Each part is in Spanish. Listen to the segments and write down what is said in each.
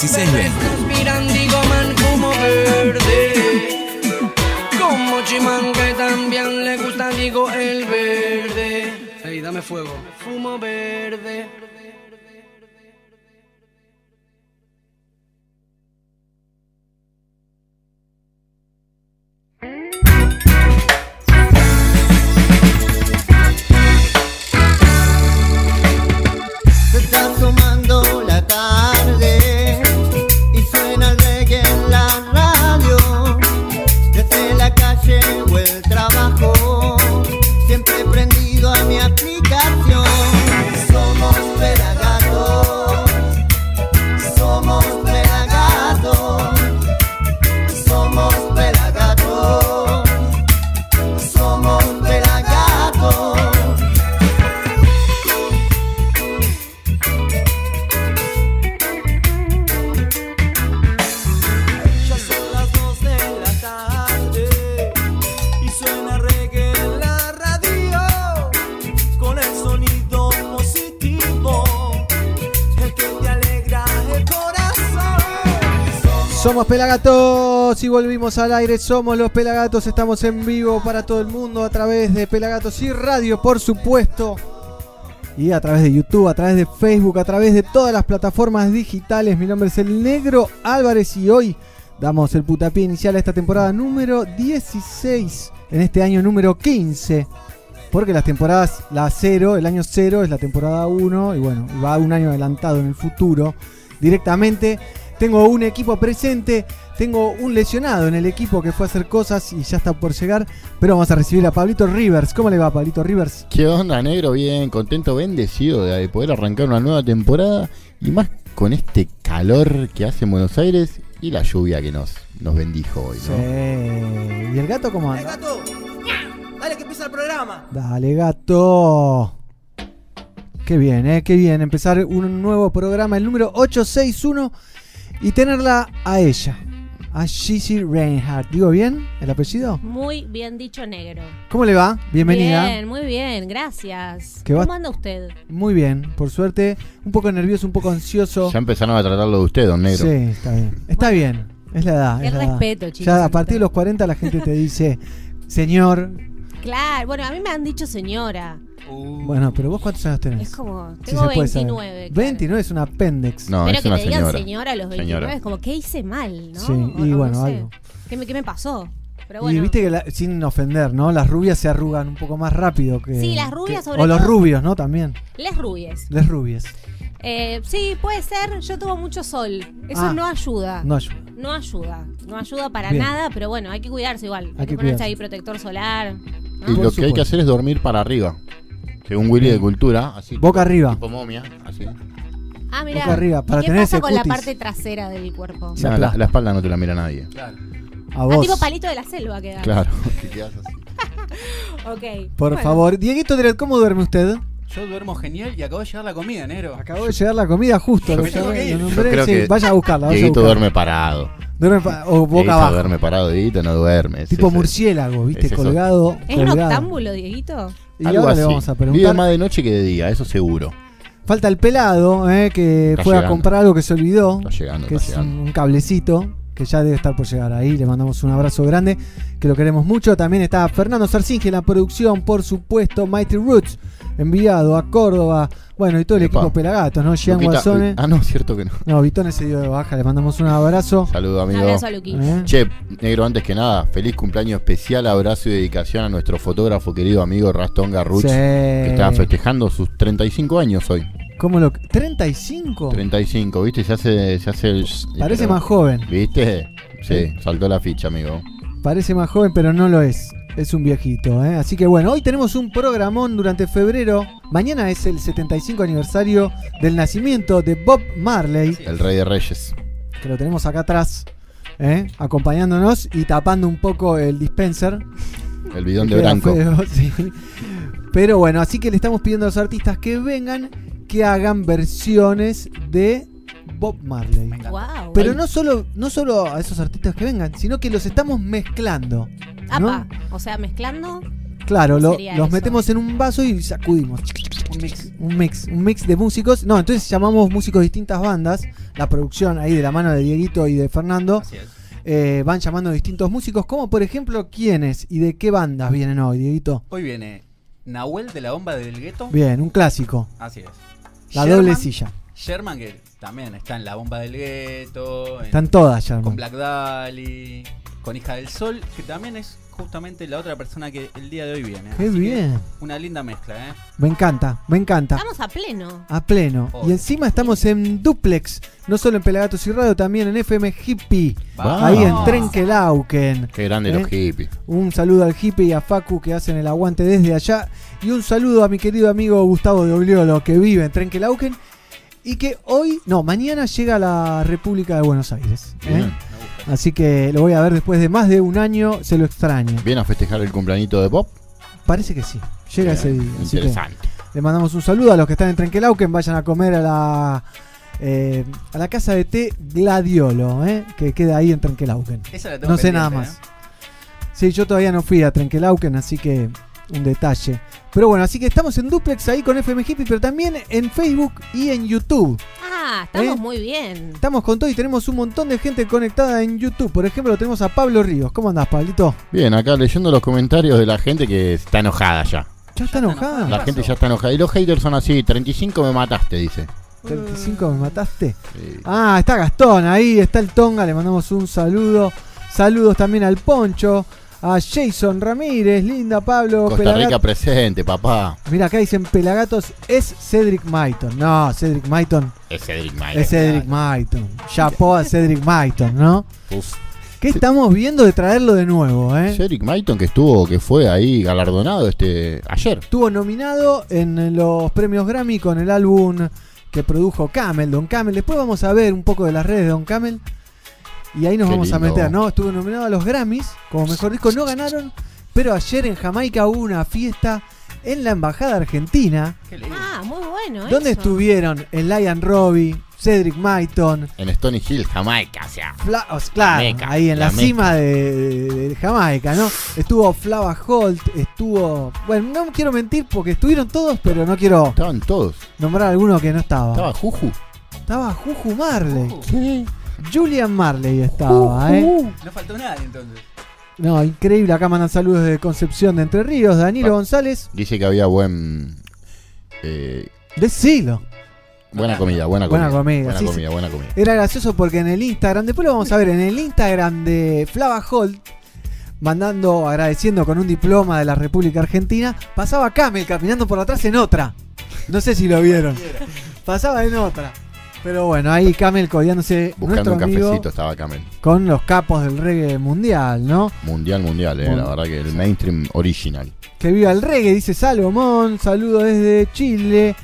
1620. Mirandigo man fumo verde. Como que también le gusta, digo el verde. Ey, dame fuego. Fumo verde. Pelagatos y volvimos al aire. Somos los Pelagatos. Estamos en vivo para todo el mundo a través de Pelagatos y Radio, por supuesto. Y a través de YouTube, a través de Facebook, a través de todas las plataformas digitales. Mi nombre es el Negro Álvarez y hoy damos el putapié inicial a esta temporada número 16. En este año número 15. Porque las temporadas, la 0, el año 0 es la temporada 1 y bueno, va un año adelantado en el futuro directamente. Tengo un equipo presente, tengo un lesionado en el equipo que fue a hacer cosas y ya está por llegar, pero vamos a recibir a Pablito Rivers. ¿Cómo le va, Pablito Rivers? ¿Qué onda, negro? Bien, contento, bendecido de poder arrancar una nueva temporada y más con este calor que hace en Buenos Aires y la lluvia que nos, nos bendijo hoy, Sí. ¿Y el gato cómo ¡Eh, anda? gato! ¡Dale que empieza el programa! Dale, gato. Qué bien, ¿eh? Qué bien empezar un nuevo programa, el número 861, y tenerla a ella, a Gigi Reinhardt. ¿Digo bien el apellido? Muy bien dicho, negro. ¿Cómo le va? Bienvenida. Bien, muy bien, gracias. ¿Qué va- ¿Cómo anda usted? Muy bien, por suerte. Un poco nervioso, un poco ansioso. Ya empezaron a tratarlo de usted, don negro. Sí, está bien. Está bien. Es la edad. Qué es la edad. respeto, chicos, Ya a partir de los 40 la gente te dice, señor. Claro, bueno, a mí me han dicho señora. Bueno, pero vos cuántos años tenés? Es como, tengo saber. 29. claro. 29 es un apéndice. No, Pero es que una te digan señora. señora a los 29 Señora. es como, ¿qué hice mal? ¿no? Sí, O- y bueno, no sé. algo. ¿Qué me, qué me pasó? Pero Y viste que la- sin ofender, ¿no? Las rubias se arrugan un poco más rápido que. Sí, las rubias que- sobre O los rubios, ¿no? También. Les rubies. Les rubias. Eh, sí, puede ser. Yo tomo mucho sol. Eso Ah, no ayuda. No ayuda. No ayuda. No ayuda para Bien. nada, pero bueno, hay que cuidarse igual. Hay, Hay que, que ponerse cuidarse. ahí protector solar. ¿no? Y lo que hay que hacer es dormir para arriba. Según Willy de Cultura, así. Boca arriba. Tipo momia, así. Ah, mira. Boca arriba, para ¿Y qué tener pasa ese con la parte trasera del cuerpo? No, la, la espalda no te la mira nadie. A Ah, vos. tipo palito de la selva queda. Claro. Te quedas así. Ok. Por Bueno. favor. Dieguito Dredd, ¿cómo duerme usted? Yo duermo genial y acabo de llegar la comida, negro. Acabó de llegar la comida justo. Lo, que Yo nombré, creo sí, que vaya a buscarla. Dieguito duerme parado. Duerme o boca Dieguito abajo. duerme parado, Dieguito no duerme. Tipo ese. murciélago, ¿viste? Es eso. colgado. ¿Es un colgado. octámbulo, Dieguito? Y Algo ahora así. le vamos a Vive preguntar. más de noche que de día, eso seguro. Falta el pelado, eh, que Está fue a llegando. comprar algo que se olvidó. Está llegando, que está es llegando. un cablecito que ya debe estar por llegar ahí. Le mandamos un abrazo grande, que lo queremos mucho. También está Fernando Sarcinge en la producción, por supuesto. Mighty Roots, enviado a Córdoba. Bueno, y todo el Epa. equipo Pelagatos, ¿no? Jean Luquita- Guasone. Ah, no, cierto que no. No, Vitones se dio de baja. Le mandamos un abrazo. Saludo, Un amigo. abrazo a. ¿Eh? Che, negro, antes que nada, feliz cumpleaños especial, abrazo y dedicación a nuestro fotógrafo querido amigo Rastón Garruch, Sí. que estaba festejando sus 35 años hoy. ¿Cómo lo.? ¿35? 35, ¿viste? Se hace, se hace el... Parece pero- más joven. ¿Viste? Sí, saltó la ficha, amigo. Parece más joven, pero no lo es. Es un viejito, ¿eh? Así que bueno, hoy tenemos un programón durante febrero. Mañana es el 75 aniversario del nacimiento de Bob Marley, El rey de reyes. que lo tenemos acá atrás, ¿eh? acompañándonos y tapando un poco el dispenser. El bidón de blanco. feo, sí. Pero bueno, así que le estamos pidiendo a los artistas que vengan, que hagan versiones de Bob Marley. Wow. Pero no solo, no solo a esos artistas que vengan, sino que los estamos mezclando. ¿no? Apa, o sea, mezclando. Claro, ¿Cómo lo- sería los eso? metemos en un vaso y sacudimos. Un mix. Un mix, un mix de músicos. No, entonces llamamos músicos de distintas bandas, la producción ahí de la mano de Dieguito y de Fernando, Así es. eh, van llamando distintos músicos, como por ejemplo, ¿quiénes y de qué bandas vienen hoy, Dieguito? Hoy viene Nahuel de la bomba del gueto. Bien, un clásico, Así es. la Sherman- doble silla. Sherman, que también está en la bomba del gueto. en- Están todas ya. con Black Dahlia, con Hija del Sol, que también es justamente la otra persona que el día de hoy viene. Qué Así que bien. Una linda mezcla, ¿eh? Me encanta, me encanta. Estamos a pleno. A pleno. Y encima estamos en duplex, no solo en Pelagatos y Radio, también en FM Hippie. Vamos. Ahí en Trenkelauken. Qué grande ¿Eh? los hippies. Un saludo al hippie y a Facu que hacen el aguante desde allá. Y un saludo a mi querido amigo Gustavo de Ogliolo que vive en Trenkelauken. Y que hoy, no, mañana llega a la República de Buenos Aires. ¿eh? Bien. Así que lo voy a ver después de más de un año. Se lo extraño. Viene a festejar el cumpleañito de Bob. Parece que sí. Llega ese día. así que Interesante. le mandamos un saludo a los que están en Trenkelauken. Vayan a comer a la, eh, a la casa de té Gladiolo, ¿eh? que queda ahí en Trenkelauken. Esa la tengo No sé nada más. ¿eh? Sí, yo todavía no fui a Trenkelauken, así que un detalle. Pero bueno, así que estamos en duplex ahí con FM Hippie, pero también en Facebook y en YouTube. Ah, estamos ¿Eh? muy bien. Estamos con todo y tenemos un montón de gente conectada en YouTube. Por ejemplo, tenemos a Pablo Ríos. ¿Cómo andás, Pablito? Bien, acá leyendo los comentarios de la gente que está enojada ya. ¿Ya está enojada? La gente ya está enojada. Y los haters son así, 35 me mataste, dice. 35 me mataste. Sí. Ah, está Gastón, ahí está el Tonga, le mandamos un saludo. Saludos también al Poncho, a Jason Ramírez, linda Pablo. Costa Pelagato. Rica presente, papá. Mira, acá dicen Pelagatos, es Cedric Maiton. No, Cedric Maiton Es Cedric Mayer. es Cedric Maiton. Chapó a Cedric Maiton, ¿no? Uf. ¿Qué estamos viendo de traerlo de nuevo, eh? Cedric Maiton que estuvo, que fue ahí galardonado este ayer. Estuvo nominado en los premios Grammy con el álbum que produjo Camel, Don Camel. Después vamos a ver un poco de las redes de Don Camel. Y ahí nos Qué vamos a meter, ¿no? Estuvo nominado a los Grammys como mejor disco. No ganaron, pero ayer en Jamaica hubo una fiesta en la Embajada Argentina. Qué lindo. Ah, muy bueno. donde eso. estuvieron el Lion Robbie, Cedric Maiton, En Stony Hill, Jamaica, o sea. Fla- claro, Meca, ahí en la, cima de, de- de Jamaica, ¿no? Estuvo Flava Holt, estuvo. Bueno, no quiero mentir porque estuvieron todos, pero no quiero Estaban todos. nombrar alguno que no estaba. Estaba Juju. Estaba Juju Marley. Juju. Julian Marley estaba, ¿eh? No faltó nadie entonces. No, increíble. Acá mandan saludos de Concepción de Entre Ríos. Danilo Ah. González, Dice que había buen. eh, decilo. buena comida, buena comida. Buena comida, Buena sí, comida, buena comida. Era gracioso porque en el Instagram, después lo vamos a ver, en el Instagram de Flava Holt, mandando, agradeciendo con un diploma de la República Argentina, pasaba Camel caminando por atrás en otra. No sé si lo vieron. Pasaba en otra. Pero bueno, ahí Camel codeándose Buscando un cafecito estaba Camel. con los capos del reggae mundial, ¿no? Mundial, mundial, eh, la verdad que el mainstream original. Que viva el reggae, dice Salomón. Saludos desde Chile.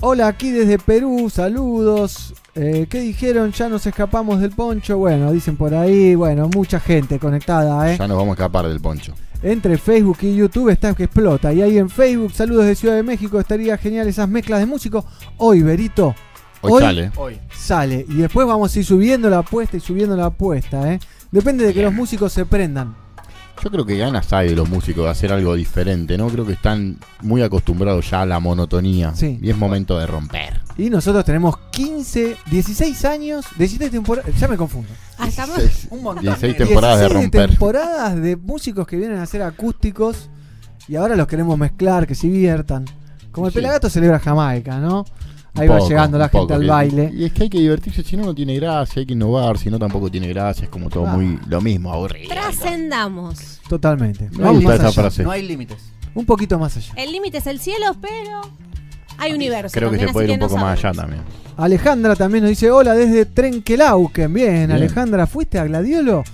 Hola, aquí desde Perú. Saludos. Eh, ¿Qué dijeron? Ya nos escapamos del poncho. Bueno, dicen por ahí. Bueno, mucha gente conectada, ¿eh? Ya nos vamos a escapar del poncho. Entre Facebook y YouTube está que explota. Y ahí en Facebook, saludos de Ciudad de México. Estaría genial esas mezclas de músicos. Hoy, Berito, Hoy, Hoy- sale. Hoy. sale. Y después vamos a ir subiendo la apuesta y subiendo la apuesta, ¿eh? Depende de que los músicos se prendan. Yo creo que ganas hay de los músicos de hacer algo diferente, ¿no? Creo que están muy acostumbrados ya a la monotonía. Sí. Y es momento de romper. Y nosotros tenemos 15, 16 años, 17 temporadas. Ya me confundo. Ah, estamos- 16, Un montón. 16 de- temporadas de 16 romper. temporadas de músicos que vienen a hacer acústicos y ahora los queremos mezclar, que se diviertan. Como el Sí. Pelagato celebra Jamaica, ¿no? Ahí va llegando la gente poco, al que- baile. Y es que hay que divertirse, si no, no tiene gracia, hay que innovar, si no, tampoco tiene gracia, es como todo Ah. muy lo mismo, aburrido. Trascendamos. Totalmente. Me Vamos gusta esa allá. frase. No hay límites. Un poquito más allá. El límite es el cielo, pero hay universo. Creo que se puede ir un no poco más allá también. Alejandra también nos dice, hola desde Trenquelauquen. Bien, Bien. Alejandra, ¿fuiste a Gladiolo?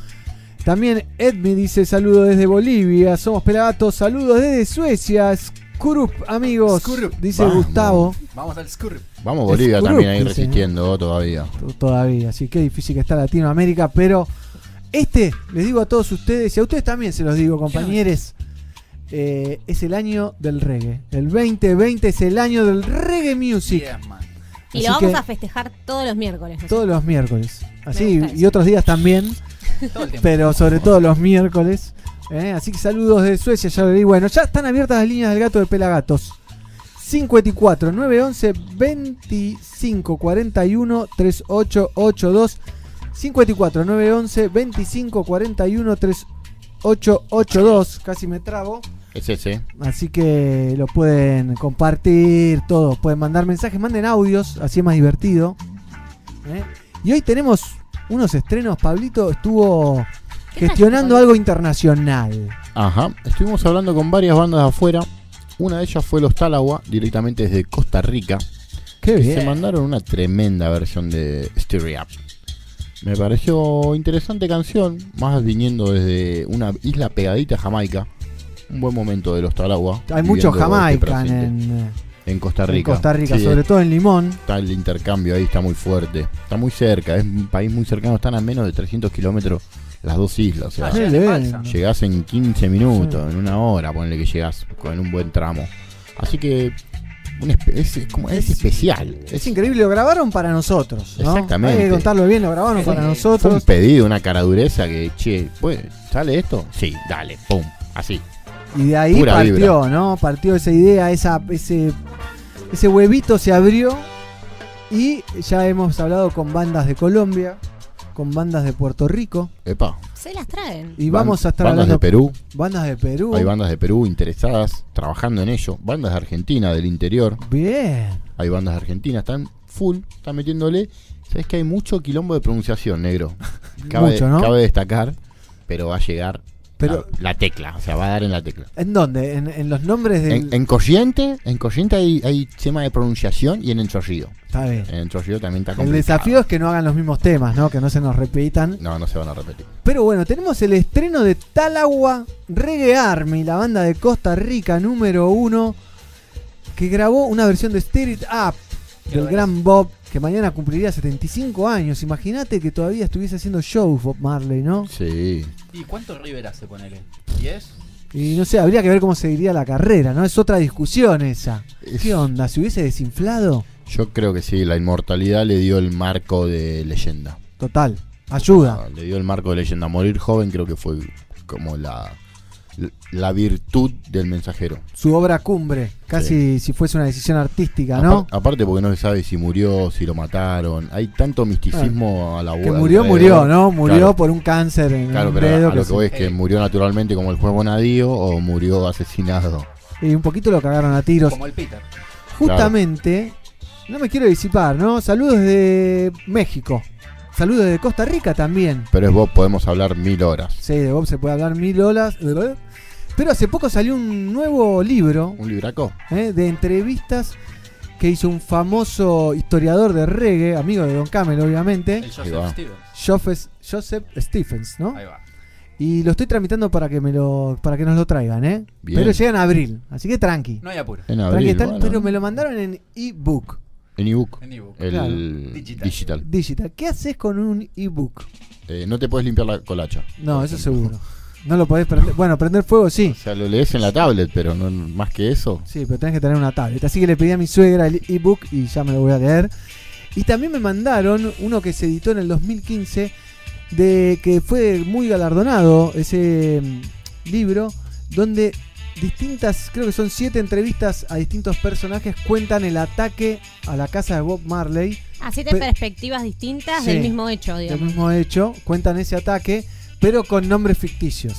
También Edmi dice, saludos desde Bolivia. Somos Pelagatos, saludos desde Suecia. Skurup, amigos. Skurup. Dice Vamos. Gustavo. Vamos al scurry. Vamos Bolivia también ahí dice, resistiendo todavía. Todavía, así que difícil que está Latinoamérica, pero este, les digo a todos ustedes, y a ustedes también se los digo, compañeros, eh, es el año del reggae. El 2020 es el año del reggae music. Yeah. Y lo vamos que- a festejar todos los miércoles. Todos los miércoles. Así, y otros días también, Todo el tiempo. pero sobre todo los miércoles. ¿Eh? Así que saludos de Suecia, ya lo leí. Bueno, ya están abiertas las líneas del gato de Pelagatos. 54 911 25 41 3882 54 911 25 41 3882 casi me trabo Es ese. así que lo pueden compartir todo pueden mandar mensajes manden audios así es más divertido ¿eh? y hoy tenemos unos estrenos Pablito estuvo ¿Qué gestionando algo internacional Ajá. Estuvimos hablando con varias bandas de afuera. Una de ellas fue Los Talagua, directamente desde Costa Rica. qué que bien se mandaron una tremenda versión de Stereo Up. Me pareció interesante canción, más viniendo desde una isla pegadita a Jamaica. Un buen momento de los Talagua. hay mucho este Jamaica en, en Costa en Rica. Costa Rica Sí, sobre todo en Limón Está el intercambio ahí, está muy fuerte. Está muy cerca, es un país muy cercano, están a menos de 300 kilómetros las dos islas. O sea, Ah, llegan en llegás en 15 minutos, en una hora, ponle que llegás con un buen tramo. Así que es, es como, es especial. Es increíble, lo grabaron para nosotros. ¿no? Exactamente. Hay que contarlo bien, lo grabaron para Fue un nosotros. pedido, una caradureza que, che, pues, ¿sale esto? Sí, dale, pum, así. Y de ahí Pura partió, vibra. ¿no? Partió esa idea, esa, ese, ese huevito se abrió. Y ya hemos hablado con bandas de Colombia, con bandas de Puerto Rico. Epa. Se las traen. Y Ban- vamos a estar bandas hablando de Perú, bandas de Perú. hay bandas de Perú interesadas, trabajando en ello. Bandas de Argentina, del interior, Bien. hay bandas de Argentina, están full, están metiéndole. Sabes que hay mucho quilombo de pronunciación, negro. Cabe, Mucho, ¿no? cabe destacar, pero va a llegar Pero- la, la tecla, o sea, va a dar en la tecla. ¿En dónde? ¿En, en los nombres del.? En, en Corriente, en Corriente hay, hay tema de pronunciación y en Enchorrido. Está bien. En Enchorrido también está El complicado. desafío es que no hagan los mismos temas, ¿no? Que no se nos repitan. No, no se van a repetir. Pero bueno, tenemos el estreno de Talagua Reggae Army, la banda de Costa Rica número uno, que grabó una versión de Stir It Up del gran Bob, que mañana cumpliría 75 años. Imagínate que todavía estuviese haciendo shows Bob Marley, ¿no? Sí. ¿Y cuánto River hace, ponele? ¿10? Y no sé, habría que ver cómo seguiría la carrera, ¿no? Es otra discusión esa. Es- ¿Qué onda? ¿Se hubiese desinflado? Yo creo que sí, la inmortalidad le dio el marco de leyenda. Total, ayuda. Ah, Le dio el marco de leyenda. Morir joven creo que fue como la, la virtud del mensajero. Su obra cumbre, casi si fuese una decisión artística, ¿no? Apar- aparte porque no se sabe si murió, si lo mataron. Hay tanto misticismo a la Que vuelta. murió, murió, ¿no? Murió Claro. por un cáncer en Claro, un pero dedo a lo que voy es que Eh. murió naturalmente como el juez Bonadío o murió asesinado. Y un poquito lo cagaron a tiros. Como el Peter. Justamente, no me quiero disipar, ¿no? Saludos de México. Saludos de Costa Rica también. Pero es vos, podemos hablar mil horas. Sí, de Bob se puede hablar mil olas. Pero hace poco salió un nuevo libro ¿Un libraco? ¿eh? de entrevistas que hizo un famoso historiador de reggae, amigo de Don Camel, obviamente, El Joseph. Stevens. Joseph, Joseph Stephens, ¿no? Ahí va. Y lo estoy tramitando para que me lo para que nos lo traigan, ¿eh? Bien. Pero llega en abril, así que tranqui. No hay apuro. En Tranqui, abril. bueno. pero me lo mandaron en ebook, En ebook. En ebook. El Claro. Digital. digital. digital. ¿Qué haces con un ebook? Eh, no te puedes limpiar la colacha. No, eso ejemplo. seguro. No lo podés prender. Bueno, prender fuego sí. O sea, lo lees en la tablet, pero no más que eso. Sí, pero tenés que tener una tablet. Así que le pedí a mi suegra el ebook y ya me lo voy a leer. Y también me mandaron uno que se editó en el 2015, de que fue muy galardonado ese mm, libro, donde distintas, creo que son siete entrevistas a distintos personajes cuentan el ataque a la casa de Bob Marley, A siete Pe- perspectivas distintas Sí. del mismo hecho, del digamos. mismo hecho, cuentan ese ataque, pero con nombres ficticios.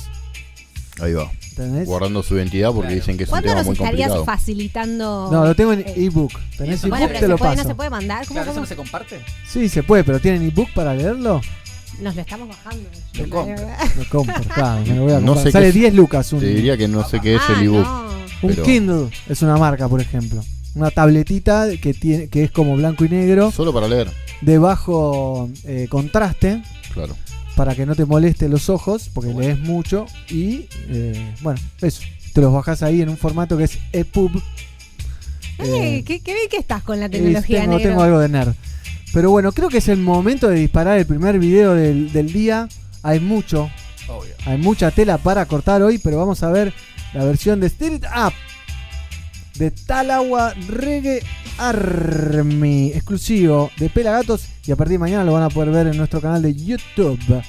Ahí va. ¿Entendés? Guardando su identidad porque Claro. dicen que es un ¿Cuándo tema nos muy estarías complicado. facilitando? No, lo tengo en eh, ebook. ¿Tenés ebook? Bueno, te lo puede, paso. no se puede mandar. ¿Cómo, Claro, ¿eso cómo? no se comparte? Sí, se puede, pero ¿tienen ebook para leerlo? Nos lo estamos bajando. Lo compro. Lo compro, claro, me lo voy a No comprar. sé Sale qué es- 10 lucas un, Te diría que no sé qué es Ah, el ebook. no. un pero- Kindle. Es una marca, por ejemplo. Una tabletita que tiene que es como blanco y negro, Solo para leer. de bajo eh, contraste, Claro. Para que no te moleste los ojos, porque lees mucho. Y eh, bueno, eso. Te los bajas ahí en un formato que es EPUB. Eh, Eh, qué, qué bien que estás con la tecnología, tengo, negro. tengo algo de nerd. Pero bueno, creo que es el momento de disparar el primer video del, del día. Hay mucho, Obvio. Hay mucha tela para cortar hoy, pero vamos a ver la versión de Stir It Up de Talagua Reggae Army, exclusivo de Pelagatos. Y a partir de mañana lo van a poder ver en nuestro canal de YouTube.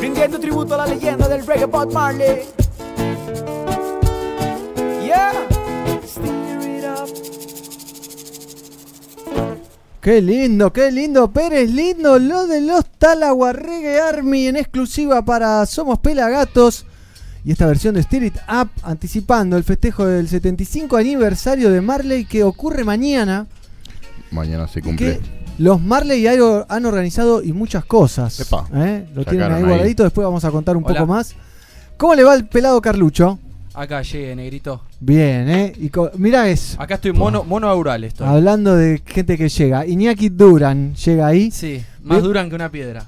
Rindiendo tributo a la leyenda del reggae Bob Marley. Up. Qué lindo, qué lindo, Pérez, lindo lo de los Talagua Reggae Army en exclusiva para Somos Pelagatos. Y esta versión de Steer It Up anticipando el festejo del 75 aniversario de Marley que ocurre mañana. Mañana se cumple. Que los Marley hay- han organizado y muchas cosas. Epa, ¿eh? Lo tienen ahí guardadito, después vamos a contar un Hola. poco más. ¿Cómo le va el pelado Carlucho? Acá llegue, negrito. Bien, ¿eh? Y mirá eso. Acá estoy mono, mono aural estoy. Hablando de gente que llega. Iñaki Duran llega ahí. Sí, más Bien. duran que una piedra.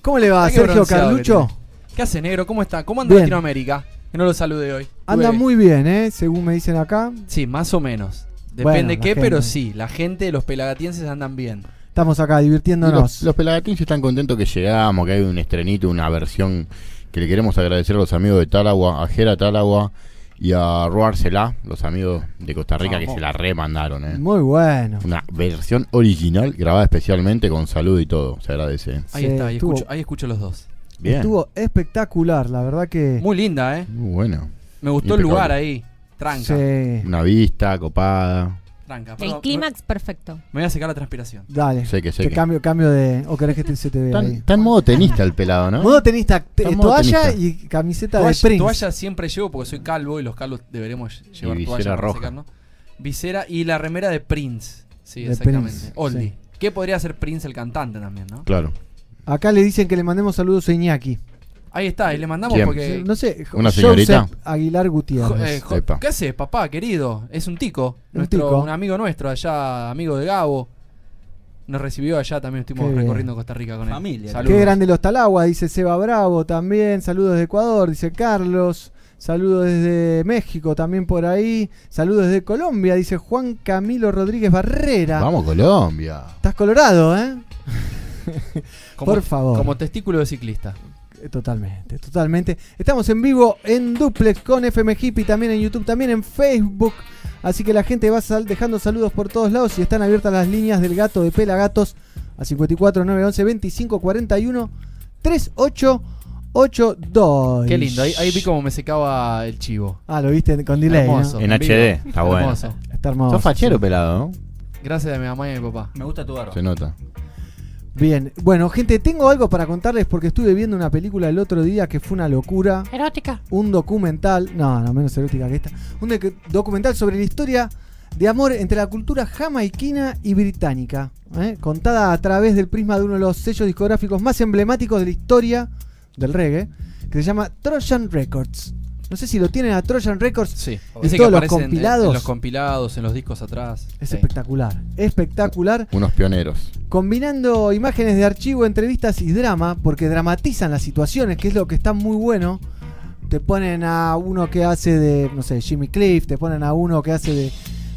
¿Cómo le va, Sergio Carlucho? ¿Qué hace, negro? ¿Cómo está? ¿Cómo anda Bien. Latinoamérica? Que no lo salude hoy. Anda muy bien, ¿eh? Según me dicen acá. Sí, más o menos. Bueno, Depende la qué, gente. pero sí, la gente, los pelagatienses andan bien. Estamos acá divirtiéndonos. los, los están contentos que llegamos, que hay un estrenito, una versión que le queremos agradecer a los amigos de Talagua, a Jera Talagua y a Roarcela, los amigos de Costa Rica que se la remandaron, eh. Muy bueno. Una versión original grabada especialmente con salud y todo, se agradece. Ahí Sí, está, ahí estuvo- escucho, ahí escucho los dos. Bien. Estuvo espectacular, la verdad que. Muy linda, ¿eh? Muy bueno. Me gustó el lugar ahí. Tranca. Sí. Una vista copada. Tranca. El clímax perfecto. Me voy a secar la transpiración. Dale. Sé que sé Te que- cambio, cambio de. ¿O querés que te- se te vea Está, ahí? está en modo tenista el pelado, ¿no? Modo tenista, te- Está en modo toalla tenista. y camiseta de Toalla, Prince. toalla siempre llevo porque soy calvo y los calvos deberemos llevar visera toalla para roja. secarnos. Visera y la remera de Prince. Sí, De exactamente. Prince, Oldie. sí. ¿Qué podría ser Prince el cantante también, no? Claro. Acá le dicen que le mandemos saludos a Iñaki. Ahí está, y le mandamos ¿Quién? porque. No sé, ¿Una Joseph señorita? Aguilar Jo- Gutiérrez. eh, jo- Epa. ¿Qué haces, papá, querido? Es un tico. Un Nuestro, tico. un amigo nuestro allá, amigo de Gabo. Nos recibió allá, también estuvimos Qué recorriendo Costa Rica con él. Familia. Saludos. Qué grande los Talagua, dice Seba Bravo también. Saludos de Ecuador, dice Carlos. Saludos desde México también por ahí. Saludos desde Colombia, dice Juan Camilo Rodríguez Barrera. Vamos, Colombia. Estás colorado, ¿eh? Como- por favor. Como testículo de ciclista. Eh, Totalmente, totalmente. Estamos en vivo en Duplex con FM Hippie, también en YouTube, también en Facebook. Así que la gente va sal- dejando saludos por todos lados y están abiertas las líneas del gato de Pelagatos Al 54 911 25 41 3882. Qué lindo, ahí, ahí vi como me secaba el chivo. Ah, lo viste con delay. ¿no? Hermoso. En. HD, está bueno. Hermoso. Está hermoso. Sos fachero sí. pelado, ¿no? Gracias a mi mamá y a mi papá. Me gusta tu barba. Se nota. Bien, bueno, gente, tengo algo para contarles porque estuve viendo una película el otro día que fue una locura. Erótica. Un documental, no, no, menos erótica que esta. Un docu- documental sobre la historia de amor entre la cultura jamaiquina y británica. ¿eh? Contada a través del prisma de uno de los sellos discográficos más emblemáticos de la historia del reggae, que se llama Trojan Records. No sé si lo tienen a Trojan Records. Sí. ¿Y Dice que todos los aparecen en- compilados? En los compilados, en los discos atrás. Es Sí. espectacular, espectacular. Unos pioneros. combinando imágenes de archivo, entrevistas y drama, porque dramatizan las situaciones, que es lo que está muy bueno. Te ponen a uno que hace de, no sé, Jimmy Cliff, te ponen a uno que hace de,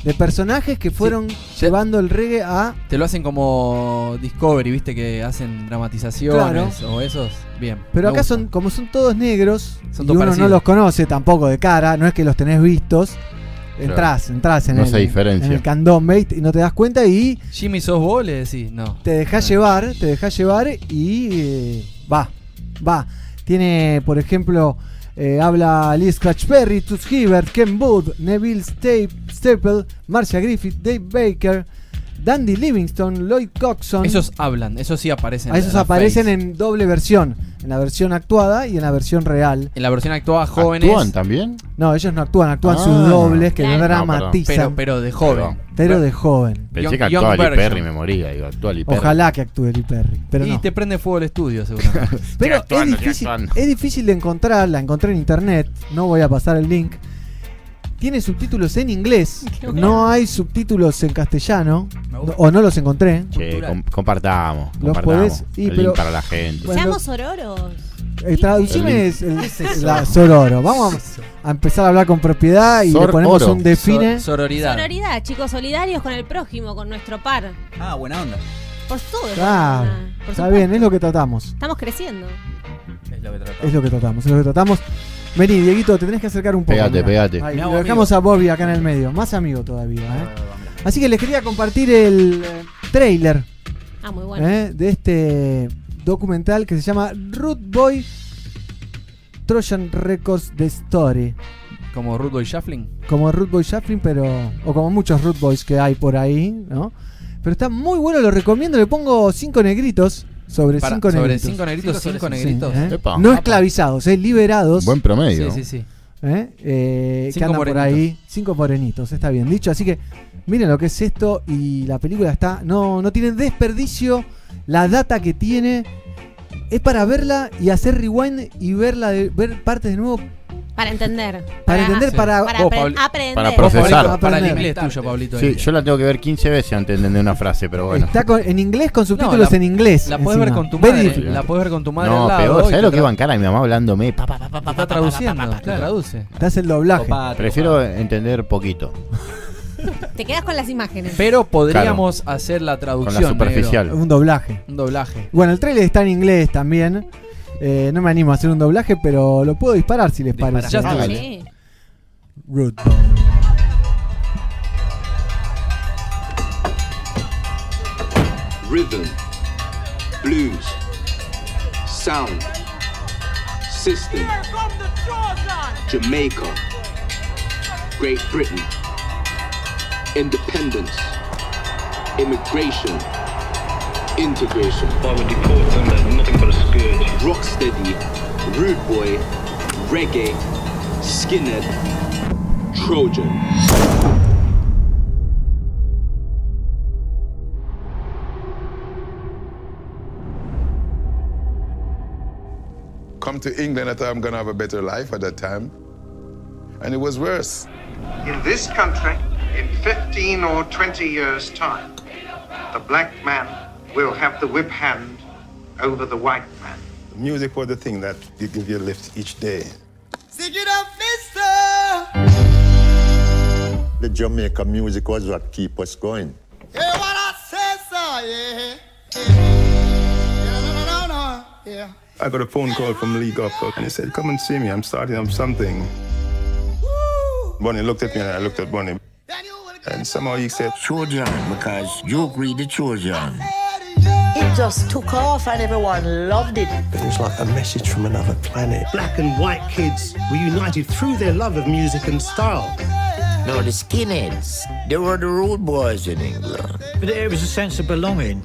de personajes que fueron llevando el reggae a... Te lo hacen como Discovery, viste que hacen dramatizaciones o esos. Bien. Pero acá gusta. son, como son todos negros, Son y uno no los conoce tampoco de cara, no es que los tenés vistos. Entrás, entrás en, No el, diferencia. en el candombe y no te das cuenta y Jimmy, ¿sos vos? Le decís, no. te dejás llevar, te dejás llevar y eh, va, va. Tiene, por ejemplo, eh, habla Lee Scratch Perry, Toots Hibbert, Ken Booth, Neville Staple, Marcia Griffith, Dave Baker, Dandy Livingston, Lloyd Coxon. Esos hablan, esos sí aparecen. a esos en la aparecen face. en doble versión, en la versión actuada y en la versión real. En la versión actuada, jóvenes. ¿Actúan también? No, ellos no actúan, actúan Ah. sus dobles que no dramatizan, Pero, pero de joven. Pero de joven. Pensé Young- que actuaba Lee. Perry, me moría. Digo, actúa Lee Perry. Ojalá que actúe Lee Perry, pero y no. te prende fuego el estudio, seguramente. Pero actuando, es, difícil, es difícil de encontrar, la encontré en internet, no voy a pasar el link. Tiene subtítulos en inglés, no hay subtítulos en castellano, Me gusta. o no los encontré. Che, Cultural. com- compartamos. Los compartamos. podés- y, el pero- link para la gente. Bueno, Seamos ororos. Eh, traducime El es el- la Sororo. Vamos a empezar a hablar con propiedad y le Sor ponemos oro. un define. Sor- sororidad. Sororidad, chicos, solidarios con el prójimo, con nuestro par. Ah, buena onda. Por todo. Claro, por está supuesto. bien, es lo que tratamos. Estamos creciendo. Es lo que tratamos. Es lo que tratamos, es lo que tratamos. Vení, Dieguito, te tenés que acercar un poco. Pégate, mirá. pégate. Ahí, lo dejamos a Bobby acá en el medio, más amigo todavía. ¿eh? Ah, mira. Así que les quería compartir el eh, trailer Ah, muy bueno. ¿eh? de este documental que se llama Root Boy Trojan Records The Story. Como Ruth Boy Shuffling. Como Root Boy Shuffling, pero. O como muchos Root Boys que hay por ahí, ¿no? Pero está muy bueno, lo recomiendo. Le pongo cinco negritos sobre Para- cinco sobre negritos. cinco negritos, Cinco cinco sobre Sí, negritos. ¿eh? No Apa. esclavizados, ¿eh? liberados. Buen promedio. Sí, sí, sí. ¿eh? Eh, que Cinco andan por morenitos. ahí. Cinco morenitos, está bien dicho. Así que miren lo que es esto y la película está. No, no tiene desperdicio. La data que tiene es para verla y hacer rewind y verla de, ver partes de nuevo Para entender. para entender, sí. para, Para apre- Pablo, aprender. para procesar. Para el inglés tuyo, Pablito. Sí, yo la tengo que ver 15 veces antes de entender una frase, pero bueno. Está con- en inglés con subtítulos la- en inglés. La puedes ver con tu madre. La puedes ver con tu madre No, al lado. peor, ¿sabes lo que tra- iba en cara de mi mamá hablándome? Pa, pa, pa, pa, te pa, Está traduciendo. pa, pa, pa, Claro, traduce. Hace el doblaje. Prefiero entender poquito. Te quedas con las imágenes. Pero podríamos hacer la Con traducción. la superficial. Un doblaje. negro. Un doblaje. Bueno, el trailer está en inglés también. Eh, no me animo a hacer un doblaje, pero lo puedo disparar si les Dispara. parece. Ya está. Root. rhythm, blues, sound, system, Jamaica, Great Britain, independence, immigration, integration, I would deport them as nothing but a scourge. rocksteady, rude boy, reggae, skinhead, Trojan. come to England, I thought I'm gonna have a better life at that time. And it was worse. In this country, in 15 or 20 years' time, the black man will have the whip hand over the white man. Music was the thing that did give you a lift each day. Sing it up, mister! The Jamaica music was what keep us going. I got a phone call from Lee Gopko and he said, Come and see me, I'm starting up something. Bonnie looked at me and I looked at Bonnie. And somehow he said, Trojan, because you agree the Trojan. Yeah. It just took off and everyone loved it. It was like a message from another planet. Black and white kids were united through their love of music and style. No, the skinheads. They were the rude boys in England. But there was a sense of belonging.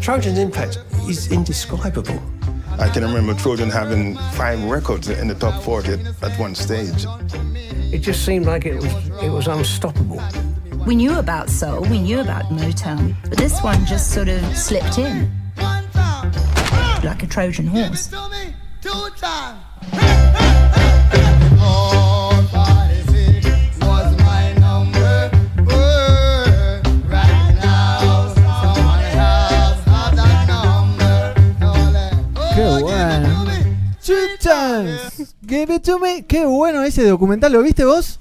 Trojan's impact is indescribable. I can remember Trojan having five records in the top 40 at one stage. It just seemed like it was, it was unstoppable. We knew about soul, we knew about Motown, but this one just sort of slipped in. Like a Trojan horse. Qué bueno. Two times. Give it to me. Qué bueno ese documental. ¿Lo viste vos?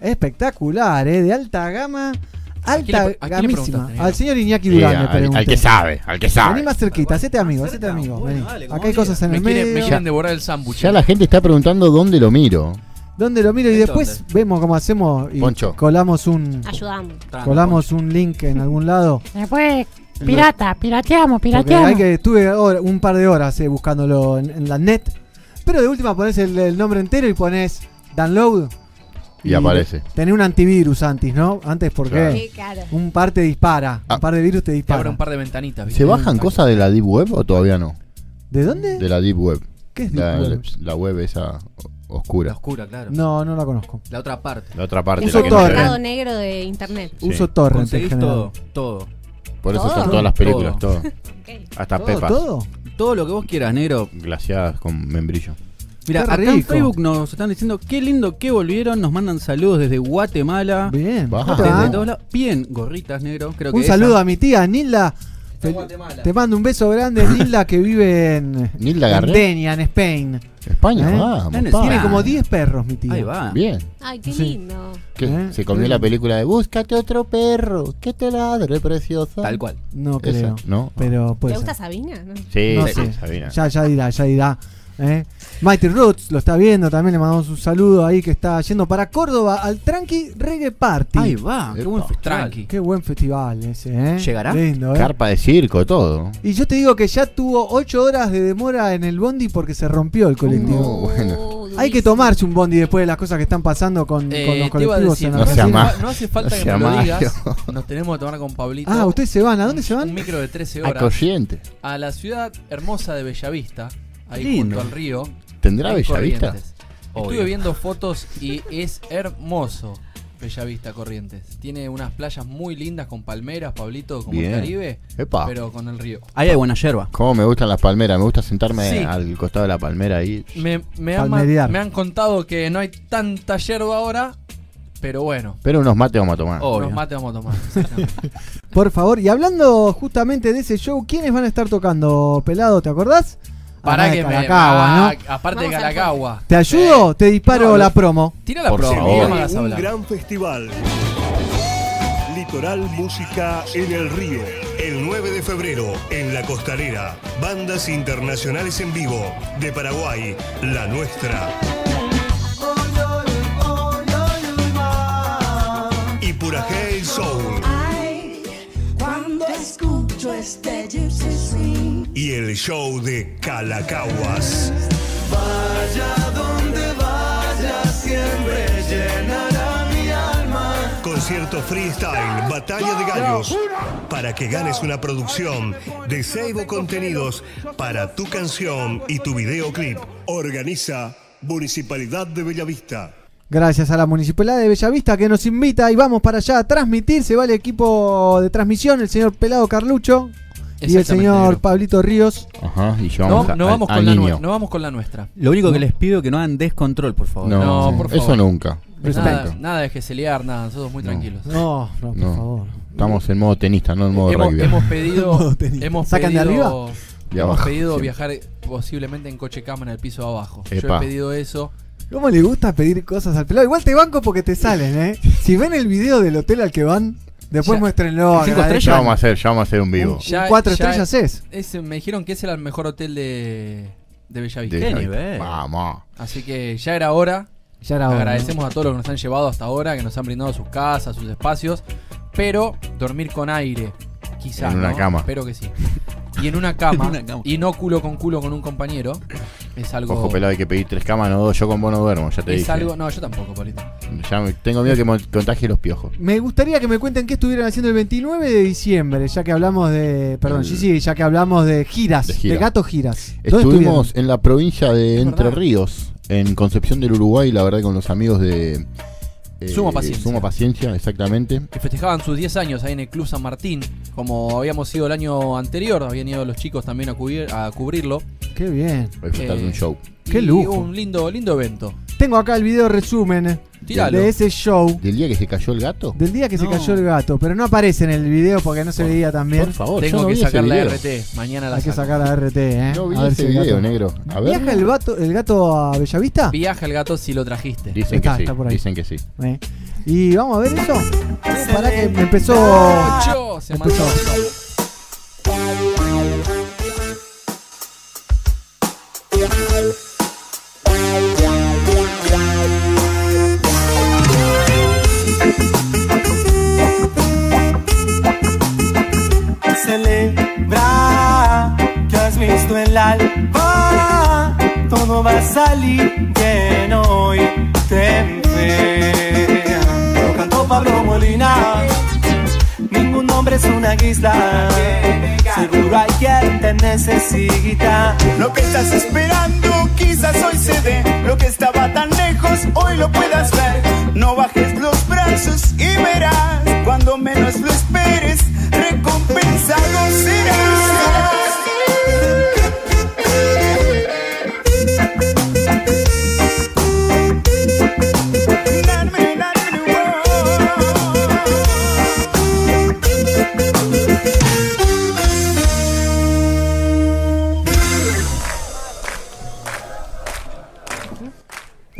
Espectacular, ¿eh? De alta gama. Alta a quién le gamísima. Al señor Iñaki Sí, Durán al- pregunté. al que sabe, al que sabe. Vení más cerquita, hacete amigo, hacete amigo. vení. Acá hay cosas en Me el quieren- medio. me quieren devorar el sándwich. Ya la gente está preguntando dónde lo miro. ¿Dónde lo miro? Y después vemos cómo hacemos y Poncho. colamos un Ayudamos. colamos un link en algún lado. Después, pirata, pirateamos, pirateamos. hay que estuve un par de horas eh, buscándolo en, en la net. Pero de última pones el, el nombre entero y pones download. Y aparece. Tenés un antivirus antes, ¿no? Antes porque Claro. Sí, claro. un par te dispara, Ah. un par de virus te Te abre dispara. un par de ventanitas. ¿viste? ¿Se bajan cosas de la Deep Web o todavía no? ¿De dónde? De la Deep Web. ¿Qué es la, Deep Web? la web esa oscura. La oscura, claro. No, no la conozco. La otra parte. La otra parte. Uso la que no se torrent. ve. Mercado negro de internet. Sí. Uso torrent en Conseguís general. todo, todo. Por eso ¿Todo? son todas las películas, Todo. todo. Hasta ¿Todo, pepas. todo? Todo lo que vos quieras, negro. Glaciadas con membrillo. Mira, acá en. Facebook nos están diciendo qué lindo que volvieron, nos mandan saludos desde Guatemala. Bien. Baja. ¿cómo te Desde todos lados. Bien, gorritas, negro. Creo Un que saludo esa. a mi tía Nilda. Te mando un beso grande, Nilda, que vive en. Denia, en Spain. España, ¿Eh? vamos. Nene, pa. Tiene como 10 perros, mi tía. Ahí va. Bien. Ay, qué lindo. ¿Qué? ¿Eh? Se comió la película de Búscate otro perro, que te ladre preciosa. Tal cual. No Esa, creo. ¿no? Pero puede ¿Te gusta. Sabina? No. Sí, No sí, sé. Sabina. Ya, ya dirá, ya dirá. ¿eh? Mighty Roots lo está viendo, también le mandamos un saludo ahí que está yendo para Córdoba al Tranqui Reggae Party. Ahí va, qué buen festival. Tranqui. Qué buen festival ese, ¿eh? ¿Llegará? Lindo, ¿eh? Carpa de circo, todo. Y yo te digo que ya tuvo 8 horas de demora en el bondi porque se rompió el colectivo. No, bueno. Hay que tomarse un bondi después de las cosas que están pasando con, Eh, con los a colectivos decir, en No no, sea más. no hace falta No que sea me lo digas. Nos tenemos que tomar con Pablito. Ah, ¿ustedes se van? ¿A dónde se Un van? micro de 13 A horas. Corriente. A la ciudad hermosa de Bellavista. Ahí Lindo. junto al río. ¿Tendrá en Bellavista? Estuve viendo fotos y es hermoso Bellavista Corrientes. Tiene unas playas muy lindas con palmeras, Pablito, como Bien. el Caribe, Epa. pero con el río. Ahí hay buena yerba. Cómo me gustan las palmeras. Me gusta sentarme Sí. al costado de la palmera ahí. Me, me han, Palmerear. me han contado que no hay tanta yerba ahora, pero bueno, Pero unos mates vamos a tomar. Obvio. unos mates vamos a tomar. Por favor, y hablando justamente de ese show, ¿quiénes van a estar tocando, pelado? ¿Te acordás? Para que me. Caracagua, ah, ¿no? Aparte de Vamos Caracagua. ¿Te ayudo? Te disparo No, la promo. Tira la Por promo, favor. no me hagas Un hablar. gran festival. Litoral Música en el Río. El 9 de febrero, en La Costanera, bandas internacionales en vivo de Paraguay, la nuestra. Y Purajé Soul. Cuando escucho este gypsy Y el show de Calacaguas. vaya donde vaya, siempre llenará mi alma. Concierto freestyle, batalla de gallos. Para que ganes una producción de Seibo Contenidos para tu canción y tu videoclip. Organiza Municipalidad de Bellavista. Gracias a la Municipalidad de Bellavista que nos invita y vamos para allá a transmitir. Se va el equipo de transmisión, el señor Pelado Carlucho y el señor negro. Pablito Ríos. Ajá, y No, llevamos no vamos al con la no vamos con la nuestra. Lo único que les pido es que no hagan descontrol, por favor. No, No, por eso favor. nunca. Nada, Nunca. nada de geselear, nada, nosotros muy No. tranquilos. No, no, por No. favor. Estamos en modo tenista, no en modo Hemos, rugby. hemos pedido, hemos ¿Sacan de pedido, arriba? De hemos abajo, pedido siempre. viajar posiblemente en coche cama en el piso de abajo. Yo he pedido eso. ¿Cómo le gusta pedir cosas al pelado? Igual te banco porque te salen, ¿eh? Si ven el video del hotel al que van, después Ya. muéstrenlo. Cinco agradezcan. Ya vamos a hacer, ya vamos a hacer un vivo. Ya- cuatro ya estrellas es. ese- me dijeron que ese era el mejor hotel de, de Bellavista. Vamos. Así que ya era hora. Ya era hora, Agradecemos a todos los que nos han llevado hasta ahora, que nos han brindado sus casas, sus espacios. Pero dormir con aire, quizás. En una ¿no? cama. Espero que sí. y en una cama, En una cama. y no culo con culo con un compañero, es algo. Ojo pelado, hay que pedir tres camas, no dos. Yo con vos no duermo, ya te es dije. algo. No, yo tampoco, Polito. Ya me- tengo miedo que me contagie los piojos. Me gustaría que me cuenten qué estuvieron haciendo el 29 de diciembre, ya que hablamos de. Perdón, sí, sí, ya que hablamos de giras, de, De gira. gato giras. ¿Dónde Estuvimos en la provincia de Entre. Ríos, en Concepción del Uruguay, la verdad, con los amigos de. Eh, Suma Paciencia. Suma Paciencia, exactamente. Que festejaban sus 10 años ahí en el Club San Martín. Como habíamos ido el año anterior, habían ido los chicos también a, cubrir- a cubrirlo. Qué bien. A disfrutar de un show. Qué lujo. Un lindo, lindo evento. Tengo acá el video resumen Tíralo. de ese show. ¿Del día que se cayó el gato? Del día que se cayó el gato, pero no aparece en el video porque no se veía tan bien. por favor, Tengo no que sacar la. RT. Mañana la Hay que sacar la RT, ¿eh? No vi A ver ese si video, gato- negro. A ver. ¿Viaja el, vato- el gato a Bellavista? Viaja el gato si lo trajiste. Dicen Está, que sí. está por ahí. Dicen que sí. Eh. Y vamos a ver eso. Para que me empezó. Se empezó. Visto el alba, todo va a salir bien hoy. Ten fe. Lo cantó Pablo Molina. Ningún hombre es una guisa. Seguro hay quien te necesita. Lo que estás esperando quizás hoy se dé. Lo que estaba tan lejos hoy lo puedas ver. No bajes los brazos y verás. Cuando menos lo esperes, recompensado serás.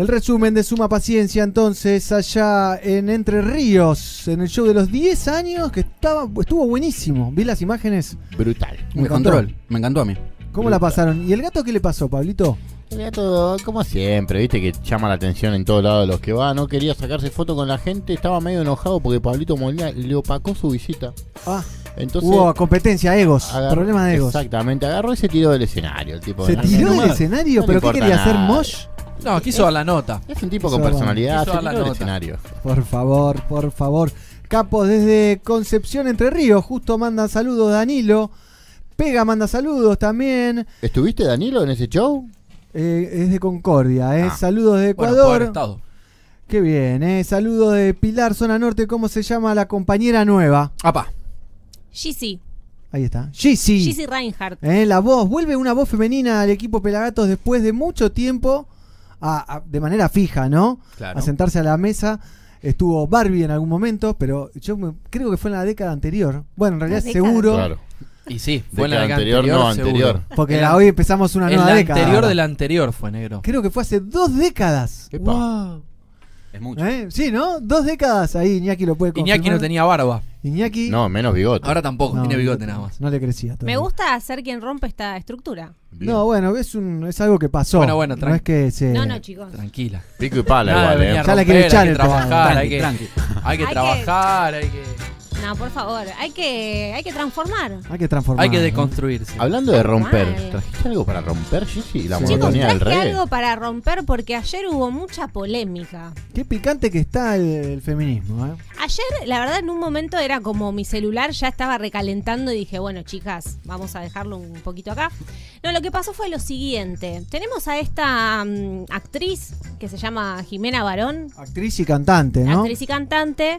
El resumen de Suma Paciencia, entonces, allá en Entre Ríos, en el show de los 10 años, que estaba, estuvo buenísimo. Vi las imágenes. Brutal. Me encantó. control. Me encantó a mí. ¿Cómo la pasaron? ¿Y el gato qué le pasó, Pablito? El gato, como siempre, viste que llama la atención en todos lados de los que va. No quería sacarse foto con la gente. Estaba medio enojado porque Pablito Molina le opacó su visita. Ah, Entonces. hubo competencia, egos, agarró- problema de egos. Exactamente, agarró y se tiró del escenario. El tipo ¿Se tiró del escenario? no ¿Pero qué quería hacer. Mosh? No, quiso dar la nota. Es un tipo Quiso con dar personalidad, quiso se dar la tiró del nota. escenario. Por favor, por favor. Capos desde Concepción Entre Ríos, justo manda saludos Danilo. Pega manda saludos también. ¿Estuviste, Danilo, en ese show? Eh, es de Concordia, ¿eh? Ah. Saludos de Bueno, puede haber Ecuador. estado. Qué bien, ¿eh? Saludos de Pilar, zona norte. ¿Cómo se llama la compañera nueva? Apa. Gizzy. Ahí está. Gizzy. Gizzy Reinhardt. ¿Eh? La voz. Vuelve una voz femenina al equipo Pelagatos después de mucho tiempo. A- a- de manera fija, ¿no? Claro. A sentarse a la mesa. Estuvo Barbie en algún momento, pero yo me- creo que fue en la década anterior. Bueno, en realidad seguro. Claro. Y sí, fue en la Década anterior, anterior, no, seguro. anterior. Porque hoy empezamos una nueva la década. anterior de la anterior fue negro. Creo que fue hace dos décadas. Wow. Es mucho. ¿Eh? Sí, ¿no? Dos décadas. Ahí Iñaki lo puede confirmar. Iñaki no tenía barba. Iñaki. No, menos bigote. Ahora tampoco, No, tiene bigote nada más. No le crecía. Me todavía. gusta ser quien rompe esta estructura. Bien. No, bueno, es, un, es algo que pasó. Bueno, bueno, no es que se. No, no, chicos. Tranquila. Pico y pala Nada igual, eh. a Ya la romper, quiere echar hay que el trabajar, hay Tranqui, que, tranqui. hay que Hay que- trabajar, hay que, No, por favor. Hay que, hay que transformar. Hay que transformar. hay que deconstruirse. Hablando de romper. ¿trajiste algo para romper, Gigi? La Sí. Chicos, monotonía del reggae. algo para romper porque ayer hubo mucha polémica. Qué picante que está el, el feminismo, ¿eh? Ayer, la verdad, en un momento era como mi celular ya estaba recalentando y dije, bueno, chicas, vamos a dejarlo un poquito acá. No, lo que pasó fue lo siguiente. Tenemos a esta mm, actriz que se llama Jimena Barón, Actriz y cantante, ¿no? actriz y cantante,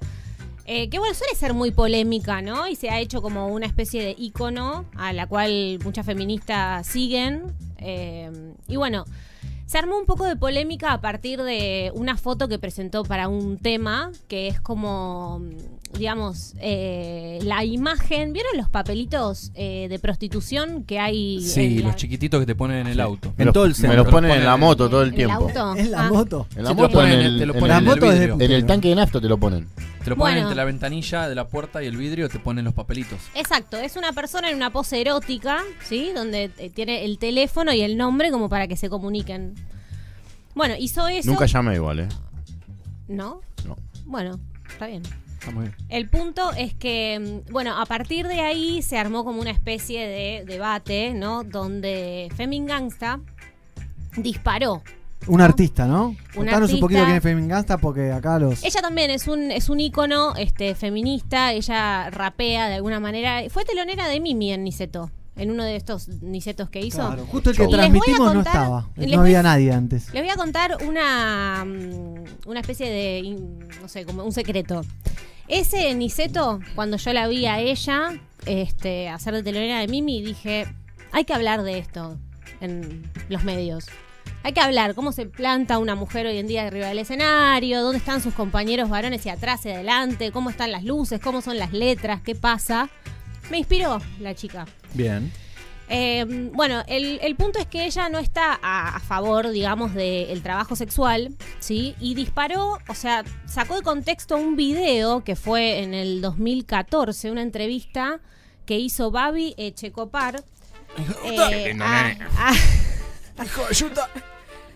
eh, que bueno, suele ser muy polémica, ¿no? Y se ha hecho como una especie de ícono a la cual muchas feministas siguen. Eh, y bueno, se armó un poco de polémica a partir de una foto que presentó para un tema que es como, digamos, eh, la imagen. ¿Vieron los papelitos eh, de prostitución que hay? Sí, en la- los chiquititos que te ponen en el auto. Me los, todo el me centro. los Los ponen en la en- moto todo el ¿En el tiempo. auto? Es la Ah. moto. En la moto, en en- el, en La en moto en tanque de nafta te lo ponen. Te lo ponen Bueno. entre la ventanilla de la puerta y el vidrio, te ponen los papelitos. Exacto, es una persona en una pose erótica, ¿sí? Donde eh, tiene el teléfono y el nombre como para que se comuniquen. Bueno, hizo eso. Nunca llamé igual, ¿eh? ¿No? No. Bueno, está bien. Está muy bien. El punto es que, mm, bueno, a partir de ahí se armó como una especie de debate, ¿no? Donde Femin Gangsta disparó. Un artista, ¿no? Contanos un poquito quién es Femin Gangsta porque acá los. Ella también es un, es un ícono este, feminista, ella rapea de alguna manera. Fue telonera de Mimi en Niceto, en uno de estos Nicetos que hizo. Claro, justo el que Y transmitimos no estaba. No había nadie antes. Les voy a contar una, mm, una especie de, no sé, como un secreto. Ese Niceto, cuando yo la vi a ella este, hacer de telonera de Mimi, dije, hay que hablar de esto en los medios. Hay que hablar cómo se planta una mujer hoy en día arriba del escenario, dónde están sus compañeros varones y atrás y adelante, cómo están las luces, cómo son las letras, qué pasa. Me inspiró la chica. Bien. Eh, bueno, el, el punto es que ella no está a, a favor, digamos, del trabajo sexual, ¿sí? Y disparó, o sea, sacó de contexto un video que fue en el 2014, una entrevista que hizo Babi Echecopar. eh, a- a-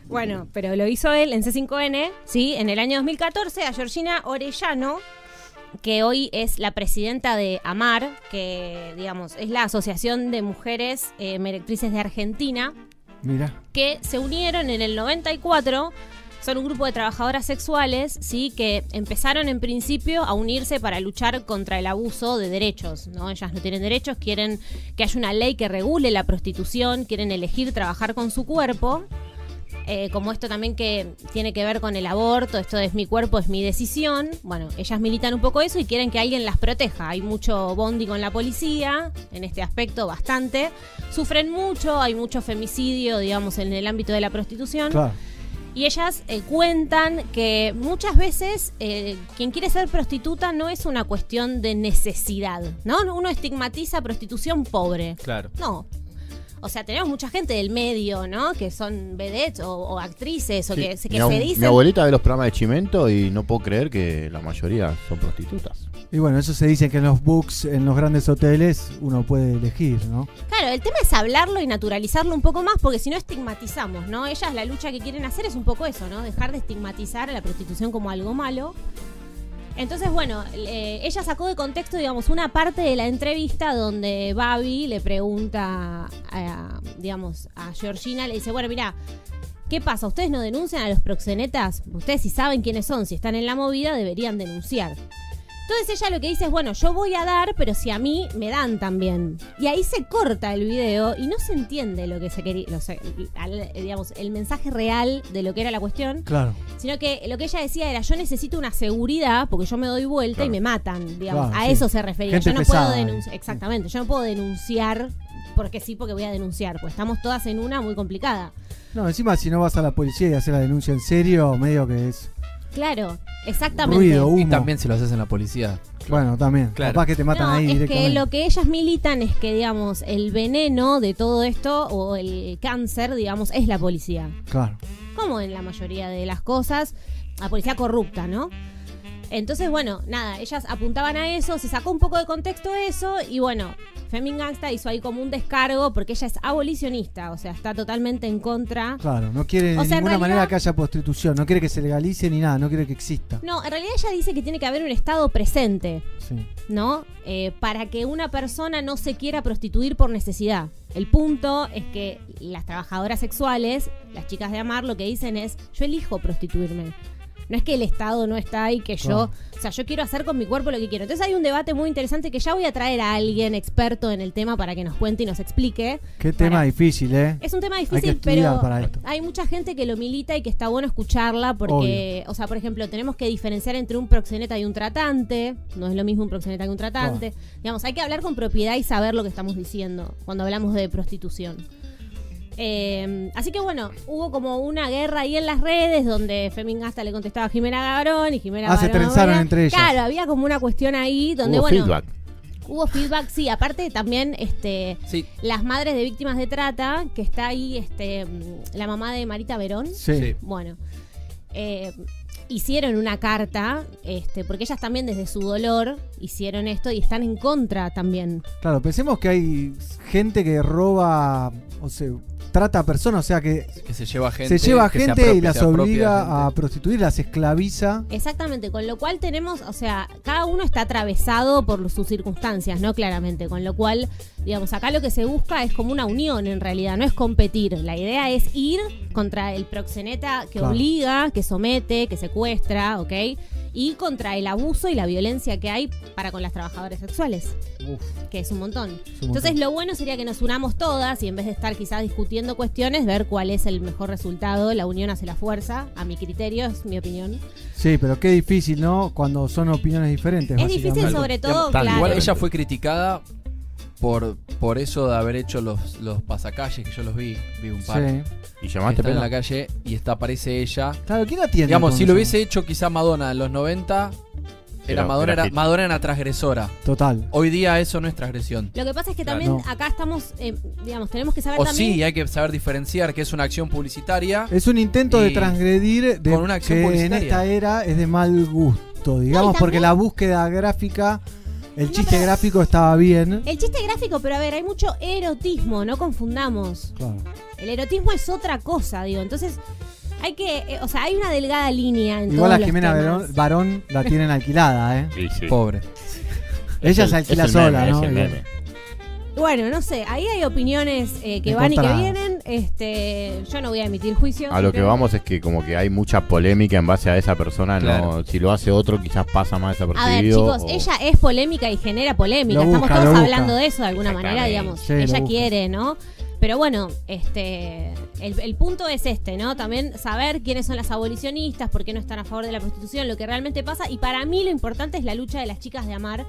bueno, pero lo hizo él en C5N, ¿sí? En el año 2014 a Georgina Orellano, que hoy es la presidenta de AMAR, que digamos es la Asociación de Mujeres eh, Merectrices de Argentina, Mira. que se unieron en el 94. Son un grupo de trabajadoras sexuales, sí, que empezaron en principio a unirse para luchar contra el abuso de derechos, ¿no? Ellas no tienen derechos, quieren que haya una ley que regule la prostitución, quieren elegir trabajar con su cuerpo. Eh, como esto también que tiene que ver con el aborto, esto es mi cuerpo, es mi decisión. Bueno, ellas militan un poco eso y quieren que alguien las proteja. Hay mucho bondi con la policía, en este aspecto bastante. Sufren mucho, hay mucho femicidio, digamos, en el ámbito de la prostitución. Claro. Y ellas eh, cuentan que muchas veces eh, quien quiere ser prostituta no es una cuestión de necesidad, ¿no? Uno estigmatiza prostitución pobre. Claro. No. O sea, tenemos mucha gente del medio, ¿no? Que son vedettes o, o actrices o Sí. que, se- mi, que se mi dicen... abuelita ve los programas de Chimento y no puedo creer que la mayoría son prostitutas. Y bueno, eso se dice que en los books, en los grandes hoteles, uno puede elegir, ¿no? Claro, el tema es hablarlo y naturalizarlo un poco más, porque si no estigmatizamos, ¿no? Ellas la lucha que quieren hacer es un poco eso, ¿no? Dejar de estigmatizar a la prostitución como algo malo. Entonces, bueno, ella sacó de contexto, digamos, una parte de la entrevista donde Babi le pregunta, a, digamos, a Georgina, le dice, bueno, mira, ¿qué pasa? ¿Ustedes no denuncian a los proxenetas? Ustedes si saben quiénes son, si están en la movida, deberían denunciar. Entonces ella lo que dice es, bueno, yo voy a dar, pero si a mí me dan también. Y ahí se corta el video y no se entiende lo que se quería, lo se- al- digamos, el mensaje real de lo que era la cuestión. Claro. Sino que lo que ella decía era, yo necesito una seguridad porque yo me doy vuelta Claro. y me matan, digamos. Claro, a sí. eso se refería. Gente yo no pesada, puedo eh. denunciar, exactamente, yo no puedo denunciar porque sí, porque voy a denunciar, pues estamos todas en una muy complicada. No, encima si no vas a la policía y haces la denuncia en serio, medio que es. Claro, exactamente. Ruido, humo. Y también si lo haces en la policía. Bueno, también. Claro. Capaz que te matan No, ahí es que directamente. lo que ellas militan es que, digamos, el veneno de todo esto o el cáncer, digamos, es la policía. Claro. Como en la mayoría de las cosas, la policía corrupta, ¿no? Entonces, bueno, nada, ellas apuntaban a eso, se sacó un poco de contexto eso y bueno, Femin Gangsta hizo ahí como un descargo porque ella es abolicionista, o sea, está totalmente en contra. Claro, no quiere O de sea, ninguna realidad- manera que haya prostitución, no quiere que se legalice ni nada, no quiere que exista. No, en realidad ella dice que tiene que haber un Estado presente. Sí. ¿no? Eh, para que una persona no se quiera prostituir por necesidad. El punto es que las trabajadoras sexuales, las chicas de Amar, lo que dicen es, yo elijo prostituirme. No es que el Estado no está ahí, que yo, o sea, yo quiero hacer con mi cuerpo lo que quiero. Entonces hay un debate muy interesante que ya voy a traer a alguien experto en el tema para que nos cuente y nos explique. Qué tema difícil, ¿eh? Es un tema Hay difícil, estudiar pero hay mucha gente que lo milita y que está bueno escucharla porque, o sea, por ejemplo, tenemos que diferenciar entre un proxeneta y un tratante. No es lo mismo un proxeneta que un tratante. Digamos, hay que hablar con propiedad y saber lo que estamos diciendo cuando hablamos de prostitución. Eh, así que bueno, hubo como una guerra ahí en las redes donde Femin Gasta le contestaba a Jimena Gabrón y Jimena Ah, se trenzaron entre ellas. Claro, había como una cuestión ahí donde, Hubo bueno, feedback. Hubo feedback, sí. Aparte también, este, las madres de víctimas de trata, que está ahí, este, mm, la mamá de Marita Verón. Sí. Sí. Bueno, eh, hicieron una carta, este, porque ellas también desde su dolor hicieron esto y están en contra también. Claro, pensemos que hay gente que roba, o se trata a personas, o sea que, Que se lleva gente. se lleva que se gente apropia- y las obliga a prostituir, las esclaviza. Exactamente, con lo cual tenemos, o sea, cada uno está atravesado por sus circunstancias, ¿no? Claramente, con lo cual, digamos, acá lo que se busca es como una unión en realidad, no es competir. La idea es ir contra el proxeneta que Claro. obliga, que somete, que secuestra, ¿ok? Y contra el abuso y la violencia que hay para con las trabajadoras sexuales, que es un montón. un Entonces, lo bueno sería que nos unamos todas y en vez de estar quizás discutiendo cuestiones, ver cuál es el mejor resultado. La unión hace la fuerza, a mi criterio, es mi opinión. Sí, pero qué difícil, ¿no? Cuando son opiniones diferentes. Es difícil sobre todo, claro. Igual ella fue criticada por, por eso de haber hecho los, los pasacalles, que yo los vi, vi un par. Sí. ¿Y llamaste están en la calle y está, aparece ella. Claro, ¿quién atiende? Digamos, si lo hubiese hecho quizá Madonna en los 90, era, Era- Madonna, era. Madonna era transgresora. Total. Hoy día eso no es transgresión. Lo que pasa es que Claro. también No. acá estamos, eh, digamos, tenemos que saber O también. sí, hay que saber diferenciar que es una acción publicitaria. Es un intento de transgredir de con una acción que en publicitaria. esta era es de mal gusto, digamos, porque la búsqueda gráfica, el chiste gráfico estaba bien. El chiste gráfico, pero a ver, hay mucho erotismo, no confundamos. Claro. El erotismo es otra cosa, digo. Entonces, hay que, eh, o sea, hay una delgada línea en Igual todos a los Jimena. Barón, Barón la tienen alquilada, ¿eh? Sí, sí. Pobre. Ella el- se alquila el sola, meme, ¿no? Bueno, no sé, ahí hay opiniones eh, que van y que vienen. Este, yo no voy a emitir juicio. A lo que vamos es que como que hay mucha polémica en base a esa persona, Claro. no, si lo hace otro quizás pasa más A ver, desapercibido. chicos, o- ella es polémica y genera polémica. Lo Estamos busca, todos lo busca. hablando de eso de alguna manera, digamos. Sí, lo ella busca. quiere, ¿no? Pero bueno, este, el, el punto es este, ¿no? También saber quiénes son las abolicionistas, por qué no están a favor de la prostitución, lo que realmente pasa. Y para mí lo importante es la lucha de las chicas de amar,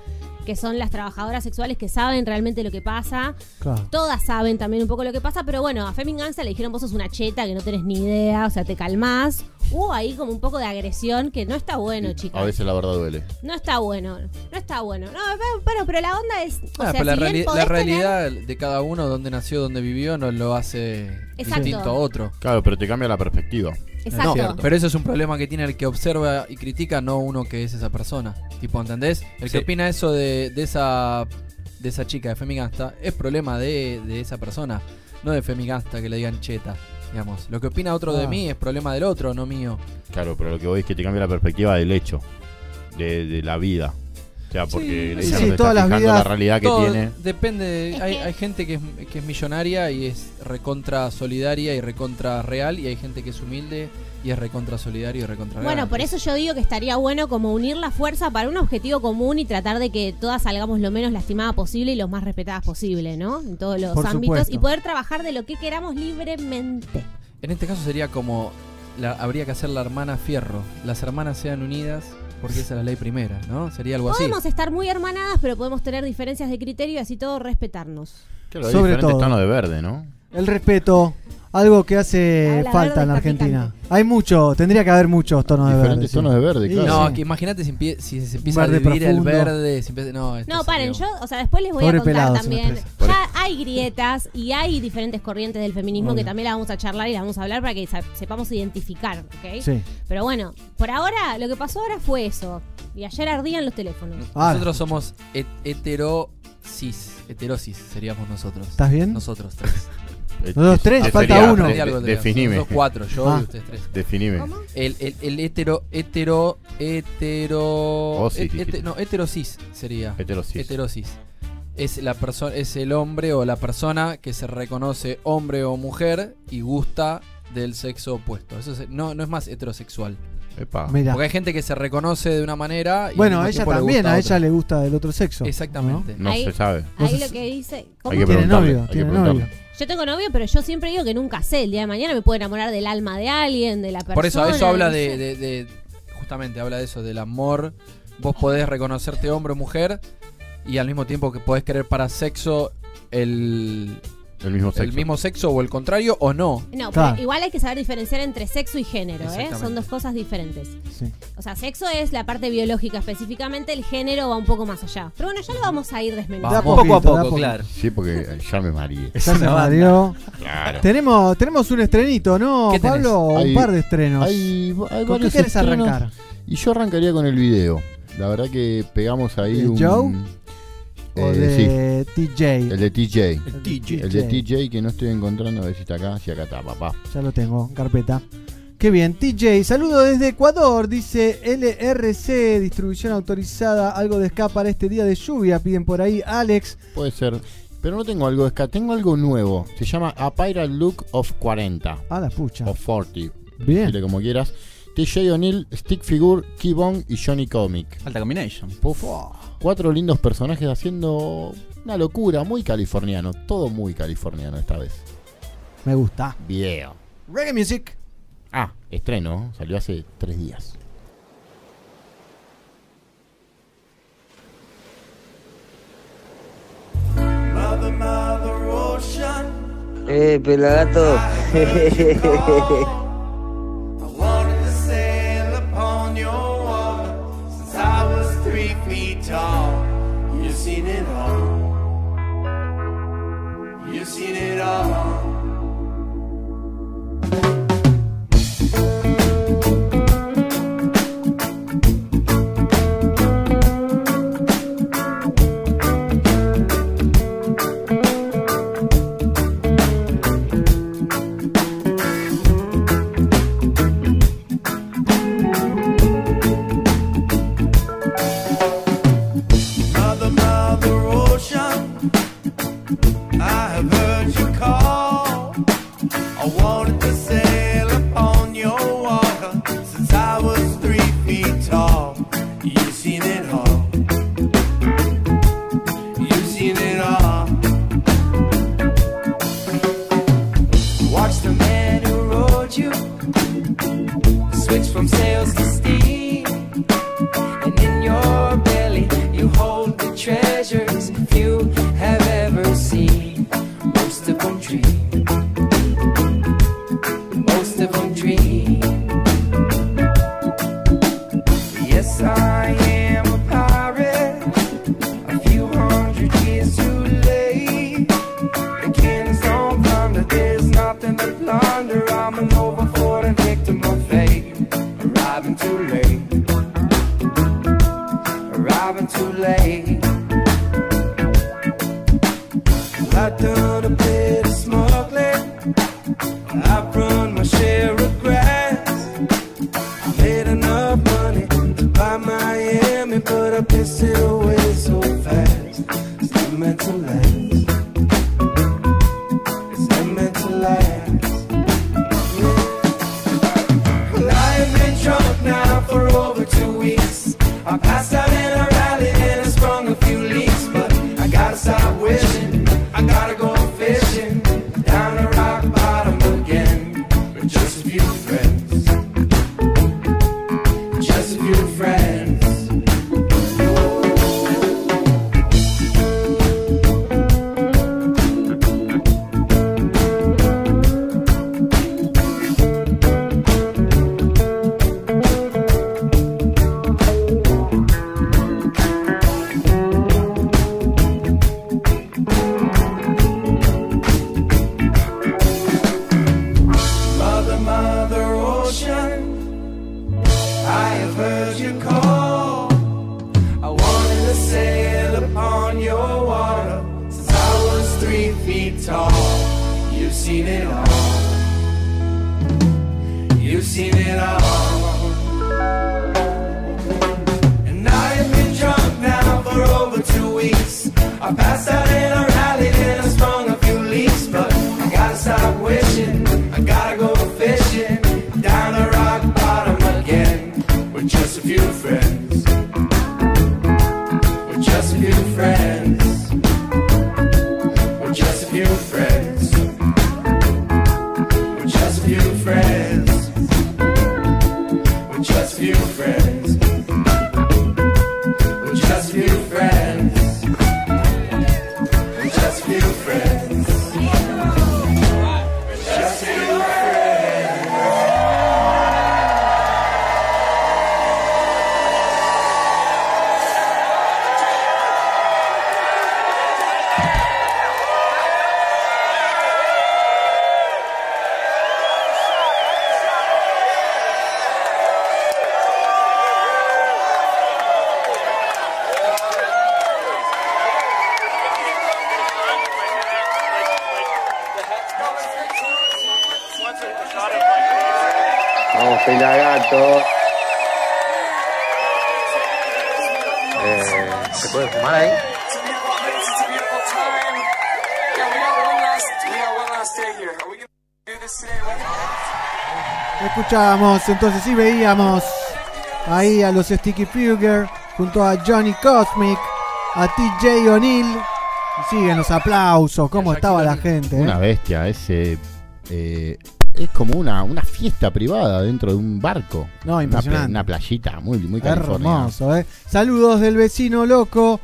que son las trabajadoras sexuales que saben realmente lo que pasa. Claro. Todas saben también un poco lo que pasa, pero bueno, a Femin Gangsta le dijeron vos sos una cheta que no tenés ni idea, o sea, te calmás. Hubo ahí como un poco de agresión que no está bueno, chicas. A veces la verdad duele. No está bueno, no está bueno. No, pero, pero, pero la onda es. O Ah, sea, pero la, si reali- la tener- realidad de cada uno, donde nació, donde vivió, no lo hace Exacto. distinto a otro. Claro, pero te cambia la perspectiva. Exacto. No, pero eso es un problema que tiene el que observa y critica, no uno que es esa persona. Tipo, ¿entendés? El Sí. que opina eso de, de esa de esa chica de Femigasta es problema de, de esa persona, no de Femigasta que le digan cheta. Digamos, lo que opina otro de Ah. mí es problema del otro, no mío. Claro, pero lo que voy es que te cambia la perspectiva del hecho, de, de la vida. Sea, porque ella sí, no sí, te está todas las vidas- la realidad que Todo tiene. Depende, hay, hay gente que es, que es millonaria y es recontra solidaria y recontra real y hay gente que es humilde y es recontra solidario y recontra real. Bueno, por eso yo digo que estaría bueno como unir la fuerza para un objetivo común y tratar de que todas salgamos lo menos lastimadas posible y lo más respetadas posible, ¿no? En todos los Por ámbitos supuesto. y poder trabajar de lo que queramos libremente. En este caso sería como la, habría que hacer la hermana fierro. Las hermanas sean unidas porque esa es la ley primera, ¿no? Sería algo así. Podemos estar muy hermanadas, pero podemos tener diferencias de criterio y así todo respetarnos. Claro, hay Sobre diferentes todo. tonos de verde, ¿no? El respeto, algo que hace Habla falta en está Argentina. Hay mucho, tendría que haber muchos tonos de verde. Diferentes sí. tonos de verde, claro. No, sí. que imagínate si, empie- si se empieza verde a dividir profundo. el verde. si empieza- no, paren, yo, o sea, después les voy Pobre a contar también. Ya hay grietas y hay diferentes corrientes del feminismo Obvio. que también las vamos a charlar y las vamos a hablar para que sepamos identificar, ¿ok? Sí. Pero bueno, por ahora, lo que pasó ahora fue eso. Y ayer ardían los teléfonos. Ah, Nosotros somos het- heterosis. Heterosis seríamos nosotros. ¿Estás bien? Nosotros tres. Nosotros tres, falta sería- uno. de- definime. Nosotros cuatro, yo Ah. y ustedes tres. Definime. El, el, el hetero, hetero, hetero, Oh, sí, het- sí, hete- sí. no, heterosis sería. Heterosis. Heterosis. Es la persona, es el hombre o la persona que se reconoce hombre o mujer y gusta del sexo opuesto. Eso es- no, no es más heterosexual. Epa. Mira. Porque hay gente que se reconoce de una manera y Bueno, a ella también, a otra. ella le gusta del otro sexo. Exactamente. No Ahí- se sabe. Ahí lo que dice. Hay que Tiene preguntarle. novio, hay que tiene preguntarle. novio. Yo tengo novio, pero yo siempre digo que nunca sé. El día de mañana me puedo enamorar del alma de alguien, de la persona. Por eso, eso habla de- Justamente habla de eso, del amor. Vos podés reconocerte hombre o mujer y al mismo tiempo que podés querer para sexo el, El mismo sexo. el mismo sexo o el contrario o no. No, Claro. pero igual hay que saber diferenciar entre sexo y género, ¿eh? Exactamente. Son dos cosas diferentes. Sí. O sea, sexo es la parte biológica específicamente, el género va un poco más allá. Pero bueno, ya lo vamos a ir De a desmenuzando. Poco a poquito, de poco, poquito. claro. Sí, porque ya me mareé. Ya se mareó. Claro. Tenemos, tenemos un estrenito, ¿no, ¿Qué tenés? Pablo? Un par de estrenos. Hay, hay ¿Con qué varios estrenos. arrancar? Y yo arrancaría con el video. La verdad que pegamos ahí ¿De un. Joe? O eh, de sí. TJ. El de TJ. El, El de TJ que no estoy encontrando, a ver si está acá. Si acá está, papá. Ya lo tengo, carpeta. Qué bien, TJ, saludo desde Ecuador, dice LRC, distribución autorizada, algo de ska para este día de lluvia, piden por ahí, Alex. Puede ser, pero no tengo algo de ska, tengo algo nuevo, se llama A Pirate Look of 40. A la pucha. O 40, bien. Dile como quieras. TJ O'Neill, Stick Figure, Key y Johnny Comic. Alta combination. Puf. Cuatro lindos personajes haciendo una locura, muy californiano, todo muy californiano esta vez. Me gusta. Video. Reggae Music. Ah, estreno, salió hace tres días. Eh, pelagato. tall. You've seen it all. You've seen it all. Escuchábamos entonces y veíamos ahí a los Sticky Figure junto a Johnny Cosmic, a TJ O'Neill. Siguen los aplausos, cómo estaba la gente. eh? Una bestia, ese. eh, es como una, una fiesta privada dentro de un barco. No, impresionante. Una, playita muy, muy californiana. Hermoso, ¿eh? Saludos del vecino loco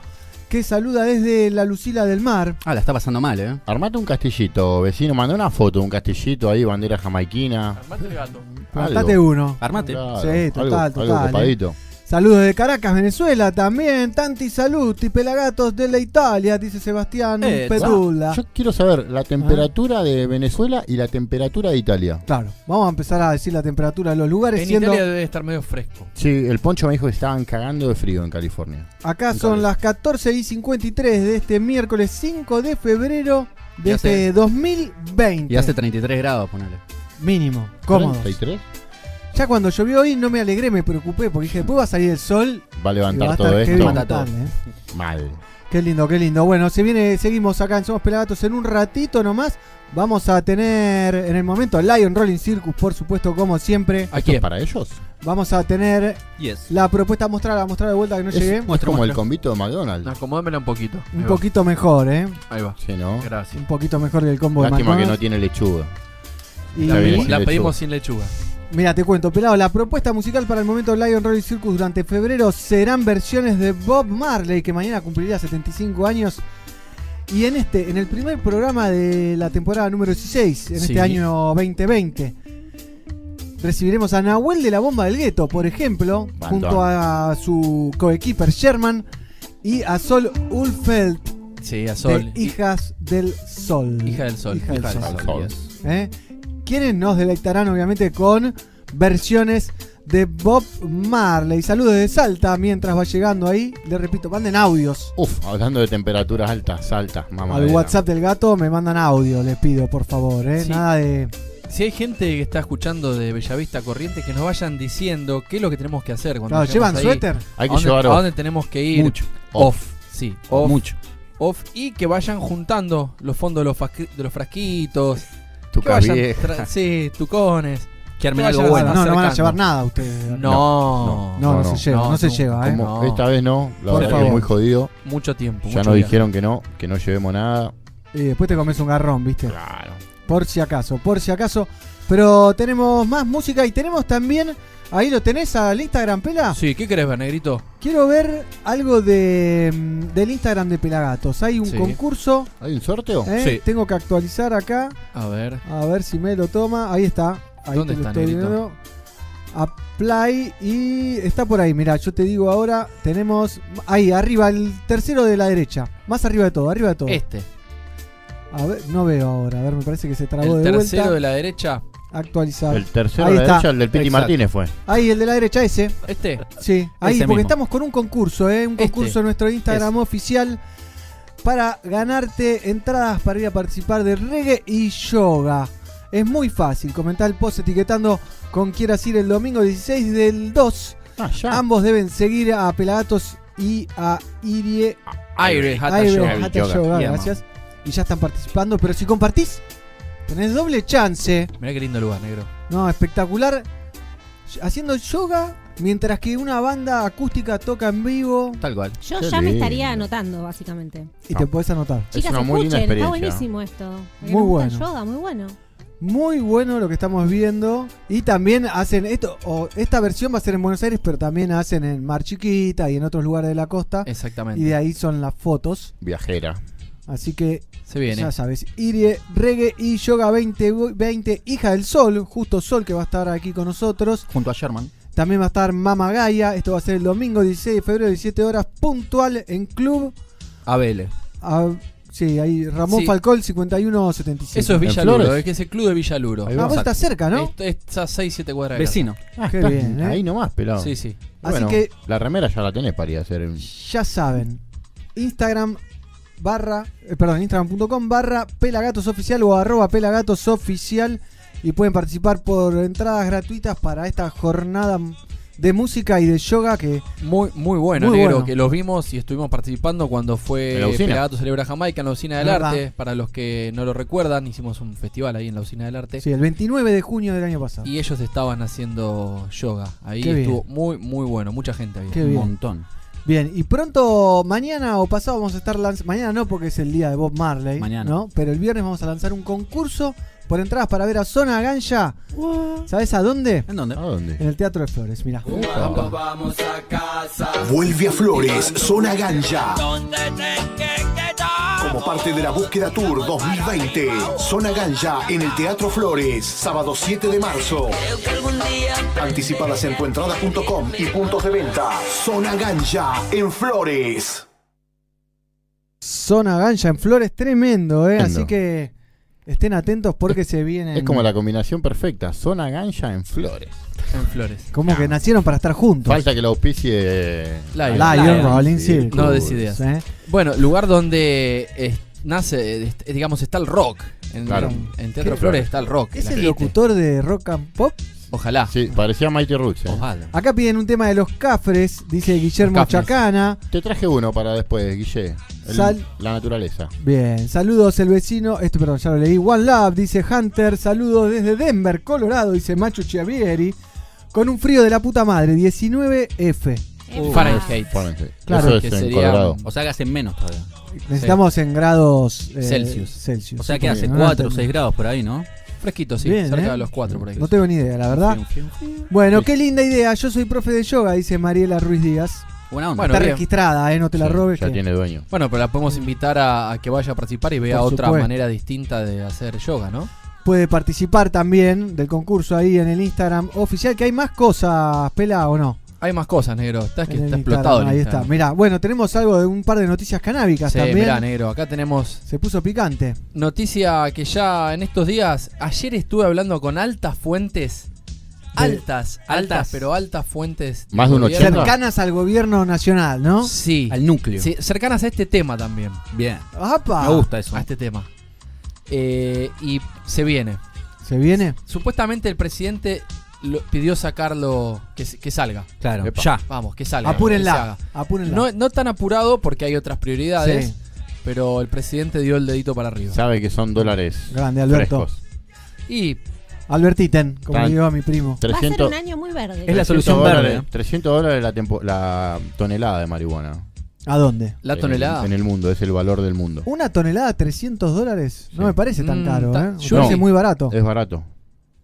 que saluda desde la Lucila del Mar. Ah, la está pasando mal, ¿eh? Armate un castillito, vecino. Mandá una foto de un castillito ahí, bandera jamaiquina. Armate el gato. Plantate uno. Armate. Claro, Sí, total, algo- total. algo ¿eh? Saludos de Caracas, Venezuela también. Tanti saluti, pelagatos de la Italia, dice Sebastián Eh, Pedula. Yo quiero saber la temperatura de Venezuela y la temperatura de Italia. Claro, vamos a empezar a decir la temperatura de los lugares. En siendo Italia debe estar medio fresco. Sí, el poncho me dijo que estaban cagando de frío en California. Acá son las 14 y 53 de este miércoles 5 de febrero de este 2020. Y hace 33 grados, ponele. Mínimo, cómodos. 33. Ya cuando llovió hoy no me alegré, me preocupé porque dije, después va a salir el sol. Va a levantar va a todo esto. Mata. ¿eh? Mal. Qué lindo, qué lindo. Bueno, se viene, seguimos acá en Somos Pelagatos en un ratito nomás. Vamos a tener en el momento Lion Rolling Circus, por supuesto, como siempre. ¿Aquí es para ellos? Vamos a tener Yes. la propuesta, mostrar, a mostrar de vuelta que no Es, llegué. es como el convito de McDonald's. Acomódamela un poquito. Un va. poquito mejor, ¿eh? Ahí va. Sí, ¿no? Gracias. Un poquito mejor que el combo Lástima de que no McDonald's. tiene lechuga. Y- La, pedimos sin lechuga. Mira, te cuento, pelado. La propuesta musical para el momento Lion Rolling Circus durante febrero serán versiones de Bob Marley, que mañana cumplirá 75 años. Y en este, en el primer programa de la temporada número 16, en Sí. este año 2020, recibiremos a Nahuel de la Bomba del Gueto, por ejemplo, junto a su coequiper Sherman y a Sol Ulfeld, Sí, a Sol. de Hijas del Sol. Hija del Sol. Hija del Hija del Sol. Sol, ¿eh? Quienes nos deleitarán obviamente con versiones de Bob Marley. Saludos de Salta mientras va llegando ahí. Le repito, manden audios. Uf, hablando de temperaturas altas, altas, mamá. Al WhatsApp del gato me mandan audio, les pido, por favor. ¿eh? Sí. Nada de. Si hay gente que está escuchando de Bellavista Corrientes, que nos vayan diciendo qué es lo que tenemos que hacer. Cuando Claro, ¿llevan ahí. suéter? Hay que ¿A llevar ¿A off. dónde tenemos que ir? Mucho. Off. Sí, off. Mucho. Off. Y que vayan juntando los fondos de los, fasqui- de los frasquitos. Tu que vayan tra- Sí, tucones. Que armen algo bueno. no, no van a acercando. llevar nada ustedes. No, no, no, no, se lleva, no, no, se no. lleva, ¿eh? Como No. Esta vez no, la Por verdad que favor. es muy jodido. Mucho tiempo. Ya mucho nos viaje. dijeron que no, que no llevemos nada. Y después te comes un garrón, ¿viste? Claro. Por si acaso, por si acaso. Pero tenemos más música y tenemos también. Ahí lo tenés al Instagram, Pela. Sí, ¿qué querés ver, negrito? Quiero ver algo de mm, del Instagram de Pelagatos. Hay un Sí. concurso. ¿Hay un sorteo? ¿eh? Sí. Tengo que actualizar acá. A ver. A ver si me lo toma. Ahí está. Ahí ¿Dónde está, estoy negrito? viendo. Apply y está por ahí. Mira, yo te digo ahora. Tenemos ahí arriba, el tercero de la derecha. Más arriba de todo, arriba de todo. Este. A ver, no veo ahora. A ver, me parece que se trabó El de tercero vuelta. de la derecha. Actualizar. El tercero Ahí de la está. derecha, el del Piti Exacto. Martínez fue. Ahí, el de la derecha, ese. Este. Sí, ahí, Ese porque mismo. estamos con un concurso, ¿eh? Un Este. concurso en nuestro Instagram oficial para ganarte entradas para ir a participar de reggae y yoga. Es muy fácil, comentar el post etiquetando con quieras ir el domingo 16 del 2. Ah, ya. Ambos deben seguir a Pelagatos y a Irie Aire, Hatha Aire Yoga. Hatha Yoga. Yoga, Yeah, gracias. Y ya están participando, pero si compartís, tenés doble chance. Mirá qué lindo lugar, negro. No, espectacular. Haciendo yoga mientras que una banda acústica toca en vivo Tal cual. Yo Qué ya me lindo. estaría anotando, básicamente. y te podés anotar. Es Chicas, una muy linda escuchen, está experiencia. buenísimo esto. Me Muy gusta bueno. yoga, muy bueno. Muy bueno lo que estamos viendo. Y también hacen esto, o esta versión va a ser en Buenos Aires, pero también hacen en Mar Chiquita y en otros lugares de la costa. Exactamente. Y de ahí son las fotos. Viajera. Así que Se viene. ya sabes, Irie, Reggae y Yoga 2020, hija del Sol, justo Sol que va a estar aquí con nosotros. Junto a Sherman. También va a estar Mama Gaia. Esto va a ser el domingo 16 de febrero, 17 horas, puntual en Club. Abele. Ah, sí, ahí Ramón Sí. Falcol 5177. Eso es ¿En Villaluro, es que es el club de Villaluro. Ah, vos estás cerca, ¿no? Está a 6-7 cuadras de casa. Vecino. Ah, Qué bien, ¿eh? Ahí nomás, pelado. Sí, sí. Así Bueno, que La remera ya la tenés para ir a hacer. ya saben. Instagram barra, eh, perdón, instagram.com barra pelagatosoficial o arroba pelagatosoficial. y pueden participar por entradas gratuitas para esta jornada de música y de yoga que Muy, muy bueno, Muy negro, bueno. que los vimos y estuvimos participando cuando fue. Pelagato Celebra Jamaica en la Usina del Verdad. Arte. Para los que no lo recuerdan, hicimos un festival ahí en la Usina del Arte. sí, el 29 de junio del año pasado. Y ellos estaban haciendo yoga. Ahí Qué bien. estuvo muy, muy bueno. Mucha gente había. Qué Un bien. montón. Bien, y pronto, mañana o pasado vamos a estar lanzando, mañana no porque es el día de Bob Marley, Mañana. ¿no? Pero el viernes vamos a lanzar un concurso por entradas para ver a Zona Ganja. ¿Sabes a dónde? ¿En dónde? ¿A dónde? En el Teatro de Flores, mira. Vuelve a Flores, Zona Ganja. Como parte de la búsqueda Tour 2020, Zona Ganja en el Teatro Flores, sábado 7 de marzo. Anticipadas en tuentrada.com y puntos de venta. Zona Ganja en Flores. Zona Ganja en Flores, tremendo, ¿eh? Tremendo. Así que estén atentos porque se vienen. Es como la combinación perfecta. Zona gancha en flores. En Flores. Como que nacieron para estar juntos. Falta que la auspicie Lion. Lion, Lion. Rolling Sí, Circus. No des ideas. ¿eh? Bueno, lugar donde eh, nace, digamos, está el rock. En, Claro. en Teatro. Flores está el rock. ¿Es el locutor de Rock and Pop? Ojalá. Sí, parecía Mighty Roots. ¿eh? Ojalá. Acá piden un tema de los Cafres, dice Guillermo Cafres. Chacana. Te traje uno para después, Guille. El- Sal- La naturaleza. Bien, saludos el vecino, este perdón, ya lo leí. One Love, dice Hunter, saludos desde Denver, Colorado, dice Macho Chiavieri. Con un frío de la puta madre, 19F. Uh, Fahrenheit. Fahrenheit. Claro, Eso es que en sería- Colorado. O sea que hace menos todavía. Necesitamos en grados eh, Celsius. Celsius. O sea que hace No 4 o entendí. 6 grados por ahí, ¿no? Fresquito, sí. Bien, cerca ¿eh? de los cuatro por ahí. No tengo ni idea, la verdad. Bueno, qué linda idea. Yo soy profe de yoga, dice Mariela Ruiz Díaz. Buena onda. Bueno, Está bien. registrada, ¿eh? No te la Sí, robes. Ya que- tiene dueño. Bueno, pero la podemos invitar a, a que vaya a participar y vea Por otra supuesto. manera distinta de hacer yoga, ¿no? Puede participar también del concurso ahí en el Instagram oficial, que hay más cosas, pela o no. Hay más cosas, negro. Está, que está explotado Ahí está. Mirá, bueno, tenemos algo de un par de noticias canábicas Sí, también. mirá, negro. Acá tenemos Se puso picante. noticia que ya en estos días. Ayer estuve hablando con altas fuentes. Altas, altas, Altas. pero altas fuentes. Más de un gobierno. 80. Cercanas al gobierno nacional, ¿no? Sí. Al núcleo. Sí, cercanas a este tema también. Bien. ¡Apa! Me gusta eso. A este tema. Eh, y se viene. ¿Se viene? Supuestamente el presidente lo- pidió sacarlo, que, salga. Claro, Epa. ya. Vamos, que salga. Apúrenla, que apúrenla. No, no tan apurado porque hay otras prioridades, Sí. pero el presidente dio el dedito para arriba. Sabe que son dólares Grande, Alberto. frescos. Y Albertiten, como Tan- le digo a mi primo. Va a ser 300, un año muy verde. Es la 300 solución dólares, verde. 300 dólares la, tempo- la tonelada de marihuana. ¿A dónde? la tonelada. En, el mundo, es el valor del mundo. ¿Una tonelada 300 dólares? No Sí. me parece tan Mm, caro, ta- ¿eh? Yo parece no. muy barato. Es barato,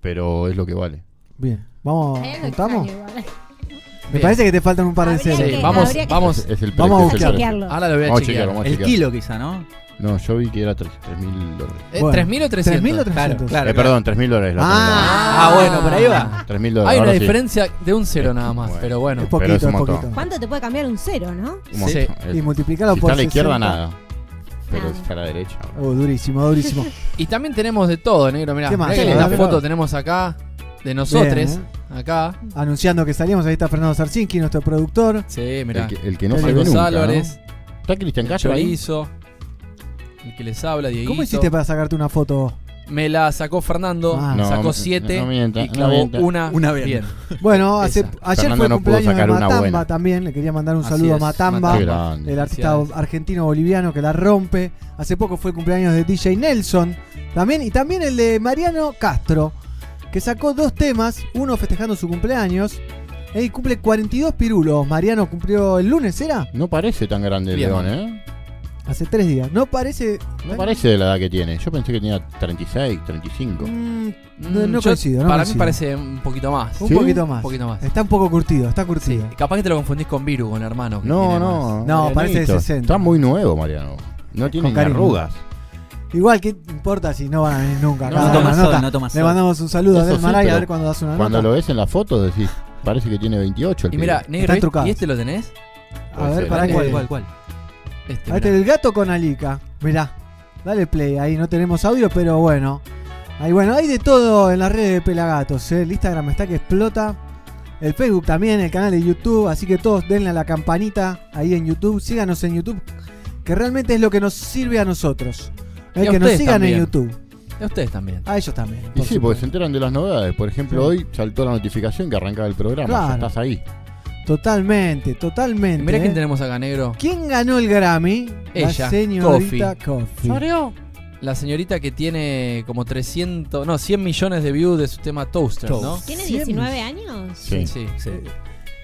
pero es lo que vale. Bien, vamos, igual. Me Bien. parece que te faltan un par de Habría ceros. Que- vamos, habría que- vamos. Es, el Vamos a precio, es el buscar. precio. Ahora lo voy a Vamos a chequear. chequear, vamos a El chequear. kilo quizá, ¿no? No, yo vi que era 3.000 dólares. ¿Eh, Bueno, ¿3.000 o 300? 3.000 o 300. Claro, claro. Eh, perdón, 3.000 dólares la. Ah, Ah, bueno, por ahí va. 3.000 dólares. Hay una ahora sí. diferencia de un cero nada más, Bueno. pero bueno. Es poquito, Pero es es un montón. poquito. ¿Cuánto te puede cambiar un cero, no? Un montón. Sí. El- Y multiplicarlo si por está a la izquierda, 60. nada. Pero Nada. si está a la derecha. Oh, durísimo, durísimo. Y también tenemos de todo, negro. Mirá, ¿Qué más? mirá que Sí, linda dale. foto tenemos acá de nosotros. Bien, Acá. Anunciando que salimos, ahí está Fernando Sarcinski, nuestro productor. Sí, mirá. El que, el que no salió nunca, Álvarez. ¿no? ¿Está Cristian El Castro ahí? Chorizo. El que les habla, Dieguito. ¿Cómo hiciste para sacarte una foto? Me la sacó Fernando, Ah. No, sacó no, 7 no mienta, y clavó una, Una bien. bien. Bueno, hace, ayer Fernando fue el cumpleaños de Matamba buena. también. Le quería mandar un Así saludo a Matamba, el artista argentino-boliviano que la rompe. Hace poco fue el cumpleaños de DJ Nelson también. Y también el de Mariano Castro, que sacó dos temas, uno festejando su cumpleaños. eh, Y cumple 42 pirulos. Mariano cumplió el lunes, ¿era? No parece tan grande el Bien. león, ¿eh? Hace tres días. No parece. No parece de la edad que tiene. Yo pensé que tenía 36, 35. Mm, no, Mm, no yo- coincido. no para coincido. mí parece un poquito más. Un ¿Sí? poquito más. Un poquito más. Está un poco curtido, está Sí, curtido. capaz que te lo confundís con Viru, con el hermano. que No, tiene no. más. No, parece de 60. Está muy nuevo, Mariano. No tiene Con ni cariño. arrugas. Igual, ¿qué importa si no van a venir nunca? No, no a toma la sol, no toma Le mandamos un saludo a Eso Del sí, Maray a pero ver cuando das una Cuando nota. lo ves en la foto decís, parece que tiene 28 el Y mira, negro, ¿y- trucados. ¿y este lo tenés? A ver, para. ¿Cuál, cuál, cuál? Este, el gato con Alica. Mirá, dale play. Ahí no tenemos audio, pero bueno. Ahí bueno, hay de todo en las redes de Pelagatos. ¿eh? El Instagram está que explota. El Facebook también, el canal de YouTube. Así que todos denle a la campanita ahí en YouTube. Síganos en YouTube, que realmente es lo que nos sirve a nosotros. ¿Eh? A que nos sigan también. en YouTube. A ustedes también. A ellos también. Y por sí, porque se enteran de las novedades. Por ejemplo, Sí. hoy saltó la notificación que arrancaba el programa. Ya Claro. estás ahí. Totalmente, totalmente. Mirá ¿eh? quién tenemos acá, negro. ¿Quién ganó el Grammy? Ella, La señorita Coffee. La señorita que tiene como 300, no, 100 millones de views de su tema Toaster, ¿no? ¿Tiene Cien 19 años? Sí, sí, sí.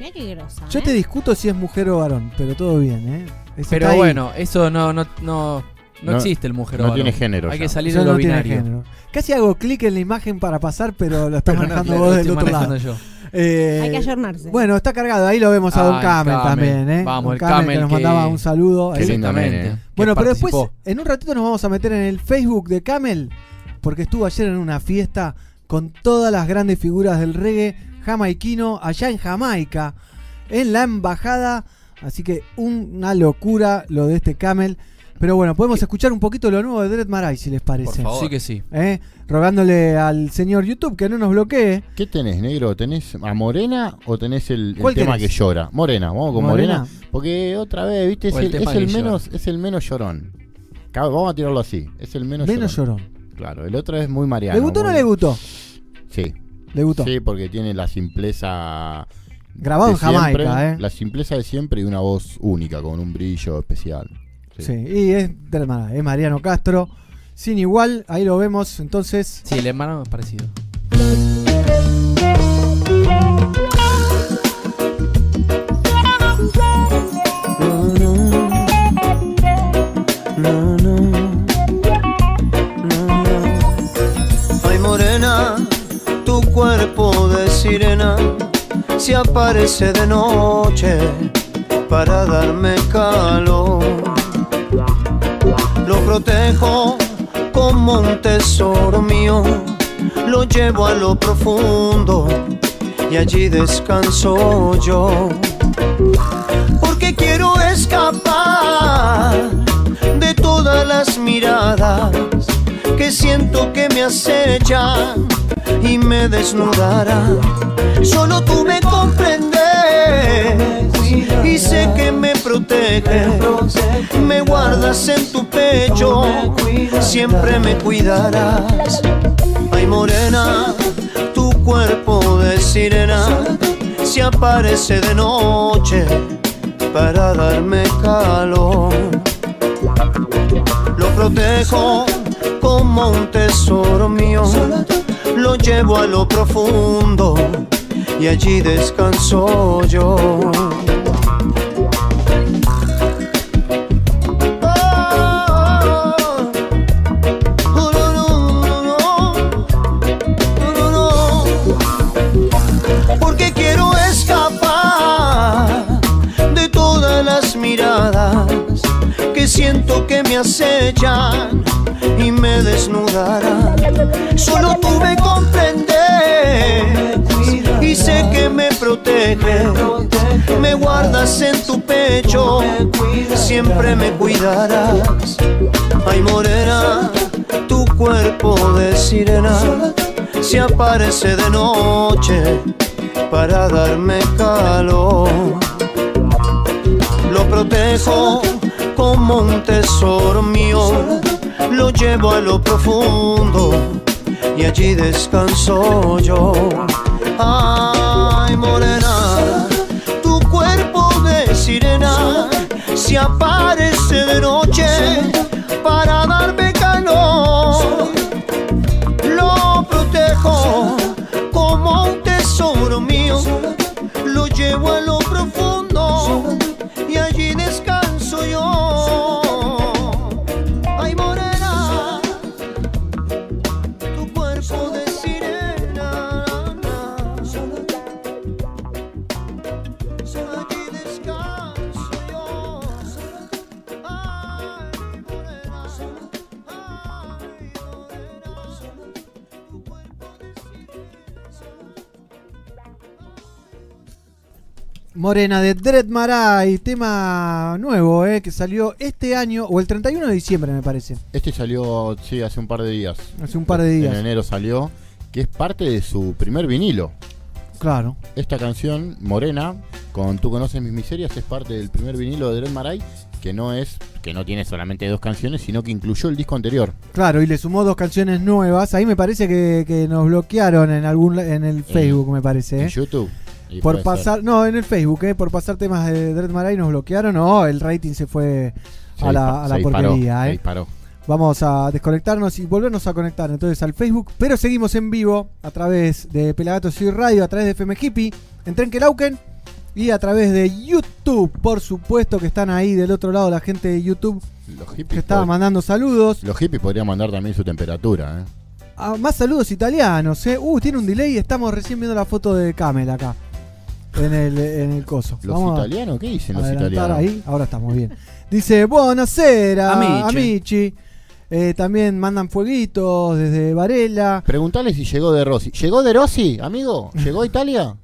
Mira qué grosa. Yo ¿eh? te discuto si es mujer o varón, pero todo bien, ¿eh? Eso Pero bueno, eso no, no, no, no, No- existe el mujer no tiene género Hay ya. que salir Eso de lo no tiene binario. género. Casi hago clic en la imagen para pasar, pero lo estás no, manejando vos lo del otro lado. yo. Eh, Hay que ayornarse. Bueno, está cargado, ahí lo vemos a Don Ah, el Camel, también, ¿eh? Vamos, Don el Camel, Camel que nos que- mandaba un saludo. Qué ¿eh? Bueno, pero después, en un ratito nos vamos a meter en el Facebook de Camel, porque estuvo ayer en una fiesta con todas las grandes figuras del reggae jamaiquino allá en Jamaica, en la embajada. Así que una locura lo de este Camel. Pero bueno, podemos escuchar un poquito lo nuevo de Dread Marai, si les parece. Por favor. Sí que sí. ¿Eh? Rogándole al señor YouTube que no nos bloquee. ¿Qué tenés, negro? ¿Tenés a Morena o tenés el, el ¿Cuál tema querés? que llora? Morena, vamos con Morena. Morena. Porque otra vez, viste, es O el el, tema es el que llora. menos, es el menos llorón. Vamos a tirarlo así. Es el menos, Menos llorón. llorón. Claro, el otro es muy mariano. ¿Le gustó o no le gustó? Sí. Le gustó. Sí, porque tiene la simpleza. Grabado en Jamaica, siempre, ¿eh? La simpleza de siempre y una voz única, con un brillo especial. Sí, y es Dread Marai, es Mariano Castro. Sin igual, ahí lo vemos entonces. Sí, el hermano es parecido. Ay morena, tu cuerpo de sirena se aparece de noche para darme calor. Lo protejo como un tesoro mío, lo llevo a lo profundo y allí descanso yo. Porque quiero escapar de todas las miradas que siento que me acechan y me desnudarán. Solo tú me comprendes y sé que me proteges, me guardas en tu pecho, siempre me cuidarás. Ay morena, tu cuerpo de sirena se aparece de noche para darme calor. Lo protejo como un tesoro mío, lo llevo a lo profundo y allí descanso yo. Siento que me acechan y me desnudarán. Solo tú me comprendes y sé que me proteges, me guardas en tu pecho, siempre me cuidarás. Ay morena, tu cuerpo de sirena se aparece de noche para darme calor. Lo protejo como un tesoro mío, lo llevo a lo profundo y allí descanso yo. Ay, morena, tu cuerpo de sirena se aparece de noche para darme calor. Lo protejo como un tesoro mío, lo llevo a lo Morena de Dread Marai, tema nuevo, eh, que salió este año, o el 31 de diciembre me parece. Este salió, sí, hace un par de días. Hace un par de días. En enero salió, que es parte de su primer vinilo. Claro. Esta canción, Morena, con Tú conoces mis miserias, es parte del primer vinilo de Dread Marai, que no es, que no tiene solamente dos canciones, sino que incluyó el disco anterior. Claro, y le sumó dos canciones nuevas. Ahí me parece que, que nos bloquearon en algún en el Facebook, me parece. En ¿eh? YouTube. Y Por pasar, ser. no, en el Facebook, ¿eh? por pasar temas de Dread Marai nos bloquearon. No, el rating se fue Se a la, a la disparó, porquería. se ¿eh? disparó. Vamos a desconectarnos y volvernos a conectar entonces al Facebook. Pero seguimos en vivo a través de Pelagatos y Radio, a través de FM Hippie, en Trenkelauken y a través de YouTube. Por supuesto que están ahí del otro lado la gente de YouTube Los que estaba mandando saludos. los hippies podrían mandar también su temperatura. ¿eh? Ah, más saludos italianos, ¿eh? Uh, tiene un delay. Estamos recién viendo la foto de Camel acá. En el, en el coso. ¿Los Vamos italianos? ¿Qué dicen los italianos? ahí. Ahora estamos bien. Dice, buonasera, Amici. amici. Eh, también mandan fueguitos desde Varela. Preguntale si llegó de Rossi. ¿Llegó de Rossi, amigo? ¿Llegó a Italia?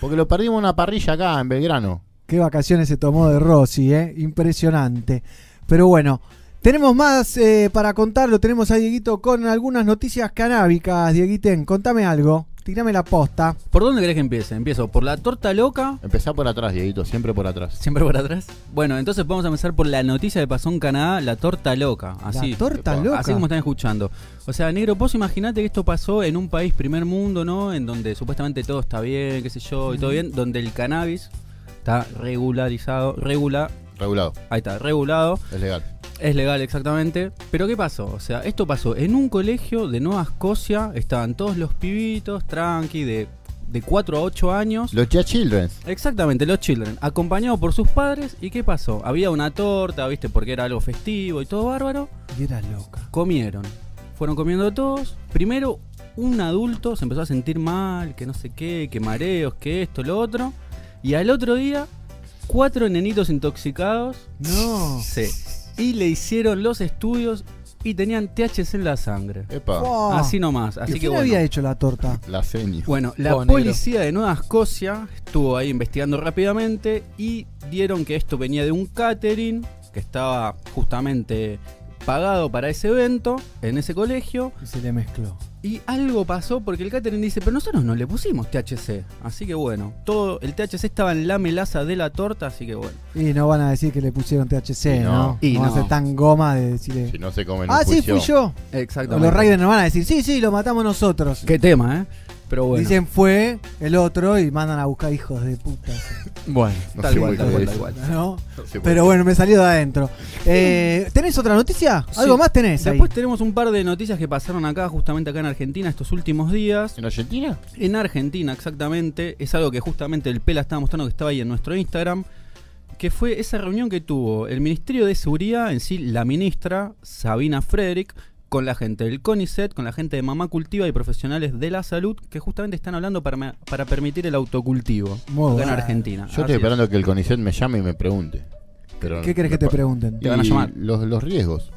Porque lo perdimos en una parrilla acá en Belgrano. Qué vacaciones se tomó de Rossi, ¿eh? Impresionante. Pero bueno, tenemos más eh, para contarlo. Tenemos a Dieguito con algunas noticias canábicas. Dieguiten, contame algo. Tirame la posta. ¿Por dónde querés que empiece? Empiezo por la torta loca. Empezá por atrás, Dieguito, siempre por atrás. Siempre por atrás. Bueno, entonces vamos a empezar por la noticia que pasó en Canadá, la torta loca. Así. La torta loca. Así como están escuchando. O sea, negro, vos imaginate que esto pasó en un país primer mundo, ¿no? En donde supuestamente todo está bien, qué sé yo, y todo bien, donde el cannabis está regularizado, regula, Regulado. ahí está, regulado. Es legal. Es legal, exactamente. Pero ¿qué pasó? O sea, esto pasó en un colegio de Nueva Escocia. Estaban todos los pibitos, tranqui, de, de 4 a 8 años. Los Children. Exactamente, los children, acompañados por sus padres. ¿Y qué pasó? Había una torta, ¿viste? Porque era algo festivo y todo bárbaro. Y era loca. Comieron. Fueron comiendo todos. Primero, un adulto se empezó a sentir mal, que no sé qué, que mareos, que esto, lo otro. Y al otro día, cuatro nenitos intoxicados. No. Sí. Y le hicieron los estudios y tenían THC en la sangre. Epa. Wow. Así nomás. Así ¿Y que quién bueno. había hecho la torta? La seño. Bueno, la Oh, negro. policía de Nueva Escocia estuvo ahí investigando rápidamente y dieron que esto venía de un catering que estaba justamente pagado para ese evento en ese colegio Y se le mezcló. Y algo pasó porque el catering dice, pero nosotros no le pusimos THC. Así que bueno, todo el THC estaba en la melaza de la torta, así que bueno. Y no van a decir que le pusieron THC, no. ¿no? Y no, van a no. ser tan goma de decirle. Si no se comen ah, un sí, fui yo. Exactamente. Los Raiders nos van a decir, sí, sí, lo matamos nosotros. Qué tema, ¿eh? Pero bueno. Dicen fue el otro y mandan a buscar hijos de puta. Bueno, No tal por tal es. tal cual. ¿no? No Pero bueno, me salió de adentro. Eh, ¿Tenés otra noticia? ¿Algo Sí. más tenés? ahí? Después tenemos un par de noticias que pasaron acá, justamente acá en Argentina, estos últimos días. ¿En Argentina? En Argentina, exactamente. Es algo que justamente el Pela estaba mostrando que estaba ahí en nuestro Instagram. Que fue esa reunión que tuvo el Ministerio de Seguridad, en sí, la ministra Sabina Frederick, con la gente del CONICET, con la gente de Mamá Cultiva y profesionales de la salud, que justamente están hablando para, me- para permitir el autocultivo Muy acá en. Argentina. Yo Así estoy es. esperando que el CONICET me llame y me pregunte. Pero ¿Qué querés que te pregunten? Te van a llamar. Los, los riesgos.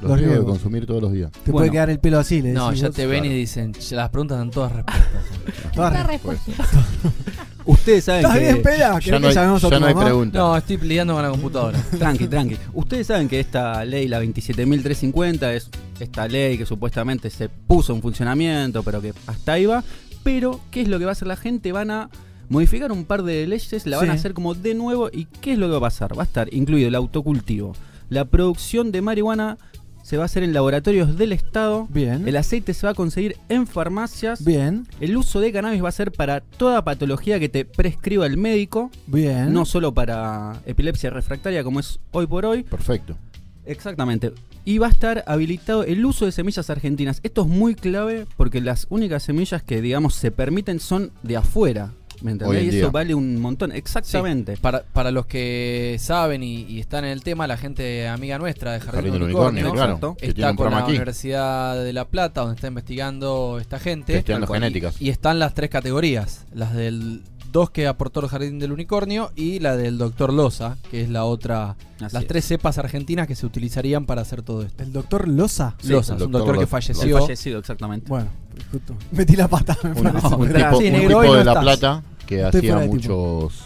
Los, Los riesgos de consumir todos los días. Te Bueno. puede quedar el pelo así, le no, decís ya vos. te ven y dicen, "Che, las preguntas dan todas respuestas. Todas respuestas. respuesta. Ustedes saben ¿Estás que... bien, pela? Ya ¿Querés no que hay, ya no hay pregunta. No, estoy lidiando con la computadora. Tranqui, tranqui. Ustedes saben que esta ley, la 27.350, es esta ley que supuestamente se puso en funcionamiento, pero que hasta ahí va. Pero, ¿qué es lo que va a hacer la gente? Van a modificar un par de leyes, la van a hacer como de nuevo. ¿Y qué es lo que va a pasar? Va a estar incluido el autocultivo. La producción de marihuana se va a hacer en laboratorios del Estado. Bien. El aceite se va a conseguir en farmacias. Bien, El uso de cannabis va a ser para toda patología que te prescriba el médico. bien. No solo para epilepsia refractaria como es hoy por hoy. Perfecto. Exactamente. Y va a estar habilitado el uso de semillas argentinas. Esto es muy clave porque las únicas semillas que, digamos, se permiten son de afuera. ¿Me Hoy entendés? en Y día. eso vale un montón. Exactamente. Sí, para, para los que saben y, y están en el tema, la gente amiga nuestra de Jardín, Jardín del Unicornio, Unicornio, claro. está con la aquí. Universidad de La Plata, donde está investigando esta gente. Cual. genéticas. Y, y están las tres categorías: las del dos que aportó el Jardín del Unicornio y la del Doctor Loza, que es la otra. Así las es. tres cepas argentinas que se utilizarían para hacer todo esto. ¿El doctor Loza? Sí, Loza, el es un doctor doctor que falleció. El fallecido, exactamente. Bueno, justo. Metí la pata. me Un, un tipo, Sí, un tipo de no La estás. Plata que Estoy hacía muchos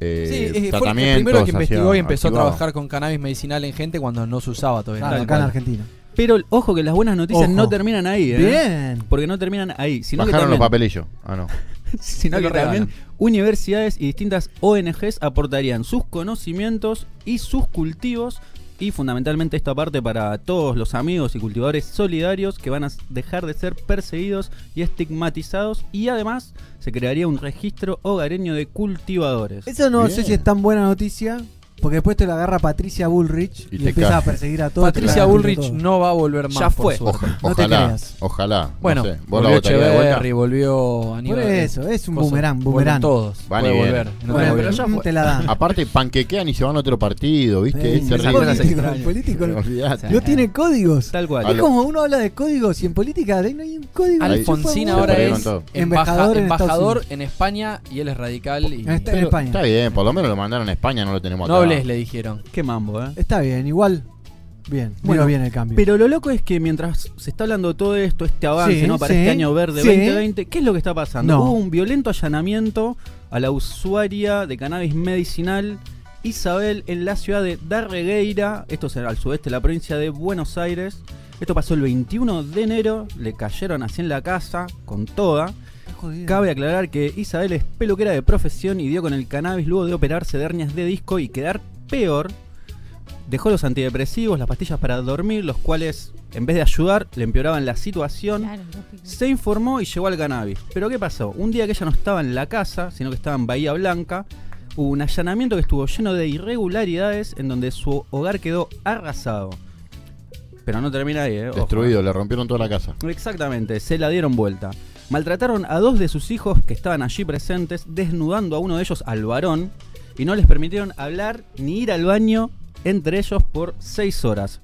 eh, Sí, eh, fue el tratamientos. primero que investigó y empezó a trabajar con cannabis medicinal en gente cuando no se usaba todavía. Claro, acá en. Argentina. Pero ojo que las buenas noticias Ojo. no terminan ahí, ¿eh? Bien. Porque no terminan ahí. Sino que Bajaron los también- papelillos. Ah, no. sino que también universidades y distintas ONGs aportarían sus conocimientos y sus cultivos y fundamentalmente esto aparte para todos los amigos y cultivadores solidarios que van a dejar de ser perseguidos y estigmatizados y además se crearía un registro hogareño de cultivadores. Eso no Bien. sé si es tan buena noticia, porque después te lo agarra Patricia Bullrich y, Y te empieza cae. a perseguir a todos. Patricia Bullrich todo. no va a volver más. Ya por fue. suerte. Oja- No te ojalá, creas. ojalá. Bueno, no sé. ¿Vos la volvió? Echeverry, volvió Por eso, es un boomerang, boomerang. todos. Van vienen. volver. No Bueno, te pero ya te la dan. Aparte panquequean y se van a otro partido, ¿viste? Río- cosas político, político no tiene códigos. Tal cual. Es como uno habla de códigos y en política no hay un código. Alfonsín ahora es. Embajador en España y él es radical. Está en España. Está bien, por lo menos lo mandaron a España, no lo tenemos acá. Le dijeron. Qué mambo, ¿eh? Está bien, igual. Bien, Bueno, bueno, bien el cambio. Pero lo loco es que mientras se está hablando de todo esto, este avance, Sí, ¿no? Para sí, este año verde sí. 2020, ¿qué es lo que está pasando? No. Hubo un violento allanamiento a la usuaria de cannabis medicinal Isabel en la ciudad de Darregueira, esto es al sudeste de la provincia de Buenos Aires. Esto pasó el 21 de enero, le cayeron así en la casa con toda. Cabe aclarar que Isabel es peluquera de profesión y dio con el cannabis luego de operarse de hernias de disco y quedar peor. Dejó los antidepresivos, las pastillas para dormir, los cuales en vez de ayudar le empeoraban la situación. Claro. Se informó y llegó al cannabis. Pero ¿qué pasó? Un día que ella no estaba en la casa, sino que estaba en Bahía Blanca, hubo un allanamiento que estuvo lleno de irregularidades en donde su hogar quedó arrasado. Pero no termina ahí, ¿eh? Ojo. Destruido, le rompieron toda la casa. Exactamente, se la dieron vuelta. Maltrataron a dos de sus hijos que estaban allí presentes, desnudando a uno de ellos al varón, y no les permitieron hablar ni ir al baño entre ellos por seis horas.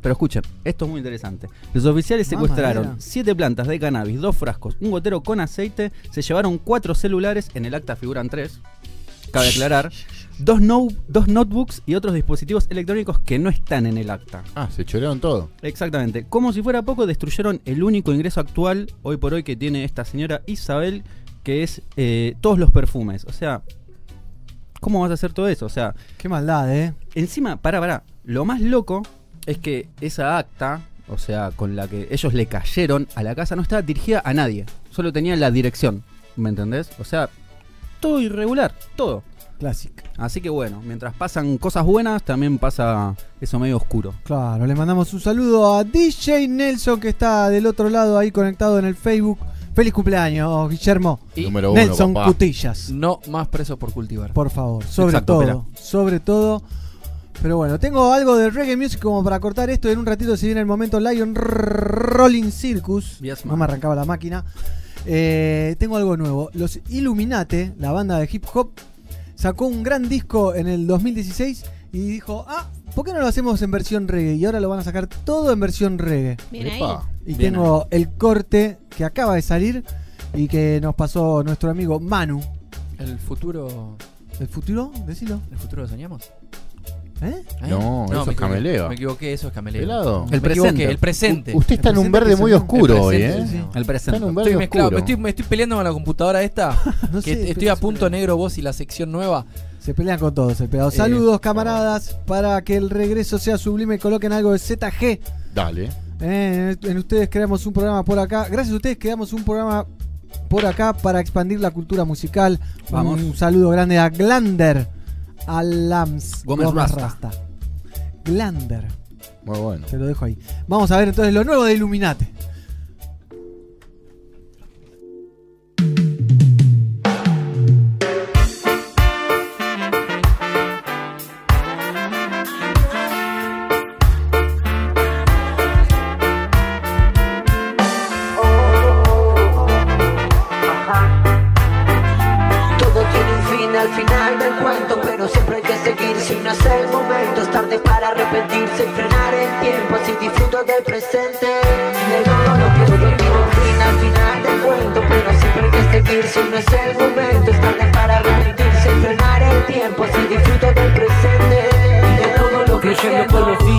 Pero escuchen, esto es muy interesante. Los oficiales secuestraron siete plantas de cannabis, dos frascos, un gotero con aceite, se llevaron cuatro celulares, en el acta figuran tres, cabe aclarar, dos, no- dos notebooks y otros dispositivos electrónicos que no están en el acta. Ah, se chorearon todo. Exactamente. Como si fuera poco, destruyeron el único ingreso actual, hoy por hoy, que tiene esta señora Isabel, que es eh, todos los perfumes. O sea, ¿cómo vas a hacer todo eso? O sea, Qué maldad, ¿eh? encima, pará, pará. Lo más loco es que esa acta, o sea, con la que ellos le cayeron a la casa, no estaba dirigida a nadie. Solo tenía la dirección. ¿Me entendés? O sea, todo irregular, todo. Así que bueno, mientras pasan cosas buenas, también pasa eso medio oscuro. Claro, le mandamos un saludo a DJ Nelson que está del otro lado ahí conectado en el Facebook. Feliz cumpleaños, Guillermo. Y Número uno, Nelson papá. Cutillas. No más presos por cultivar. Por favor, sobre Exacto, todo, pela. sobre todo. Pero bueno, tengo algo de reggae music como para cortar esto. En un ratito se viene el momento Lion Rolling Circus. Yes, no me arrancaba la máquina. Eh, tengo algo nuevo. Los Illuminate, la banda de hip hop, sacó un gran disco en el 2016 y dijo, ah, ¿por qué no lo hacemos en versión reggae? Y ahora lo van a sacar todo en versión reggae. Bien ahí. Y Bien tengo el corte que acaba de salir y que nos pasó nuestro amigo Manu. El futuro. ¿El futuro? Decilo. ¿El futuro lo soñamos? ¿Eh? ¿Eh? No, eso me es cameleo. Me equivoqué, eso es cameleo. Pelado. El presente. presente. el presente. U- usted está en un verde muy oscuro hoy, ¿eh? sí. El Está presente. en un verde Estoy mezclado, me oscuro. estoy, me estoy peleando con la computadora esta. No que sé, estoy a punto negro vos y la sección nueva. Se pelean con todos el. Eh, Saludos, camaradas. Para que el regreso sea sublime, coloquen algo de ZG. Dale. Eh, en ustedes creamos un programa por acá. Gracias a ustedes creamos un programa por acá para expandir la cultura musical. Vamos. Un saludo grande a Glander. A Lams Gómez Rasta. Glander. Muy bueno. Se lo dejo ahí. Vamos a ver entonces lo nuevo de Illuminate. Tejiendo con los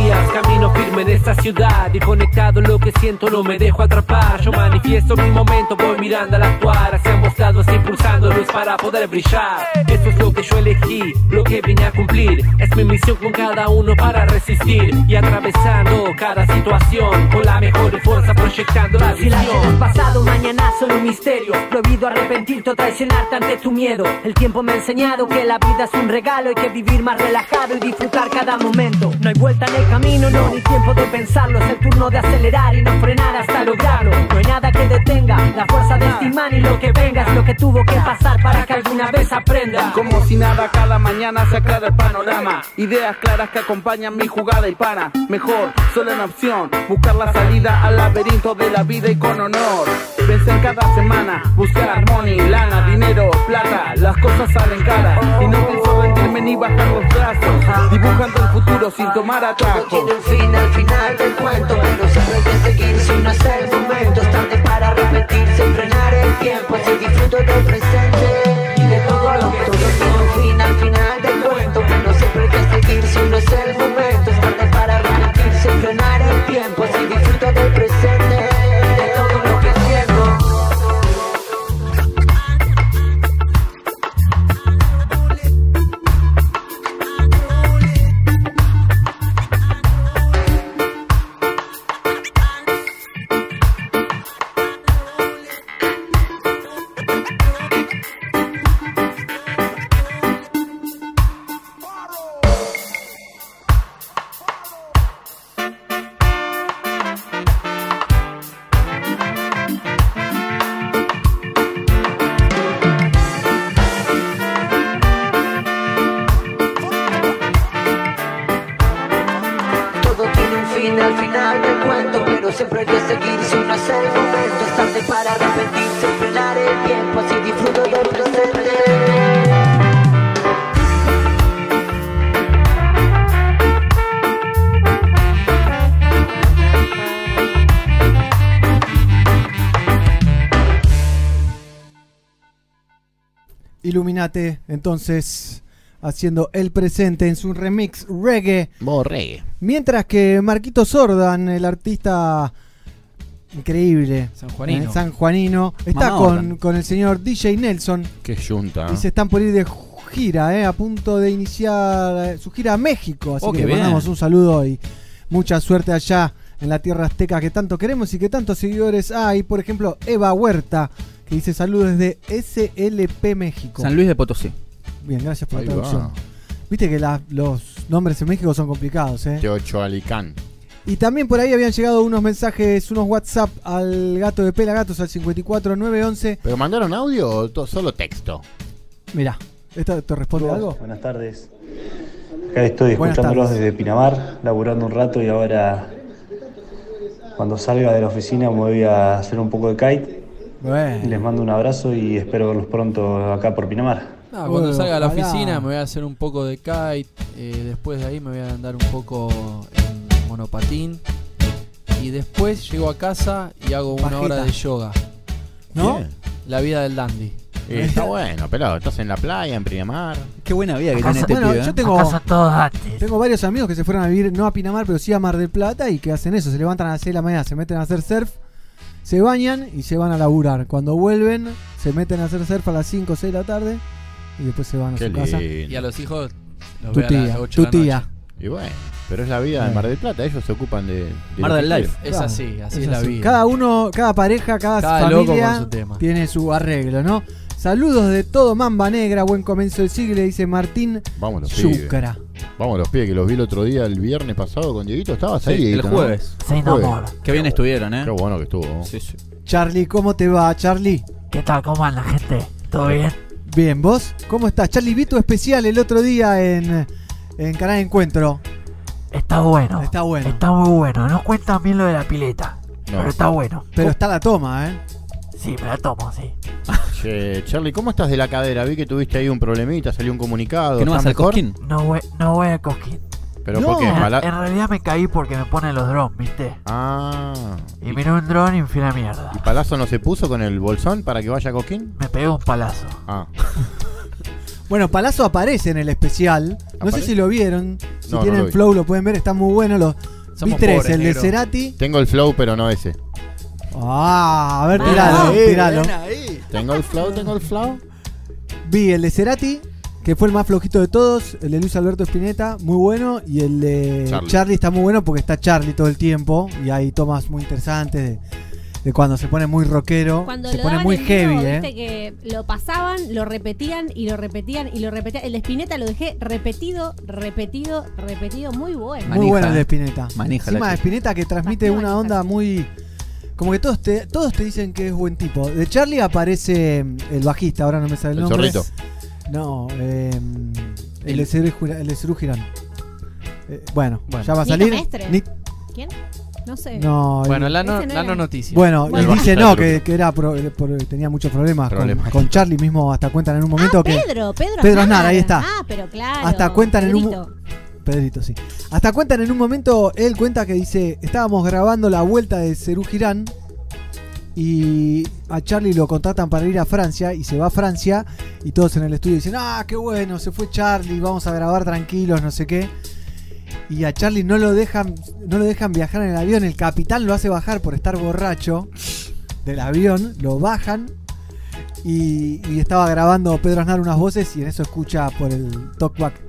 siento, no me dejo atrapar. Yo manifiesto mi momento, voy mirando al actuar. Hacia ambos lados impulsando luz para poder brillar. Eso es lo que yo elegí, lo que vine a cumplir. Es mi misión con cada uno para resistir. Y atravesando cada situación con la mejor fuerza proyectando la Si la visión. pasado, mañana solo un misterio. Prohibido arrepentirte o traicionarte ante tu miedo. El tiempo me ha enseñado que la vida es un regalo. Hay que vivir más relajado y disfrutar cada momento. No hay vuelta en el camino, no, ni tiempo de pensarlo. Es el turno de acelerar y no frenar hasta lograrlo. No hay nada que detenga la fuerza de este imán y lo que venga es lo que tuvo que pasar para que alguna vez aprenda. Como si nada, cada mañana se aclara el panorama. Ideas claras que acompañan mi jugada y pana. Mejor, solo una opción. Buscar la salida al laberinto de la vida y con honor. Vencer cada semana, buscar money, lana, dinero, plata. Las cosas salen caras. Y no rendirme ni bajar los brazos. Dibujando el futuro sin tomar atajo. Tiene un fin al final del cuento, pero hay que seguir si no es el momento. Es tarde para repetir sin frenar el tiempo. Si disfruto del presente y de todo lo que todo entonces, haciendo el presente en su remix reggae. reggae. Mientras que Marquito Sordan, el artista increíble Sanjuanino. eh, sanjuanino, está con, con el señor DJ Nelson Qué junta. y se están por ir de gira, eh, a punto de iniciar eh, su gira a México. Así Oh, que le mandamos bien. un saludo y mucha suerte allá en la tierra azteca que tanto queremos y que tantos seguidores hay. Por ejemplo, Eva Huerta, que dice saludos desde SLP México. San Luis de Potosí. Bien, gracias por Ahí la va. traducción. Viste que la- los nombres en México son complicados, ¿eh? Teocho Alicán. Y también por ahí habían llegado unos mensajes, unos WhatsApp al gato de Pelagatos al 54911. ¿Pero mandaron audio o to- solo texto? Mirá, ¿esta te responde algo? Buenas tardes. Acá estoy Buenas escuchándolos tardes. desde Pinamar, laburando un rato y ahora cuando salga de la oficina me voy a hacer un poco de kite. Y les mando un abrazo y espero verlos pronto acá por Pinamar. Ah, cuando salga a la ojalá. oficina me voy a hacer un poco de kite. eh, después de ahí me voy a andar un poco en monopatín. Y después llego a casa y hago una hora de yoga. ¿No? La vida del dandy. Eh, está bueno, pelado. Estás en la playa, en Pinamar. Qué buena vida que tiene este bueno, pibe, ¿eh? yo tengo, tengo varios amigos que se fueron a vivir, no a Pinamar, pero sí a Mar del Plata y que hacen eso. Se levantan a las 6 de la mañana, se meten a hacer surf, se bañan y se van a laburar. Cuando vuelven, se meten a hacer surf a las 5 o 6 de la tarde y después se van a Qué su casa. lindo. Y a los hijos los Tu veo a las tía, 8 de tu la tía. noche. Y bueno, pero es la vida de Mar del Plata. Ellos se ocupan de. de Mar del que Life. Es así, así es, la vida. Cada uno, cada pareja, cada, Cada loco familia con su tema. tiene su arreglo, ¿no? Saludos de todo Mamba Negra, buen comienzo del siglo, dice Martín Vamos los pibes. Yucara. Vamos los pibes que los vi el otro día, el viernes pasado con Dieguito. ¿Estabas Sí, ahí, el Dieguito? no? jueves. Se Jueves. enamora. Qué bien estuvieron, ¿eh? Qué bueno que estuvo. Sí, sí. Charlie, ¿cómo te va, Charlie? ¿Qué tal? ¿Cómo anda, gente? ¿Todo bien? Bien, ¿vos? ¿Cómo estás? Charlie, vi tu especial el otro día en, en Canal Encuentro. Está bueno. Está bueno. Está muy bueno. No cuentan bien lo de la pileta. No. Pero está bueno. Pero está la toma, ¿eh? Sí, me la tomo, sí. Che, Charlie, ¿cómo estás de la cadera? Vi que tuviste ahí un problemita, salió un comunicado. ¿Que no ¿Estás vas al mejor? Cosquín? No voy, no voy a Cosquín. ¿Pero No. por qué? En, Mala- en realidad me caí porque me ponen los drones, ¿viste? Ah. Y miré un dron y me fui a la mierda. ¿Y Palazzo no se puso con el bolsón para que vaya a Coquín? Me pegué un palazo. Ah. Bueno, Palazzo aparece en el especial. No sé si lo vieron. Si No, no tienen lo flow lo pueden ver, está muy bueno. Los, Somos Vi tres, pobres, el de. Cerati. Tengo el flow, pero no ese. Ah, a ver, Ah, tiralo, bien, tiralo. Tengo el flow, tengo el flow. Vi el de Cerati, que fue el más flojito de todos, el de Luis Alberto Spinetta, muy bueno, y el de Charlie. Charlie, está muy bueno porque está Charlie todo el tiempo, y hay tomas muy interesantes de, de cuando se pone muy rockero, Cuando se lo pone daban muy en heavy, vivo, ¿eh? viste que lo pasaban, lo repetían y lo repetían y lo repetían. El de Spinetta lo dejé repetido, repetido, repetido, muy bueno. Muy bueno el de Spinetta. Manija Encima de Spinetta que transmite una onda muy... Como que todos te, todos te dicen que es buen tipo. De Charlie aparece el bajista, ahora no me sale el, El nombre. zorrito. No, eh, el, Cerú Girán. Eh, bueno, Bueno. ya va a salir. Ni- ¿Quién? No sé. no, Bueno, la no, la no noticia. bueno, y dice no, que, que era pro- por- tenía muchos problemas con, Problemas. con Charlie mismo, hasta cuentan en un momento Ah, que... Pedro, Pedro, Pedro Aznar, ahí está. Ah, pero claro. Hasta cuentan en un- Pedrito. Pedrito, sí. Hasta cuentan en un momento, él cuenta que dice, estábamos grabando la vuelta de Cerú Girán y a Charlie lo contratan para ir a Francia y se va a Francia y todos en el estudio dicen, ah, qué bueno, se fue Charlie, vamos a grabar tranquilos, no sé qué. Y a Charlie no lo dejan, no lo dejan viajar en el avión, el capitán lo hace bajar por estar borracho del avión, lo bajan y, y estaba grabando Pedro Aznar unas voces y en eso escucha por el talkback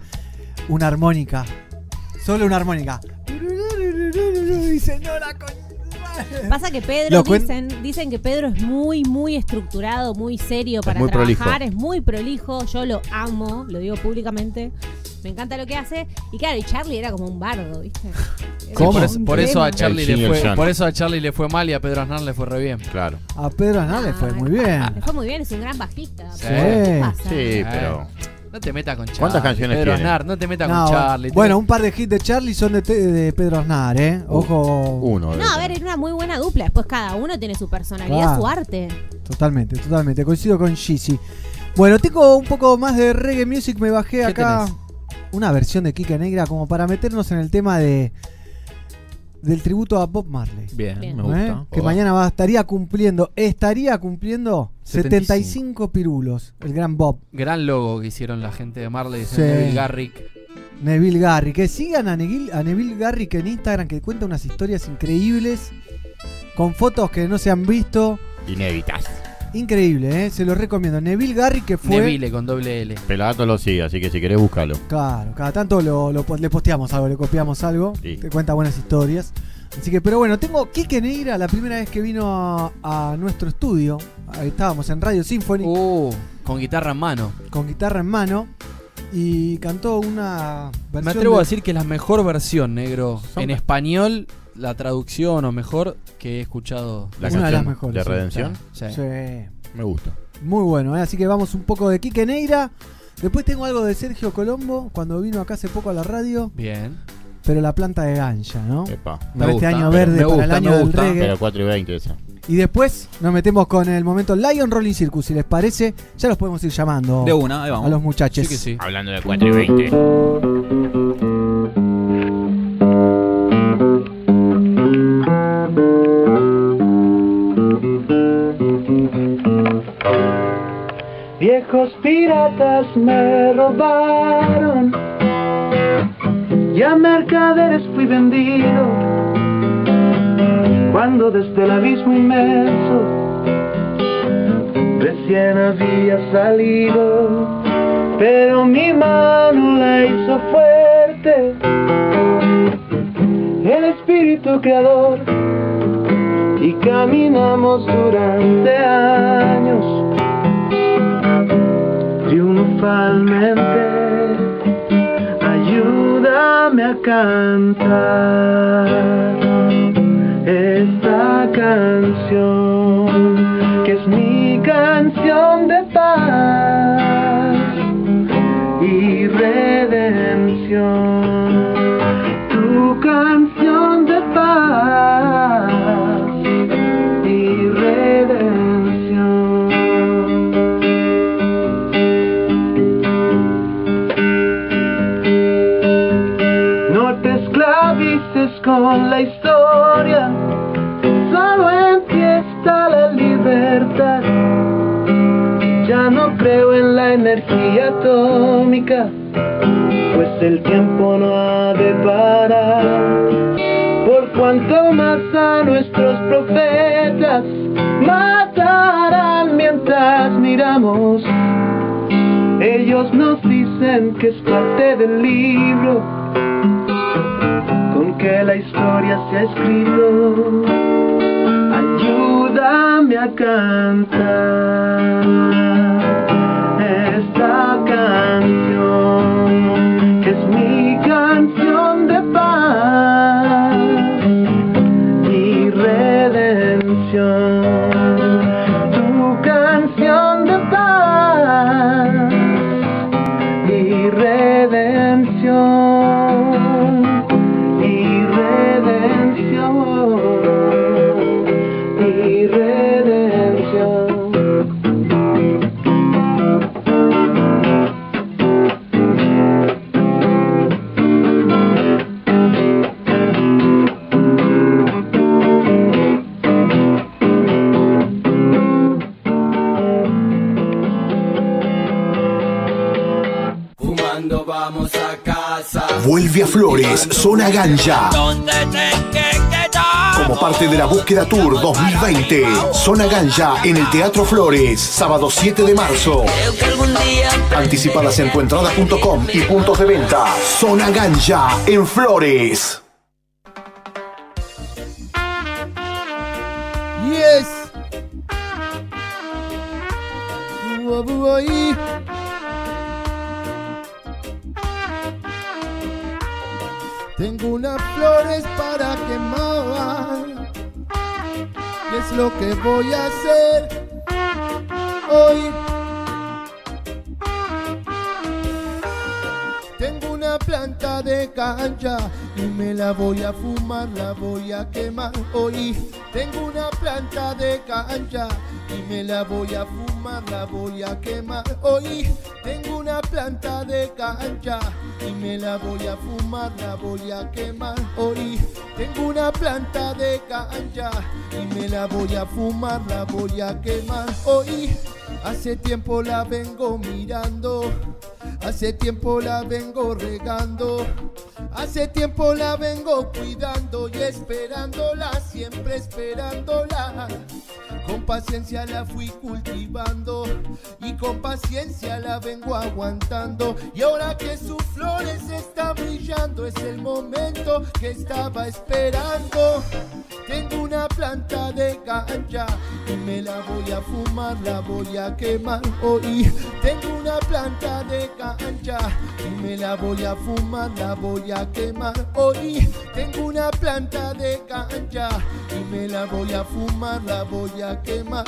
una armónica. Solo una armónica. Dice, no la con... Pasa que Pedro, dicen, dicen que Pedro es muy, muy estructurado, muy serio para muy trabajar, prolijo. es muy prolijo, yo lo amo, lo digo públicamente, me encanta lo que hace. Y claro, y Charlie era como un bardo, ¿viste? Era ¿Cómo? Por, eso, un por eso a. Charlie le fue, John. por eso a Charlie le fue mal y a Pedro Aznar le fue re bien. Claro. A Pedro Aznar le fue muy bien. Le fue muy bien, es un gran bajista. Sí. ¿Qué pasa? Sí, Eh. pero. No te metas con Charlie. ¿Cuántas canciones Pedro tiene? Aznar, no te metas No, con Charlie. bueno, un par de hits de Charlie son de, te- de Pedro Aznar, ¿eh? Ojo. Uno. No, a ver, era una muy buena dupla. Después cada uno tiene su personalidad, Claro. su arte. Totalmente, totalmente. Coincido con Shizzy. Bueno, tengo un poco más de reggae music. Me bajé ¿Qué acá tenés? una versión de Kika Negra como para meternos en el tema de del tributo a Bob Marley. Bien, Bien. me ¿eh? gusta. Que mañana va, estaría cumpliendo, estaría cumpliendo 75. 75 pirulos, el gran Bob. Gran logo que hicieron la gente de Marley, Sí. Neville Garrick. Neville Garrick. Que sigan a Neville, a Neville Garrick en Instagram que cuenta unas historias increíbles con fotos que no se han visto. Inéditas. Increíble, ¿eh? se los recomiendo. Neville Garrick que fue... Neville con doble L. Pelagato lo sigue, así que si querés, búscalo. Claro, cada tanto lo, lo le posteamos algo, le copiamos algo, Sí. que cuenta buenas historias. Así que, pero bueno, tengo Kike Neira la primera vez que vino a, a nuestro estudio. Ahí estábamos en Radio Symphony Uh, con guitarra en mano. con guitarra en mano y cantó una versión. Me atrevo de- a decir que es la mejor versión, negro. Son- En español, la traducción o mejor que he escuchado. La Una de las mejores, de sí. Redención. Sí. Sí, Me gusta. muy bueno, ¿eh? así que vamos un poco de Kike Neira. Después tengo algo de Sergio Colombo cuando vino acá hace poco a la radio, Bien. Pero la planta de gancha, ¿no? Epa. Para este año verde, me para el año me del gusta. reggae. Pero 4 y 20 esa. Y después nos metemos con el momento Lion Rolling Circus, si les parece. Ya los podemos ir llamando De una, ahí a vamos. los muchachos. Sí que sí. Hablando de 4 y 20. Viejos piratas me robaron y a mercaderes fui vendido cuando desde el abismo inmenso recién había salido, pero mi mano la hizo fuerte, el espíritu creador y caminamos durante años triunfalmente. Ayúdame a cantar esta canción, que es mi canción de paz y redención. Con la historia, solo en ti está la libertad. Ya no creo en la energía atómica, pues el tiempo no ha de parar. cuanto más a nuestros profetas matarán mientras miramos. Ellos nos dicen que es parte del libro que la historia se ha escrito. Ayúdame a cantar Flores, Zona Ganja. Como parte de la búsqueda Tour 2020. Zona Ganja en el Teatro Flores, sábado 7 de marzo. Anticipadas en tuentrada.com y puntos de venta. Zona Ganja en Flores. Y me la voy a fumar, la voy a quemar hoy. Tengo una planta de cancha y me la voy a fumar, la voy a quemar hoy. Tengo una planta de cancha y me la voy a fumar, la voy a quemar hoy. Tengo una planta de cancha y me la voy a fumar, la voy a quemar hoy. Hace tiempo la vengo mirando, hace tiempo la vengo regando, hace tiempo la vengo cuidando y esperándola, siempre esperándola. Con paciencia la fui cultivando y con paciencia la vengo aguantando. Y ahora que sus flores están brillando, es el momento que estaba esperando. Tengo una planta de cancha y me la voy a fumar, la voy a quemar hoy. Tengo una planta de cancha y me la voy a fumar, la voy a quemar hoy. Tengo una planta de cancha y me la voy a fumar, la voy a quemar.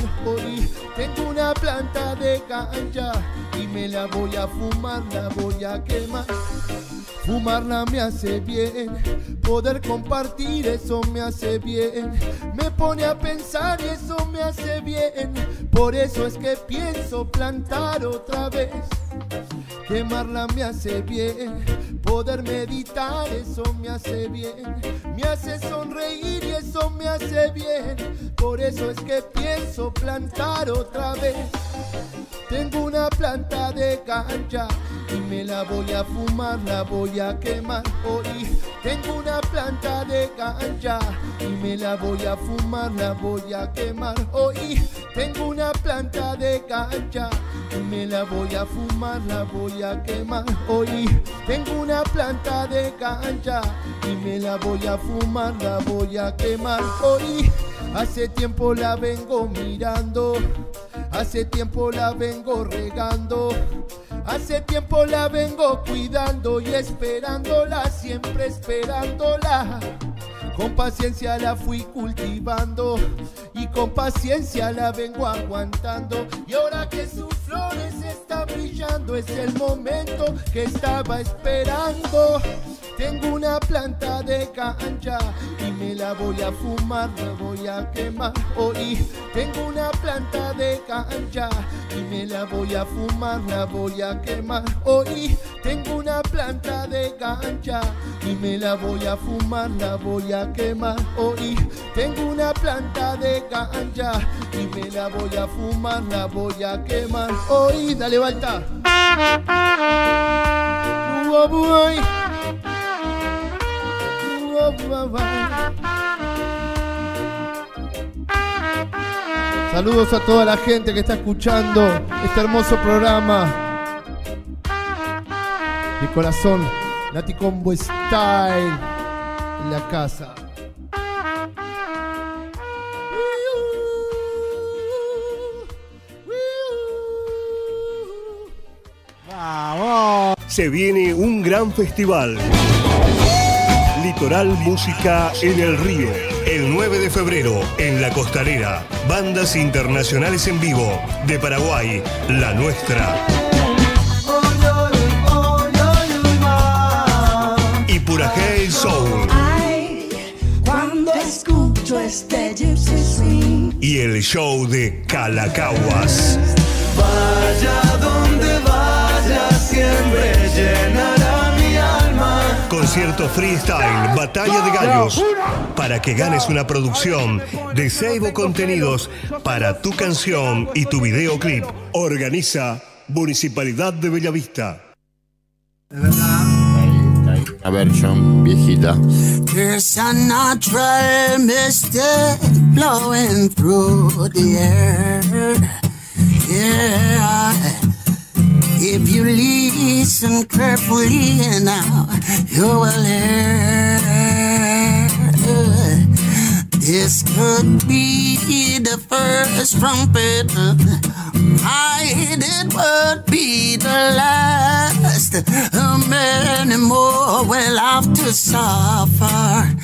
Tengo una planta de cancha y me la voy a fumar, la voy a quemar. Fumarla me hace bien, poder compartir eso me hace bien. Me pone a pensar y eso me hace bien. Por eso es que pienso plantar otra vez. Quemarla me hace bien, poder meditar eso me hace bien. Me hace sonreír y eso me hace bien. Por eso es que pienso plantar otra vez. Tengo una planta de cancha y me la voy a fumar, la voy a quemar hoy. Tengo una planta de cancha y me la voy a fumar, la voy a quemar hoy. Tengo una planta de cancha y me la voy a fumar, la voy a quemar hoy. Tengo planta de cancha y me la voy a fumar, la voy a quemar hoy. Hace tiempo la vengo mirando, hace tiempo la vengo regando, hace tiempo la vengo cuidando y esperándola, siempre esperándola. Con paciencia la fui cultivando y con paciencia la vengo aguantando. Y ahora que sus flores están brillando, es el momento que estaba esperando. Tengo una planta de cancha y me la voy a fumar, la voy a quemar hoy. Tengo una planta de cancha y me la voy a fumar, la voy a quemar hoy. Tengo una planta de cancha y me la voy a fumar, la voy a quemar hoy. Tengo una planta de cancha y me la voy a fumar, la voy a quemar hoy. Dale, Balta. Saludos a toda la gente que está escuchando este hermoso programa. De corazón, Nati Combo Style en la casa. Se viene un gran festival. Litoral Música en el Río. El 9 de febrero, en La Costanera. Bandas internacionales en vivo. De Paraguay, la nuestra. Y Purajé Soul. Ay, cuando escucho este. Y el show de Calacaguas. Vaya donde vaya, siempre alma. Concierto freestyle, batalla de gallos. Para que ganes una producción de Seibo Contenidos para tu canción y tu videoclip. Organiza Municipalidad de Bellavista. Una versión viejita. There's a natural mystic blowing through the air. Yeah. If you listen carefully now, you will hear. This could be the first trumpet. Hide it would be the last. Many more will have to suffer.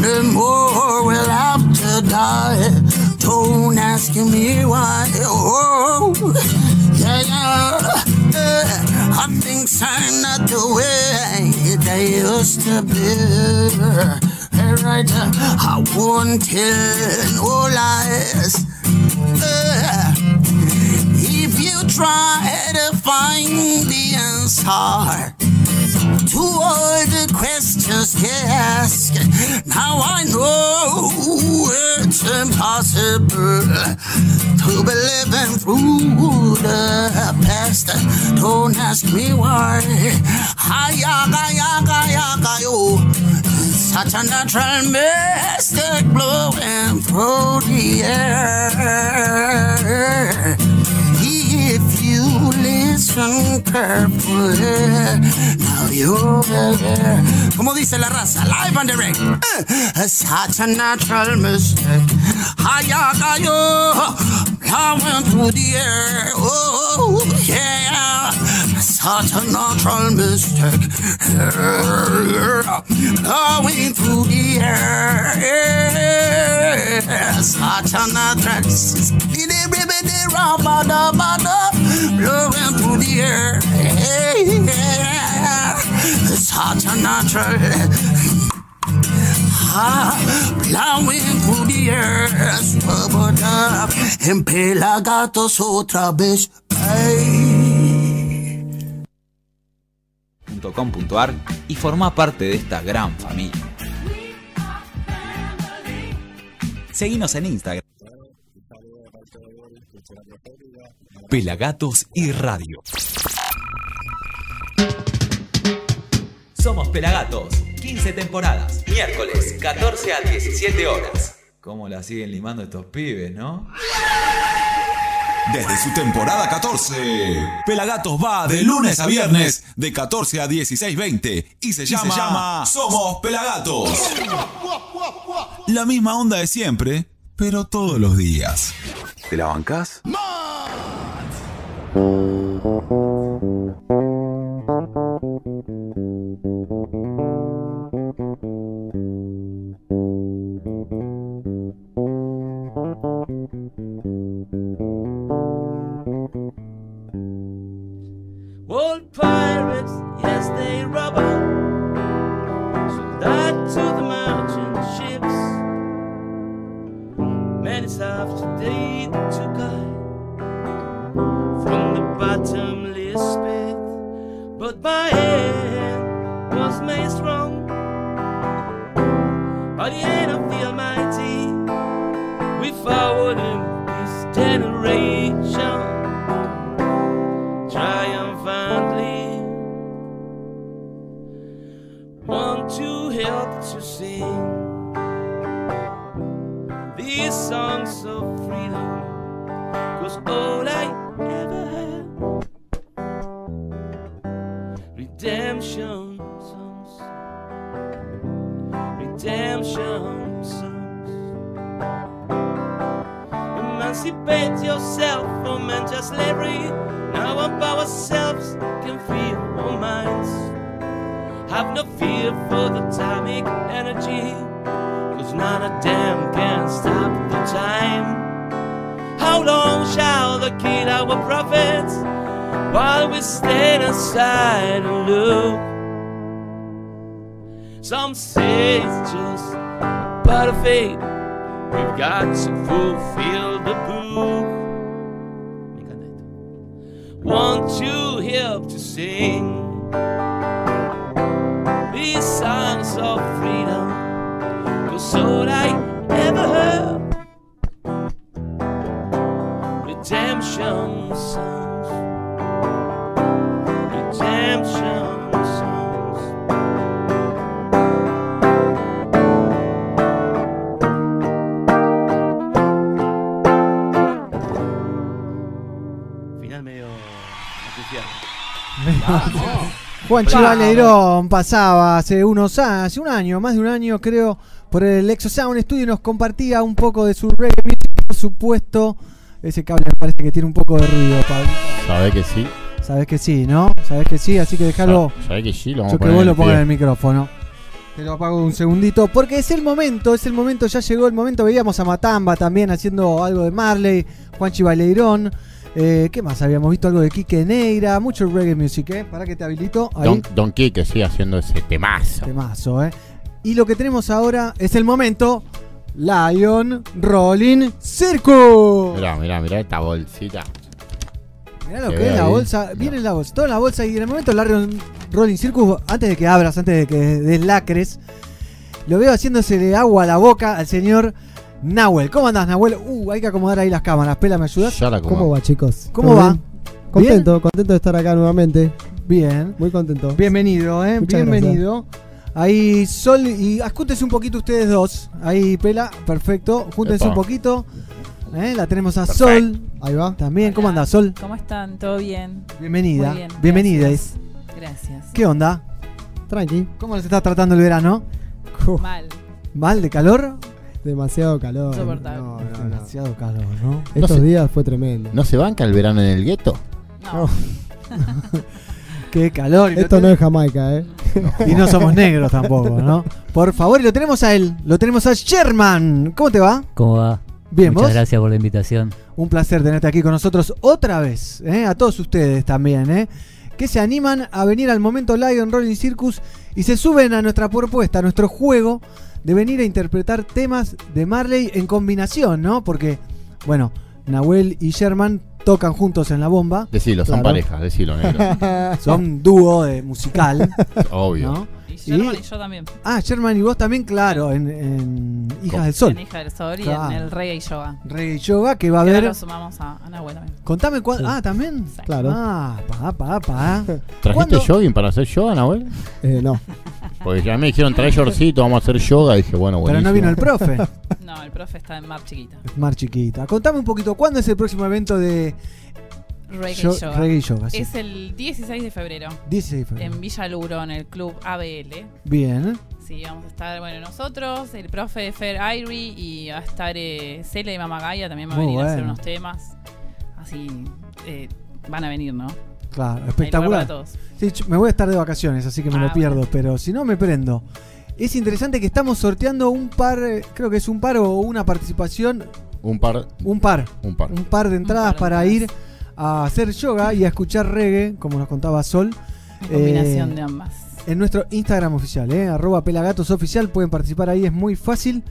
Many more will have to die. Don't ask me why. Oh, yeah, yeah. I things are not the way they used to be. Right, uh, I won't tell no lies. Uh, if you try to find the answer to all the questions you ask, now I know it's impossible to be living through the past. Don't ask me why. Yo. Oh. Such a natural mystic blowing through the air. You listen now you're there. Como dice la raza, live and direct. Uh, such a natural mistake. mystic. Hayaga, yo. Blowing through the air. Oh, yeah. Such a natural mistake. Blowing through the air. Such a natural blowing through the air. Such a natural Ah, blowing through the air. Up en pelagatos otra vez. Y forma parte de esta gran familia. Seguinos en Instagram. Pelagatos y Radio. Somos Pelagatos, 15 temporadas, miércoles 14 a 17 horas. ¿Cómo la siguen limando estos pibes, no? Desde su temporada 14, Pelagatos va de lunes a viernes de 14 a 16.20 y se llama, se llama Somos Pelagatos. La misma onda de siempre, pero todos los días. ¿Te la bancás? Old Many have today to guide from the bottomless pit. But my hand was made strong by the hand of the Almighty. We forward in this generation triumphantly. Want to help to sing these songs of freedom. was all I ever had. Redemption songs. Redemption songs. Emancipate yourself from mental slavery. Now of ourselves can free our minds. Have no fear for the atomic energy. Cause none of them can stop the time. How long shall the kill our prophets while we stand aside and look? Some say it's just a part of fate. We've got to fulfill the book. Want you help to sing these songs of freedom? All I ever heard redemption songs. Redemption songs. Final medio entusiasta. Juan Vamos. Chivaleirón pasaba hace unos hace un año, más de un año creo, por el Exosound Studio y nos compartía un poco de su reggae music, por supuesto. Ese cable me parece que tiene un poco de ruido, Pablo. ¿Sabés que sí? Sabes que sí, ¿no? Sabes que sí, así que déjalo. Sa- sabés que sí, lo vamos Yo a que poner vos en lo pongas en el micrófono. Te lo apago un segundito, porque es el momento, es el momento, ya llegó el momento. Veíamos a Matamba también haciendo algo de Marley, Juan Chivaleirón. Eh, ¿Qué más? Habíamos visto algo de Quique Neira, mucho reggae music, ¿eh? Para que te habilito. Ahí. Don, Don Quique sigue haciendo ese temazo. Temazo, ¿eh? Y lo que tenemos ahora es el momento Lion Rolling Circus. Mirá, mirá, mirá esta bolsita. Mirá lo que es la ahí. bolsa. Viene la bolsa, toda la bolsa. Y en el momento Lion Rolling Circus, antes de que abras, antes de que deslacres, lo veo haciéndose agua a la boca al señor Nahuel. ¿Cómo andás, Nahuel? Uh, hay que acomodar ahí las cámaras. Pela, ¿me ayudas? Ya la acomodo. ¿Cómo va, chicos? ¿Cómo ¿Todo va? bien? Contento, contento de estar acá nuevamente. Bien. Muy contento. Bienvenido, ¿eh? Muchas Bienvenido. Ahí Sol y júntense un poquito ustedes dos. Ahí Pela, perfecto. Júntense Epa. un poquito. ¿eh? La tenemos a Perfecto. Sol. Ahí va. También, ¿cómo anda Sol? ¿Cómo están? ¿Todo bien? Bienvenida. Muy bien, Bienvenida. gracias. Gracias. ¿Qué onda? Tranqui. ¿Cómo les está tratando el verano? Mal. ¿Mal de calor? Demasiado calor. Insoportable. No, no, no. Demasiado calor, ¿no? Estos se- días fue tremendo. ¿No se banca el verano en el gueto? No. Qué calor. y Esto no ten- es Jamaica, ¿eh? Y no somos negros tampoco, ¿no? Por favor, y lo tenemos a él. Lo tenemos a Sherman. ¿Cómo te va? ¿Cómo va? Bien, Muchas ¿vos? gracias por la invitación. Un placer tenerte aquí con nosotros otra vez, ¿eh? a todos ustedes también, ¿eh? que se animan a venir al momento Lion Rolling Circus y se suben a nuestra propuesta, a nuestro juego de venir a interpretar temas de Marley en combinación, ¿no? Porque, bueno, Nahuel y Sherman tocan juntos en la bomba. Decilo, son parejas, decilo, negro. Son dúo de musical. Obvio. ¿no? Y Sherman y yo también. Ah, Sherman y vos también, claro, en, en Hijas del Sol. En Hija del Sol y Claro. en el Reggae y Yoga. Reggae y Yoga, que va a Que ahora haber. lo sumamos a, a Nahuel también. Contame. Sí. Ah, también. Claro. Ah, pa, pa, pa. ¿Trajiste ¿Cuándo? jogging para hacer yoga, Nahuel? Eh, no. Porque ya me dijeron, trae shortcito, vamos a hacer yoga. Y dije, bueno, Pero buenísimo. no vino el profe. No, el profe está en Mar Chiquita. Mar chiquita. Contame un poquito, ¿cuándo es el próximo evento de Reggae Yo- y Yoga. Reggae y Yoga, sí. Es el 16 de febrero. 16 de febrero. En Villa Luro, en el club ABL. Bien. Sí, vamos a estar, bueno, nosotros, el profe de Fer Irie y va a estar eh, Cele de Mamagaya, también va a Muy venir a hacer unos temas. Así, eh, van a venir, ¿no? Claro, espectacular. todos. Sí, me voy a estar de vacaciones, así que me Ah, lo pierdo, pero si no me prendo. Es interesante que estamos sorteando un par, eh, creo que es un par o una participación, Un par. un par, Un par. un par de entradas para ir a hacer yoga y a escuchar reggae, como nos contaba Sol. En combinación Eh, de ambas. En nuestro Instagram oficial, eh, arroba pelagatos oficial, pueden participar ahí, es muy fácil.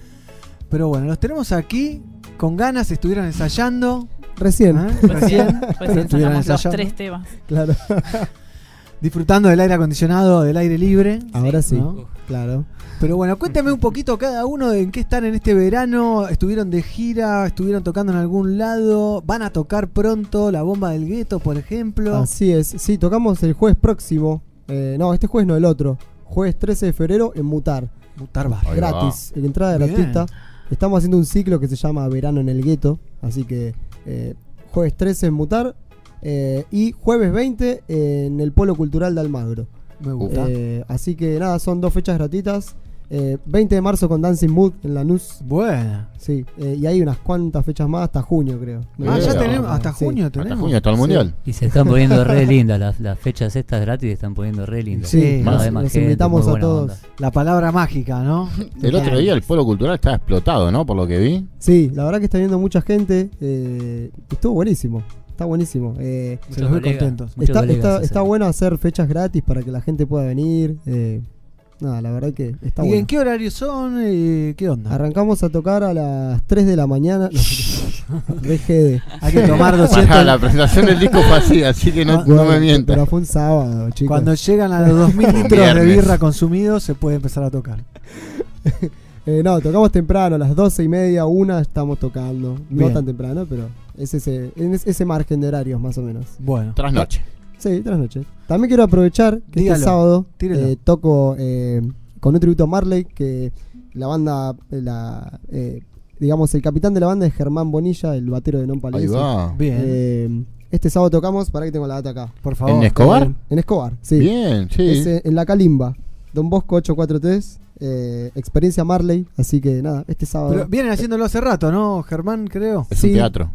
Pero bueno, los tenemos aquí con ganas, estuvieron ensayando. Recién. ¿Eh? Recién, Recién. los tres temas. Claro. Disfrutando del aire acondicionado, del aire libre. Ahora sí. ¿no? Claro. Pero bueno, cuéntame un poquito cada uno de en qué están en este verano. ¿Estuvieron de gira? ¿Estuvieron tocando en algún lado? ¿Van a tocar pronto la bomba del gueto, por ejemplo? Así es. Sí, tocamos el jueves próximo. Eh, no, este jueves no, el otro. Jueves 13 de febrero en Mutar. Mutar Bar. Gratis. En entrada Bien. gratuita. Estamos haciendo un ciclo que se llama Verano en el Gueto. Así que eh, jueves 13 en Mutar eh, y jueves 20 en el Polo Cultural de Almagro. Me gusta. Eh, así que nada, son dos fechas gratuitas. Eh, 20 de marzo con Dancing Mood en Lanús. Buena. Sí, eh, y hay unas cuantas fechas más hasta junio, creo. Ah, ya tenemos, hasta Sí. junio tenemos. junio está el mundial. Y se están poniendo re lindas las, las fechas estas gratis, se están poniendo re lindas. Sí, más los gente, invitamos a todos. onda. La palabra mágica, ¿no? El otro día el polo cultural estaba explotado, ¿no? Por lo que vi. Sí, la verdad que está viendo mucha gente. eh, estuvo buenísimo. Está buenísimo. eh, Se los ve contentos. Está, está, está bueno hacer fechas gratis para que la gente pueda venir. eh, nada, la verdad que está ¿Y bueno. en qué horario son? y ¿Qué onda? Arrancamos a tocar a las 3 de la mañana. Jede. Hay que tomar 200. Pará, la presentación del disco fue así, así que no, no Bueno, me mientas. Pero fue un sábado, chicos. Cuando llegan a los 2000 Un litros de birra consumidos, se puede empezar a tocar. Eh, no, tocamos temprano, a las 12 y media, una estamos tocando. Bien. No tan temprano, pero es ese, es ese margen de horarios más o menos. Bueno. Trasnoche. Sí, tras noche. También quiero aprovechar que Dígalo, este sábado eh, toco eh, con un tributo a Marley, que la banda, eh, la, eh, digamos, el capitán de la banda es Germán Bonilla, el batero de Non Ahí Palense. va. Bien. Eh, este sábado tocamos, para que tengo la data acá. Por favor. ¿En Escobar? En Escobar, sí. Bien, sí. Es, eh, en la Calimba, Don Bosco 843, eh, experiencia Marley, así que nada, este sábado. Pero vienen haciéndolo hace rato, ¿no, Germán? Creo. Es sí. un teatro.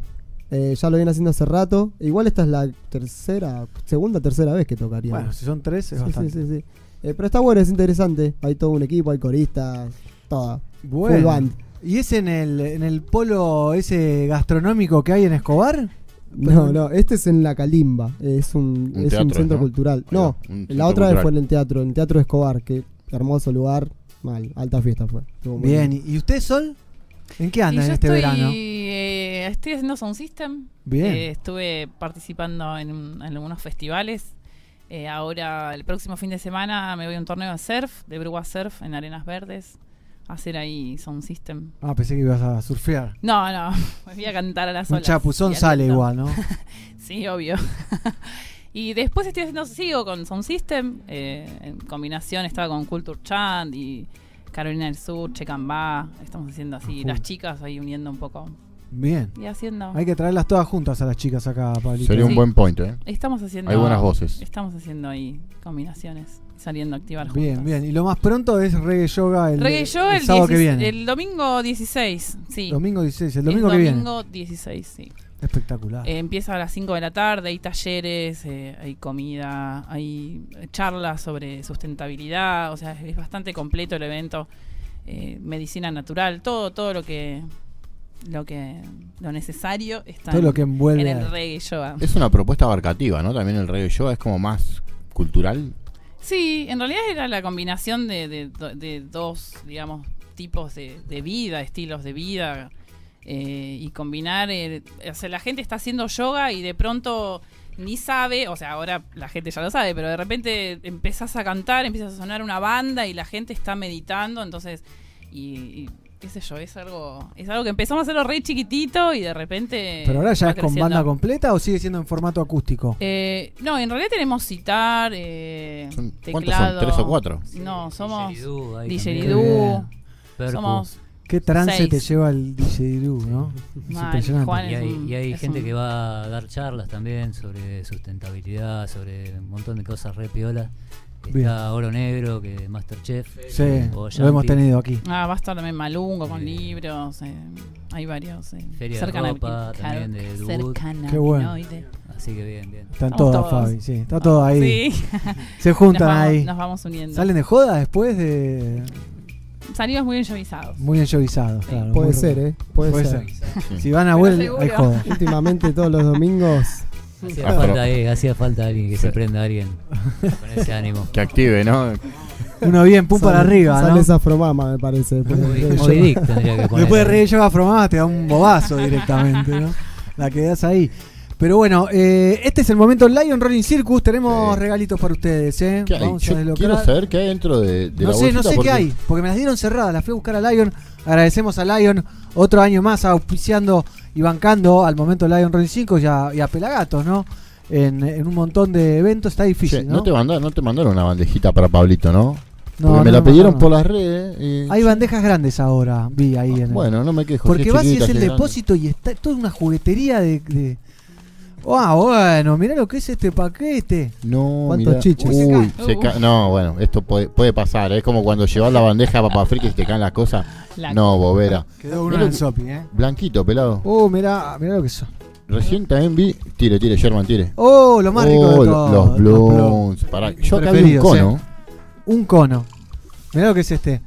Eh, ya lo vienen haciendo hace rato. Igual esta es la tercera, segunda, tercera vez que tocaríamos. Bueno, si son tres, es Sí, bastante. sí, sí, sí. Eh, pero está bueno, es interesante. Hay todo un equipo, hay coristas, toda. Full Bueno. band. ¿Y es en el, en el polo ese gastronómico que hay en Escobar? No, no, este es en la Calimba. Es un, Un es teatro, un centro ¿no? cultural. No, un la otra vez fue en el teatro, en el Teatro Escobar. Que hermoso lugar. Mal, alta fiesta fue. Bien. ¿Y usted, Sol? ¿En qué anda en este estoy, verano? Eh, estoy haciendo Sound System. Bien. Eh, estuve participando en, un- en algunos festivales. Eh, ahora, el próximo fin de semana, me voy a un torneo de surf, de Brua Surf, en Arenas Verdes. A hacer ahí Sound System. Ah, pensé que ibas a surfear. No, no, me voy a cantar a las Un olas. chapuzón y al sale igual, ¿no? sí, obvio. y después estoy haciendo, sigo con Sound System. eh, en combinación estaba con Culture Chant y Carolina del Sur, Checambá. Estamos haciendo así, las chicas ahí uniendo un poco. Bien. Y haciendo. Hay que traerlas todas juntas a las chicas acá, Pablito. Sería un Sí. buen point, ¿eh? Estamos haciendo. Hay buenas voces. Estamos haciendo ahí combinaciones, saliendo a activar juntas. Bien, bien. Y lo más pronto es Reggae Yoga el, Reggae Show el el, sábado que 16 viene. el domingo 16, sí. Domingo 16, el domingo que viene. domingo 16, sí. Espectacular. Eh, empieza a las 5 de la tarde, hay talleres, eh, hay comida, hay charlas sobre sustentabilidad, o sea, es bastante completo el evento. Eh, medicina natural, todo, todo lo que lo que lo necesario está Todo en, lo que envuelve en el reggae yoga. Es una propuesta abarcativa, ¿no? También el reggae yoga es como más cultural. Sí, en realidad era la combinación de, de- de dos, digamos, tipos de, de vida, estilos de vida, eh, y combinar, el- o sea, la gente está haciendo yoga y de pronto ni sabe, o sea, ahora la gente ya lo sabe, pero de repente empezás a cantar, empieza a sonar una banda y la gente está meditando, entonces, y, y qué sé yo, es algo, es algo que empezamos a hacerlo re chiquitito y de repente... ¿Pero ahora ya es con banda completa o sigue siendo en formato acústico? Eh, no, en realidad tenemos citar, eh, Son- teclado. ¿cuántos son? ¿Tres o cuatro? No, somos también. Percu. Somos Qué trance seis. te lleva el didgeridoo, ¿no? Es. Juan Y es hay, un- y hay es gente un- que va a dar charlas también sobre sustentabilidad, sobre un montón de cosas re piola. Bien. Está Oro Negro, que Masterchef. Sí, o lo hemos tenido aquí. Ah, va a estar también Malungo con libros. eh, hay varios. eh, Feria de cercana- ropa claro, también de cercana- Qué bueno. Así que bien, bien. Están todas, todos. Fabi, sí. Está todo ahí. Sí. Se juntan Nos vamos- ahí. nos vamos uniendo. ¿Salen de joda después de...? Salimos muy enllovizados. Muy enllovizados, claro. Puede muy ser, ¿eh? Puede, ser. Si van a seguro. hay joda. Últimamente todos los domingos. Hacía falta, ahí, hacía falta alguien que se prenda a alguien con ese ánimo. Que active, ¿no? Uno bien, pum para arriba, Sale ¿no? esa fromama, me parece. después yoga. Dick tendría que poner Después de ahí. Rey Yoga Fromada te da un bobazo directamente, ¿no? La quedás ahí. Pero bueno, eh, este es el momento Lion Rolling Circus. Tenemos Sí. regalitos para ustedes, ¿eh? ¿Qué hay? Vamos a Yo quiero saber qué hay dentro de, de no la sé, no sé porque- qué hay, porque me las dieron cerradas. Las fui a buscar a Lion. Agradecemos a Lion otro año más auspiciando y bancando al momento Lion Rolling Circus y a, y a Pelagatos, ¿no? En, en un montón de eventos está difícil, ¿no? no te mandaron, no te mandaron una bandejita para Pablito, ¿no? No, Porque no me la pidieron por las redes. y- Hay bandejas grandes ahora, vi ahí en el- Bueno, no me quejo. Porque si vas y es el grande. depósito y está toda una juguetería de, de, Ah, bueno, mirá lo que es este paquete. No, ¿Cuántos mirá. chiches? Uy, se ca- no, bueno, esto puede, puede pasar. Es como cuando llevas la bandeja de papas fritas y te caen las cosas. La- No, bobera. Quedó uno Mirá en el que- sopi, eh. Blanquito, pelado. Oh, mirá, mirá lo que son. Recién también vi. Tire, tire, Sherman, tire. Oh, lo más rico de Oh, todo. Los blooms. Pará, yo acá vi un cono. eh. Un cono. Mirá lo que es este.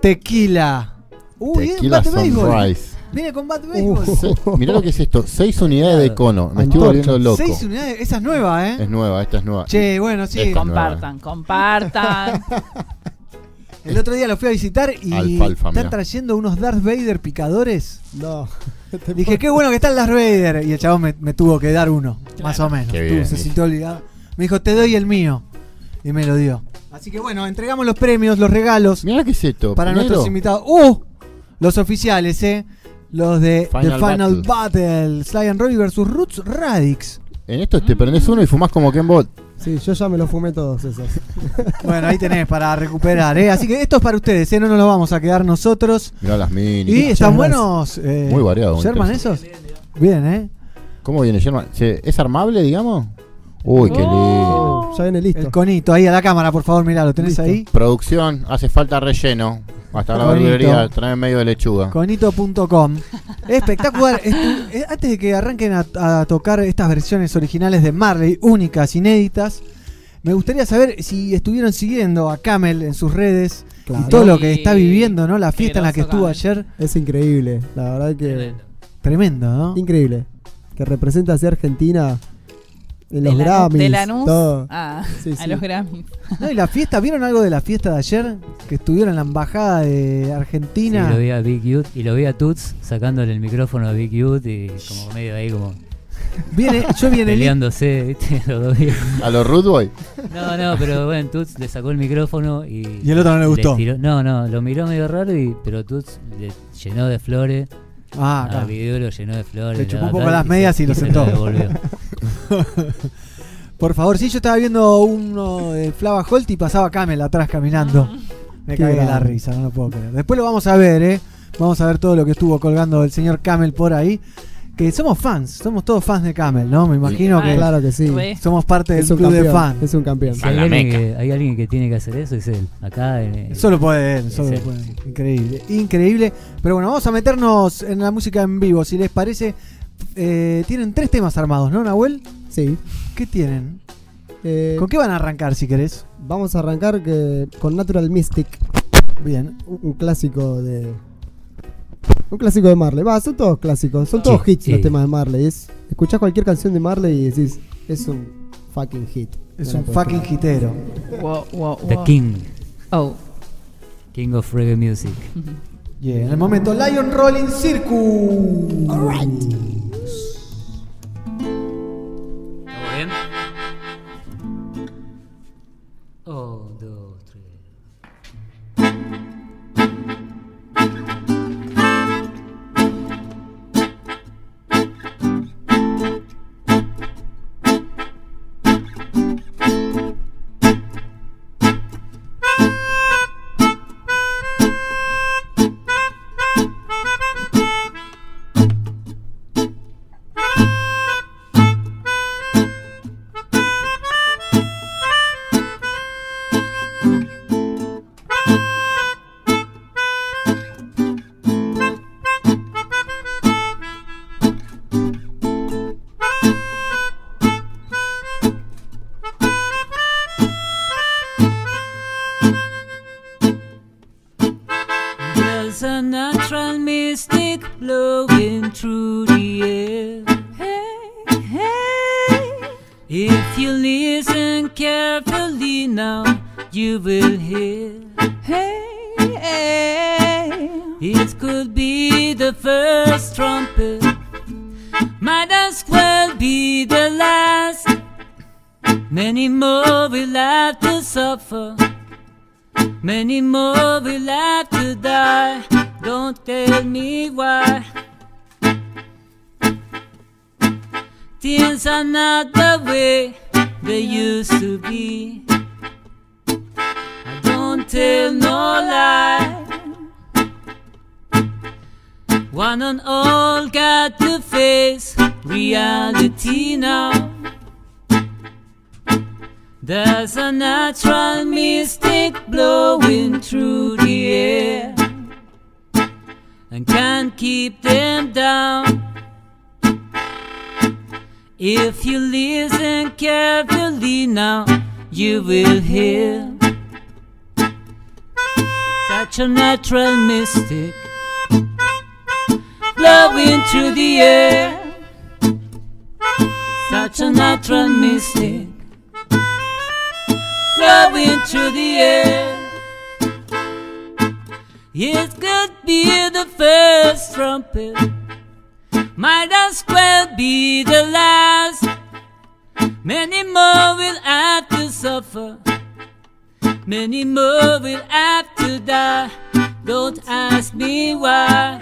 Tequila. Uy, Tequila Baseball. Sunrise. Viene con Bat Baseball. Se- Mirá lo que es esto. Seis unidades de cono. Me estoy volviendo loco. Seis unidades. Esa es nueva, ¿eh? Es nueva, esta es nueva. Che, bueno, sí. Esta es nueva. Compartan, compartan. El otro día lo fui a visitar y Alfalfa, están mirá. trayendo unos Darth Vader picadores. No. Dije, qué bueno que está el Darth Vader. Y el chabón me, me tuvo que dar uno, más o menos. Se sintió obligado. Me dijo, te doy el mío. Y me lo dio. Así que bueno, entregamos los premios, los regalos. Mirá qué es esto. Para primero. nuestros invitados. ¡Uh! Los oficiales, ¿eh? Los de Final The Final Battle. Battle. Sly and Robbie versus Roots Radix. En esto te prendés uno y fumás como Ken Bot. Sí, yo ya me los fumé todos esos. Bueno, ahí tenés para recuperar, ¿eh? Así que esto es para ustedes, ¿eh? No nos lo vamos a quedar nosotros. Mirá las mini. Y están buenos. eh, Muy variado. Sherman, esos. Bien, ¿eh? ¿Cómo viene Sherman? Che, ¿Es armable, digamos? Uy, qué lindo. Ya viene listo. El conito, ahí a la cámara, por favor, mirá, lo tenés Listo. ahí. Producción, hace falta relleno. Hasta la verdulería, trae medio de lechuga. Conito.com. Espectacular. Estu- eh, Antes de que arranquen a, a tocar estas versiones originales de Marley, únicas, inéditas, me gustaría saber si estuvieron siguiendo a Camel en sus redes Claro. y todo lo que está viviendo, ¿no? La fiesta en la que estuvo Camel. ayer. Es increíble, la verdad que. Tremendo, ¿no? Increíble. Que representa así a Argentina en los De Lanús- Grammys. de Lanús todo. a- Sí, a sí. los Grammys. No, y la fiesta, ¿vieron algo de la fiesta de ayer? Que estuvieron en la embajada de Sí, Argentina. lo vi a Big Youth y lo vi a Tuts sacándole el micrófono a Big Youth y como medio ahí como Viene, yo vi en el peleándose, ¿viste? Los. ¿A los Rude Boy? No, no, pero bueno, Tuts le sacó el micrófono y. Y el otro no le gustó. tiró- no, no, lo miró medio raro, y, pero Tuts le llenó de flores. Ah, a claro. video lo llenó de flores. Le chupó un poco las medias y lo se sentó. Por favor, sí, yo estaba viendo uno de Flava Holt y pasaba Camel atrás caminando. Me Qué cagué de la risa, no lo puedo creer. Después lo vamos a ver, ¿eh? Vamos a ver todo lo que estuvo colgando el señor Camel por ahí. Que somos fans, somos todos fans de Camel, ¿no? Me imagino que, Claro que sí. somos parte del Es un club de fans. Es un campeón. Si hay, alguien que, hay alguien que tiene que hacer eso, es él. Acá. en- Solo puede él, solo él. puede. Increíble, increíble. Pero bueno, vamos a meternos en la música en vivo, si les parece. Eh, tienen tres temas armados, ¿no, Nahuel? Sí. ¿Qué tienen? Eh, ¿Con qué van a arrancar, si querés? Vamos a arrancar que, con Natural Mystic. Bien. Un, un clásico de. Un clásico de Marley. Va, son todos clásicos. Son todos Sí, hits sí. los temas de Marley. Es, escuchás cualquier canción de Marley y decís, es un fucking hit. Es No un fucking creer. hitero. Wow, wow, The. King. Oh. King of Reggae Music. Y en el momento, Lion Rolling Circus. ¿Estamos I don't tell no lie. One and all got to face reality now. There's a natural mystic blowing through the air and can't keep them down. If you listen carefully now, you will hear such a natural mystic blowing through the air. Such a natural mystic blowing through the air. It could be the first trumpet, might as well be the last. Many more will have to suffer, many more will have to die. Don't ask me why.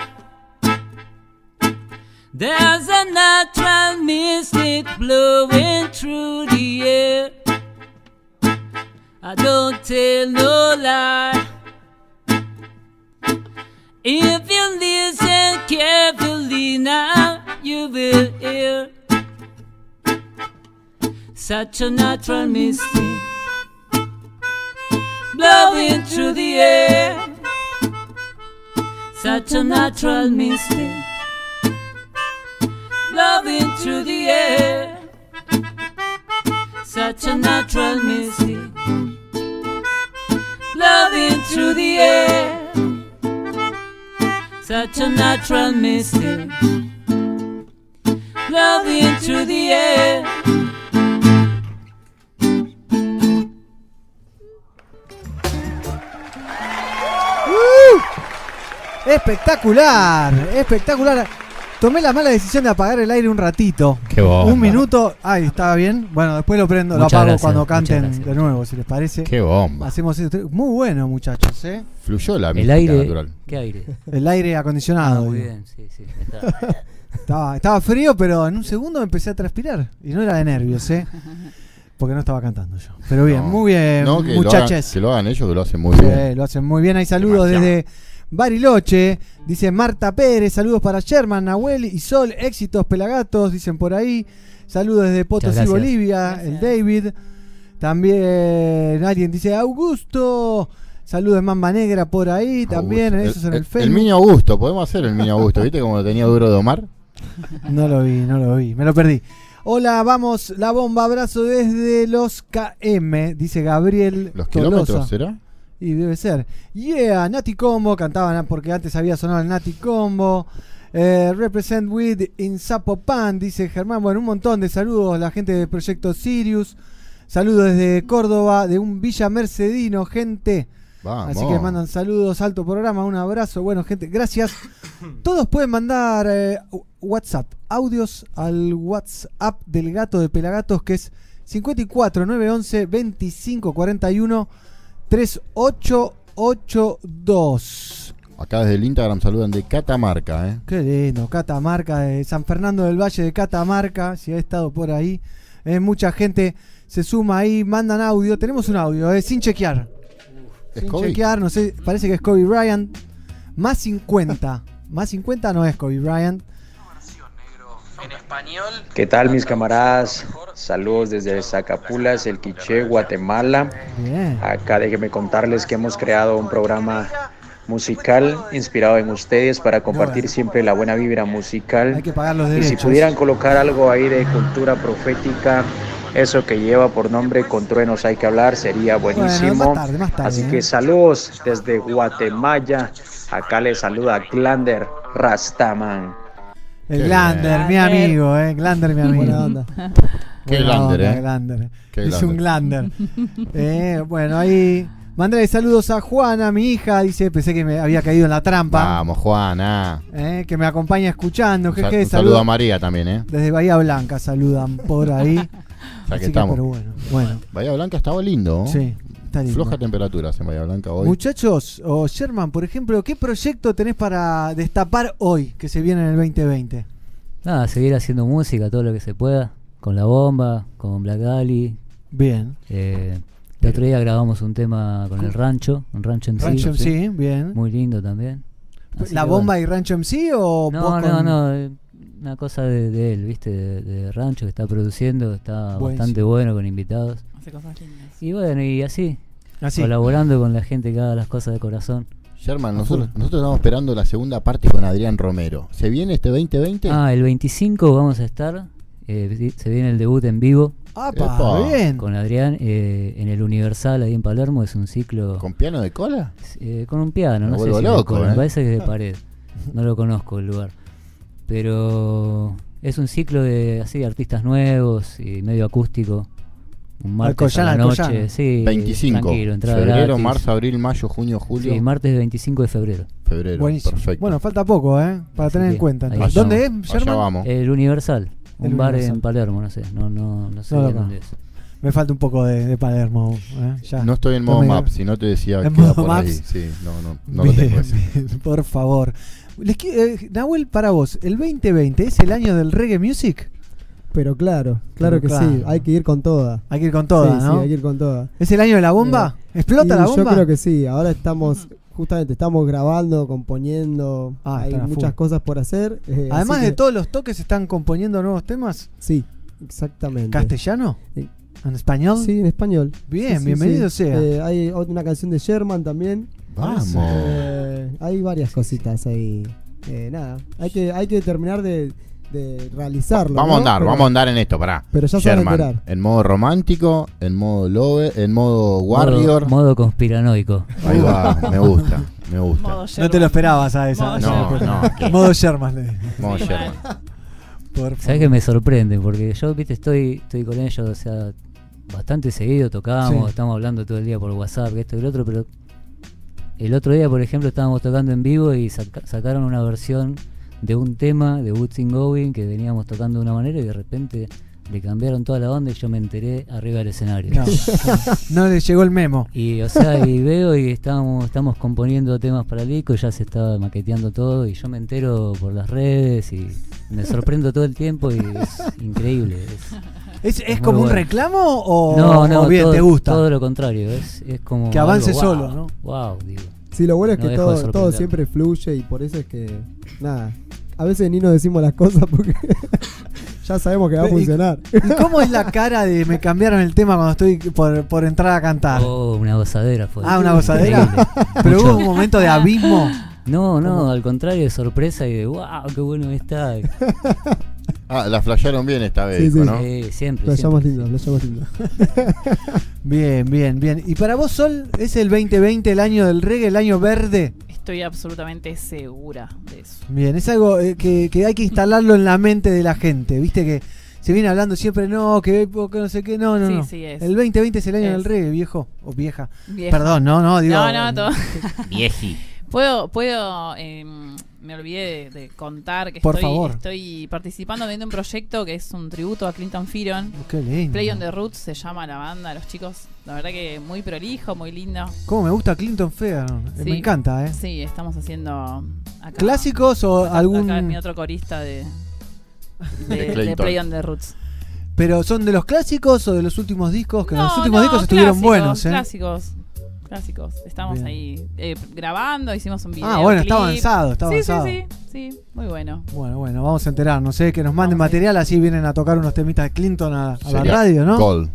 There's a natural mystic blowing through the air. I don't tell no lie. If you listen carefully now, you will hear such a natural mystic blowing through the air. Such a natural mystic blowing through the air. Such a natural mystic blowing through the air. Such a natural mystic blowing through the air. Espectacular, espectacular. Tomé la mala decisión de apagar el aire un ratito. Qué bomba. Un minuto. Ay, estaba bien. Bueno, después lo prendo, lo apago gracias, cuando canten de nuevo, si les parece. Qué bomba. Hacemos esto. Muy bueno, muchachos, ¿eh? Fluyó la El aire- natural. ¿qué aire? El aire acondicionado. Ah, muy bien, sí, sí. está- Estaba, estaba frío, pero en un segundo empecé a transpirar. Y no era de nervios, ¿eh? Porque no estaba cantando yo. Pero bien, No. muy bien, No, que lo muchachos. hagan- que lo hagan ellos, que lo hacen muy Sí, bien. lo hacen muy bien. Hay saludos Demasiado. desde Bariloche. Dice Marta Pérez, saludos para Sherman, Nahuel y Sol. Éxitos pelagatos, dicen por ahí. Saludos desde Potosí, gracias. Bolivia. El David. También alguien dice Augusto. Saludos de Mamba Negra por ahí. También, Augusto. eso es en el, el el Facebook. mini Augusto, podemos hacer el mini Augusto, ¿viste cómo lo tenía duro de Omar? No lo vi, no lo vi, me lo perdí. Hola, vamos, la bomba, abrazo desde los KM, dice Gabriel. ¿Los Tolosa. kilómetros será? Y debe ser. Yeah, Nati Combo, cantaban porque antes había sonado el Nati Combo. Eh, represent with in Zapopan, dice Germán. Bueno, un montón de saludos, la gente del proyecto Sirius. Saludos desde Córdoba, de un Villa Mercedino, gente. Vamos. Así que mandan saludos, alto programa, un abrazo. Bueno, gente, gracias. Todos pueden mandar eh, WhatsApp, audios al WhatsApp del gato de Pelagatos, que es 54 911 25 41 3882. Acá desde el Instagram saludan de Catamarca, ¿eh? Qué lindo, Catamarca, de San Fernando del Valle de Catamarca, si ha estado por ahí. Eh, mucha gente se suma ahí, mandan audio. Tenemos un audio, eh, sin chequear. ¿Es Sin Kobe? chequear, no sé, parece que es Kobe Bryant. Más 50. Más 50 no es Kobe Bryant. ¿Qué tal mis camaradas? Saludos desde Zacapulas, el Quiché, Guatemala. Acá déjenme contarles que hemos creado un programa musical inspirado en ustedes para compartir siempre la buena vibra musical. Hay que pagar los Y si pudieran colocar algo ahí de cultura profética, eso que lleva por nombre Con Truenos hay que hablar, sería buenísimo. más tarde, más tarde, Así ¿eh? que saludos desde Guatemala. Acá les saluda Glander Rastaman. El Glander, mi amigo, eh. Glander, mi amigo. Buena onda. Qué Buena Glander, onda, eh. Glander. Qué es un Glander. Eh, bueno, ahí. Mandale saludos a Juana, mi hija. Dice, pensé que me había caído en la trampa. Vamos, Juana. eh, que me acompaña escuchando. Un, sa- jeje, un saludo a María también, ¿eh? Desde Bahía Blanca saludan por ahí. Ya que Así que, estamos. pero bueno, bueno. Bahía Blanca estaba lindo. ¿no? Sí, Floja temperaturas en Bahía Blanca hoy. Muchachos, o Sherman, por ejemplo, ¿qué proyecto tenés para destapar hoy que se viene en el 2020? Nada, seguir haciendo música, todo lo que se pueda. Con la bomba, con Black Ali. Bien. Eh, el otro día grabamos un tema con el rancho, un rancho MC. Rancho MC, bien. Muy lindo también. Así ¿La bomba y Rancho MC o No, vos no, con- no. eh, una cosa de, de él, ¿viste? De, de rancho que está produciendo, está Buenísimo. bastante bueno con invitados. Hace cosas lindas. Y bueno, y así, Así. colaborando con la gente que haga las cosas de corazón. Sherman, nosotros, nosotros estamos esperando la segunda parte con Adrián Romero. ¿Se viene este 2020? Ah, el 25 vamos a estar, eh, se viene el debut en vivo. ¡Apa! Bien. Con Adrián eh, en el Universal ahí en Palermo, es un ciclo... ¿Con piano de cola? Eh, con un piano, Me no sé si es de loco, cola, eh. me parece que es de pared. No lo conozco el lugar. Pero es un ciclo de así de artistas nuevos y medio acústico. Un martes a la noche, Alcoyana. sí, 25. tranquilo, entrada Febrero, gratis. marzo, abril, mayo, junio, julio. Sí, martes 25 de febrero. Febrero. Buenísimo. Perfecto. Bueno, falta poco, ¿eh? Para tener en que cuenta. ahí entonces. estamos. ¿Dónde es, Allá vamos. El Universal, un El bar Universal. en Palermo, no sé, no no no sé No dónde es. Me falta un poco de, de Palermo. ¿eh? Ya. No estoy en modo me- Maps, si no te decía ¿En queda modo por ahí. Maps? Sí, no, no, no lo Bien, tengo ese. bien, por favor. Les qui- eh, Nahuel, para vos, ¿el 2020 es el año del reggae music? Pero claro, claro Pero que sí, hay que ir con toda. Hay que ir con toda, Sí, ¿no? Sí, hay que ir con toda. ¿Es el año de la bomba? Eh, ¿Explota la bomba? Yo creo que sí, ahora estamos, justamente estamos grabando, componiendo, Ah, hay muchas full. cosas por hacer. eh, Además de que- todos los toques, ¿están componiendo nuevos temas? Sí, exactamente. ¿Castellano? Eh, ¿En español? Sí, en español. Bien, Sí, bienvenido sí. sea. Eh, hay una canción de Sherman también. Vamos. Eh, hay varias cositas ahí. Eh, nada, hay que, hay que terminar de, de realizarlo. Vamos ¿no? a andar, Pero- vamos a andar en esto, pará. Pero ya se van a Sherman, enterar. en modo romántico, en modo love, en modo warrior. Modo, modo conspiranoico. Ahí va, me gusta, me gusta. Modo No te lo esperabas a esa. Modo No, Sherman. no, ¿qué? Modo Sherman. le- Modo Sherman. Por Sabes favor. que me sorprende porque yo, viste, estoy, estoy con ellos, o sea, bastante seguido tocamos, Sí. estamos hablando todo el día por WhatsApp, que esto y el otro, pero el otro día, por ejemplo, estábamos tocando en vivo y saca- sacaron una versión de un tema de Woods Going que veníamos tocando de una manera y de repente le cambiaron toda la onda y yo me enteré arriba del escenario. No, no le llegó el memo. Y o sea, y veo y estamos, estamos componiendo temas para el disco, y ya se estaba maqueteando todo y yo me entero por las redes y me sorprendo todo el tiempo y es increíble. Es, ¿Es, como un reclamo o, no, no, o bien todo, te gusta? Todo lo contrario, es, es como. Que avance algo, solo. Wow, digo. Sí, lo bueno es No que todo, todo siempre fluye y por eso es que, nada, a veces ni nos decimos las cosas porque ya sabemos que va a ¿Y- funcionar. ¿Y cómo es la cara de me cambiaron el tema cuando estoy por, por entrar a cantar? Oh, una gozadera fue. Ah, una gozadera. Pero hubo un momento de abismo. No, no, al contrario, de sorpresa y de wow, qué bueno está. Ah, la flashearon bien esta vez, Sí, sí. ¿no? Sí, siempre. Siempre. lindo, lo llamamos lindo. Bien, bien, bien. ¿Y para vos, Sol, es el 2020 el año del reggae, el año verde? Estoy absolutamente segura de eso. Bien, es algo eh, que, que hay que instalarlo en la mente de la gente. Viste que se viene hablando siempre, no, que, que no sé qué, no, no, Sí, no. sí, es. El 2020 es el año Es. del reggae, viejo o vieja. Vieja. Perdón, no, no, digo. No, no, todo. Vieji. Puedo, puedo, em, me olvidé de, de contar que Por estoy, favor. estoy participando de un proyecto que es un tributo a Clinton Fearon. Qué lindo. Play on the Roots se llama la banda, los chicos, la verdad que muy prolijo, muy lindo. ¿Cómo me gusta Clinton Fair? Sí. Me encanta, ¿eh? Sí, estamos haciendo acá. ¿Clásicos o acá- algún.? Acá mi otro corista de, De de, de Clayton. Play on the Roots. ¿Pero son de los clásicos o de los últimos discos? Que No, los últimos no, discos estuvieron buenos, ¿eh? Clásicos. Clásicos. Estamos Bien. ahí eh, grabando, hicimos un video. Ah, bueno, está avanzado, está sí, avanzado. Sí, sí, sí, muy bueno. Bueno, bueno, vamos a enterarnos, ¿eh? Que nos manden material, así vienen a tocar unos temitas de Clinton a, a la radio, ¿no? Gol.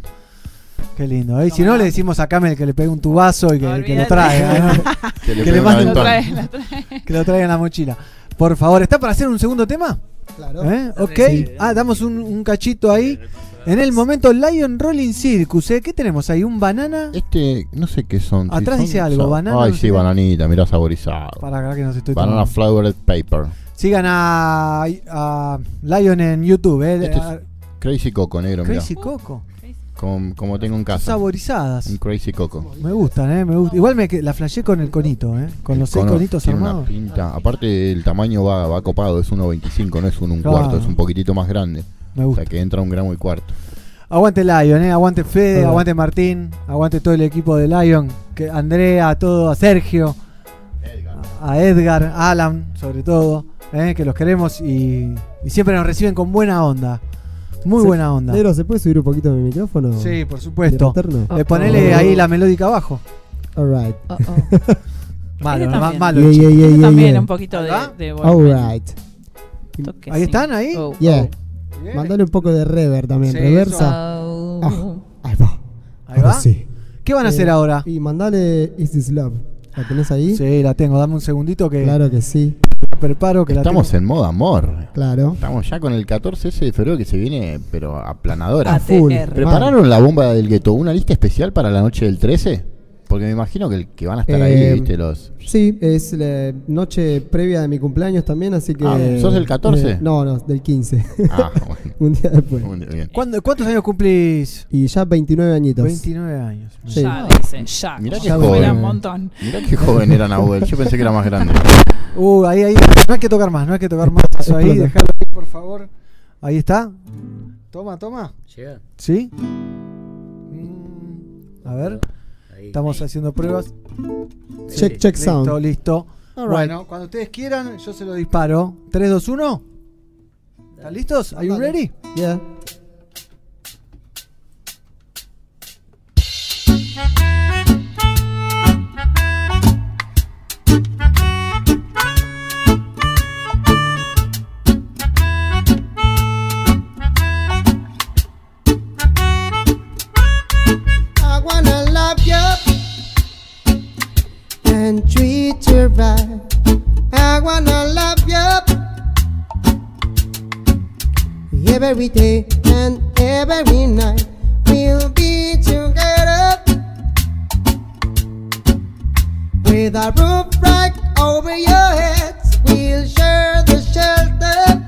Qué lindo. ¿eh? Y si no, le decimos a Camel que le pegue un tubazo y que, que lo traiga. ¿no? Que le que, le un mande Lo aventón. trae, lo trae. que lo traiga en la mochila. Por favor, ¿está para hacer un segundo tema? Claro. ¿Eh? Ok. Sí. Ah, damos un, un cachito ahí. En el momento Lion Rolling Circus, ¿eh? ¿Qué tenemos ahí? ¿Un banana? Este, no sé qué son. si Atrás son- dice algo, son- banana, Ay, no sí, bananita, mirá saborizado. Para acá que nos estoy Banana tomando. flavored paper. Sigan a, a Lion en YouTube, ¿eh? Este es A- Crazy Coco, negro, mirá. Crazy Coco. Como, como tengo en casa. Saborizadas. Un Crazy Coco. Me gustan, ¿eh? Me gusta. Igual me que- la flashé con el conito, ¿eh? Con los seis Cono conitos tiene una armados. pinta. Aparte, el tamaño va, va copado. Es 1.25, no es un, un Claro. cuarto. Es un poquitito más grande. Me O gusta. sea que entra un gramo y cuarto. Aguante Lion, ¿eh? Aguante Fede, Hola. aguante Martín, aguante todo el equipo de Lion. Que Andrea, a todo, a Sergio, a Edgar, a Alan, sobre todo, ¿eh? que los queremos y, y siempre nos reciben con buena onda. Muy Se- buena onda. Negro, ¿se puede subir un poquito mi micrófono? Sí, por supuesto. Eh, ponele Oh. ahí la melódica abajo. Alright. Malo, Este ma- también. malo. Yeah, yeah, yeah, yeah, También un poquito de, de. Alright. ¿Ahí sí. están? ¿Ahí? Oh. Yeah. Bien. Mandale un poco de reverb también. Sí, Reversa. Oh. Ah, ahí va. Ahí Ahora va. sí. ¿Qué van a hacer Eh, ahora? Y mandale Is This Love. ¿La tenés ahí? Sí, la tengo. Dame un segundito que Claro que sí. preparo que Estamos la en modo amor. Claro. Estamos ya con el 14 ese de febrero que se viene, pero aplanadora. A full. ¿Prepararon la bomba del gueto? ¿Una lista especial para la noche del 13? Porque me imagino que, el- que van a estar ahí, Eh, viste, los... Sí, es la noche previa de mi cumpleaños también, así que. Ah, ¿sos del 14? eh, no, no, del 15. Ah, bueno. un día después. Muy bien. ¿Cuándo- ¿Cuántos años cumplís? Y ya 29 añitos. 29 años. Sí. Ya, dice, ya. Mirá si fuera joven. un montón. Mirá qué joven era Nahuel, yo pensé que era más grande. Uh, ahí, ahí. No hay que tocar más, no hay que tocar más. Eso ahí, déjalo ahí, por favor. Ahí está. Toma, toma. Llega. ¿Sí? Mm, A ver. Estamos haciendo pruebas. Check, check Listo, sound. listo. Right. Bueno, cuando ustedes quieran, yo se lo disparo. 3, 2, 1. ¿Están listos? ¿Are you ready? Yeah. I wanna love you every day and every night. We'll be together with a roof right over your heads. We'll share the shelter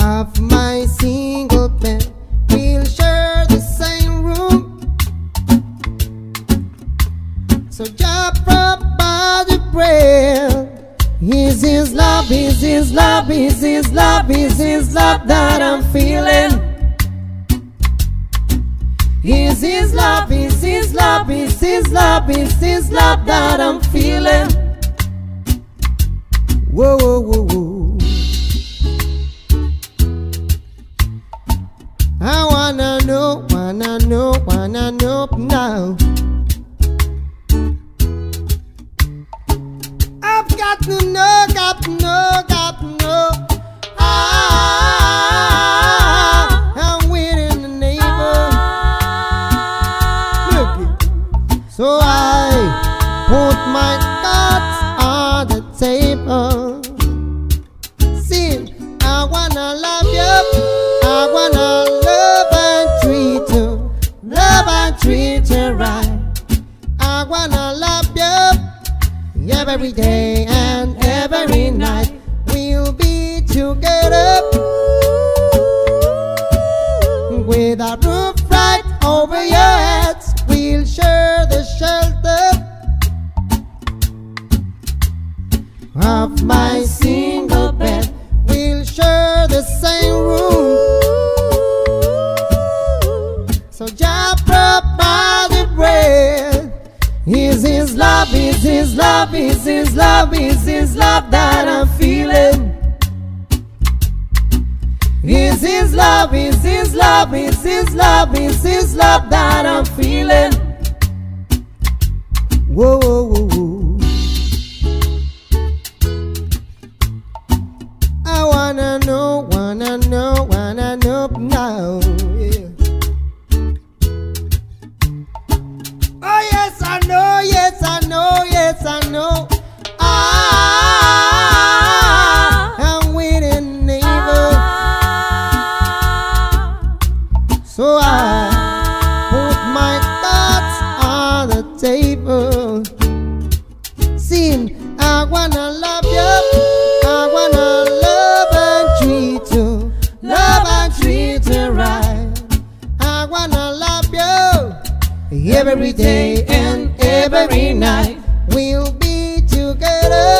of my single bed. We'll share So just by the prayer. Is his love, is his love, is his love, is his love that I'm feeling. Is his love, is his love, is his love, is his love that I'm feeling. Whoa, whoa, whoa, whoa. I wanna know, wanna know, wanna know now. Treat you. Love and treat you right. Every day and every night. We'll be together with a roof right over your heads. We'll share the shelter of my single bed. We'll share the same room. Love, is his love, is his love, is his love that I'm feeling. Is his love, is his love, is his love, is his love that I'm feeling. Whoa, whoa, whoa. I wanna know, wanna know, wanna know now. Yeah. Oh yes, I know, I know, yes, I know. Ah, I'm waiting, neighbor. So I put my thoughts on the table. See, I wanna love you, I wanna love and treat you, love and treat you right. I wanna love you every day and every night. We'll be together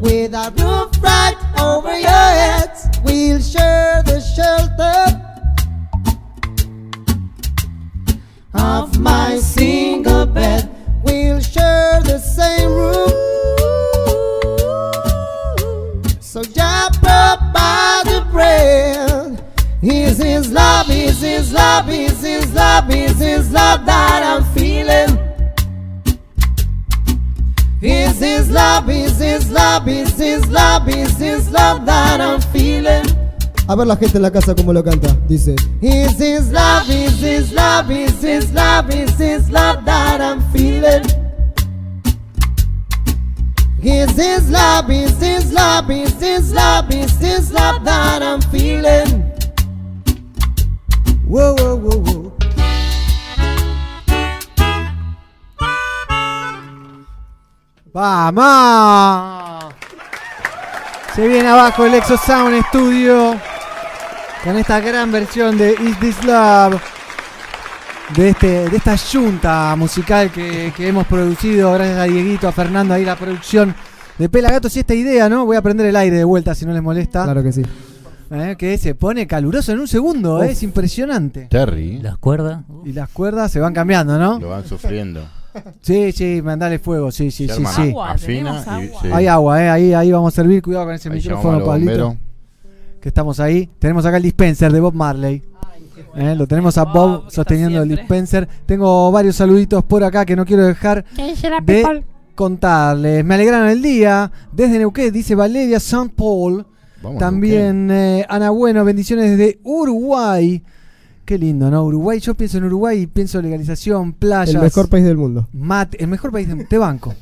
with a roof right over your heads. We'll share the shelter of my single bed. We'll share the same room. So up by the bread. Is his love, is love, is his love, is his love that I'm feeling. Is this love, is this love, is this love, is this love that I'm feeling? A ver la gente en la casa cómo lo canta. Dice. Is this love, is this love, is this love, is this love that I'm feeling? Is this love, is this love, is this love, is this love that I'm feeling? Whoa, whoa, whoa, whoa. ¡Vamos! Se viene abajo el Exo Sound Studio con esta gran versión de Is This Love. De, este, de esta junta musical que, que hemos producido, gracias a Dieguito, a Fernando, ahí la producción de Pelagatos y esta idea, ¿no? Voy a prender el aire de vuelta si no les molesta. Claro que sí. Eh, que se pone caluroso en un segundo, eh, es impresionante. Terry. Las cuerdas. Y las cuerdas se van cambiando, ¿no? Lo van sufriendo. Sí, sí, mandale fuego, sí, sí, sí, sí. Agua, afina y- sí. Hay agua, eh, ahí, ahí vamos a servir, cuidado con ese Ahí micrófono, Pablito. Que estamos ahí. Tenemos acá el dispenser de Bob Marley. Eh, lo tenemos a Bob sosteniendo el dispenser. Tengo varios saluditos por acá que no quiero dejar de contarles. Me alegraron el día. Desde Neuquén, dice Valeria St. Paul. Vamos, También eh, Ana Bueno, bendiciones desde Uruguay. Qué lindo, ¿no? Uruguay, yo pienso en Uruguay y pienso legalización, playas. El mejor país del mundo. Mate, el mejor país de, de banco.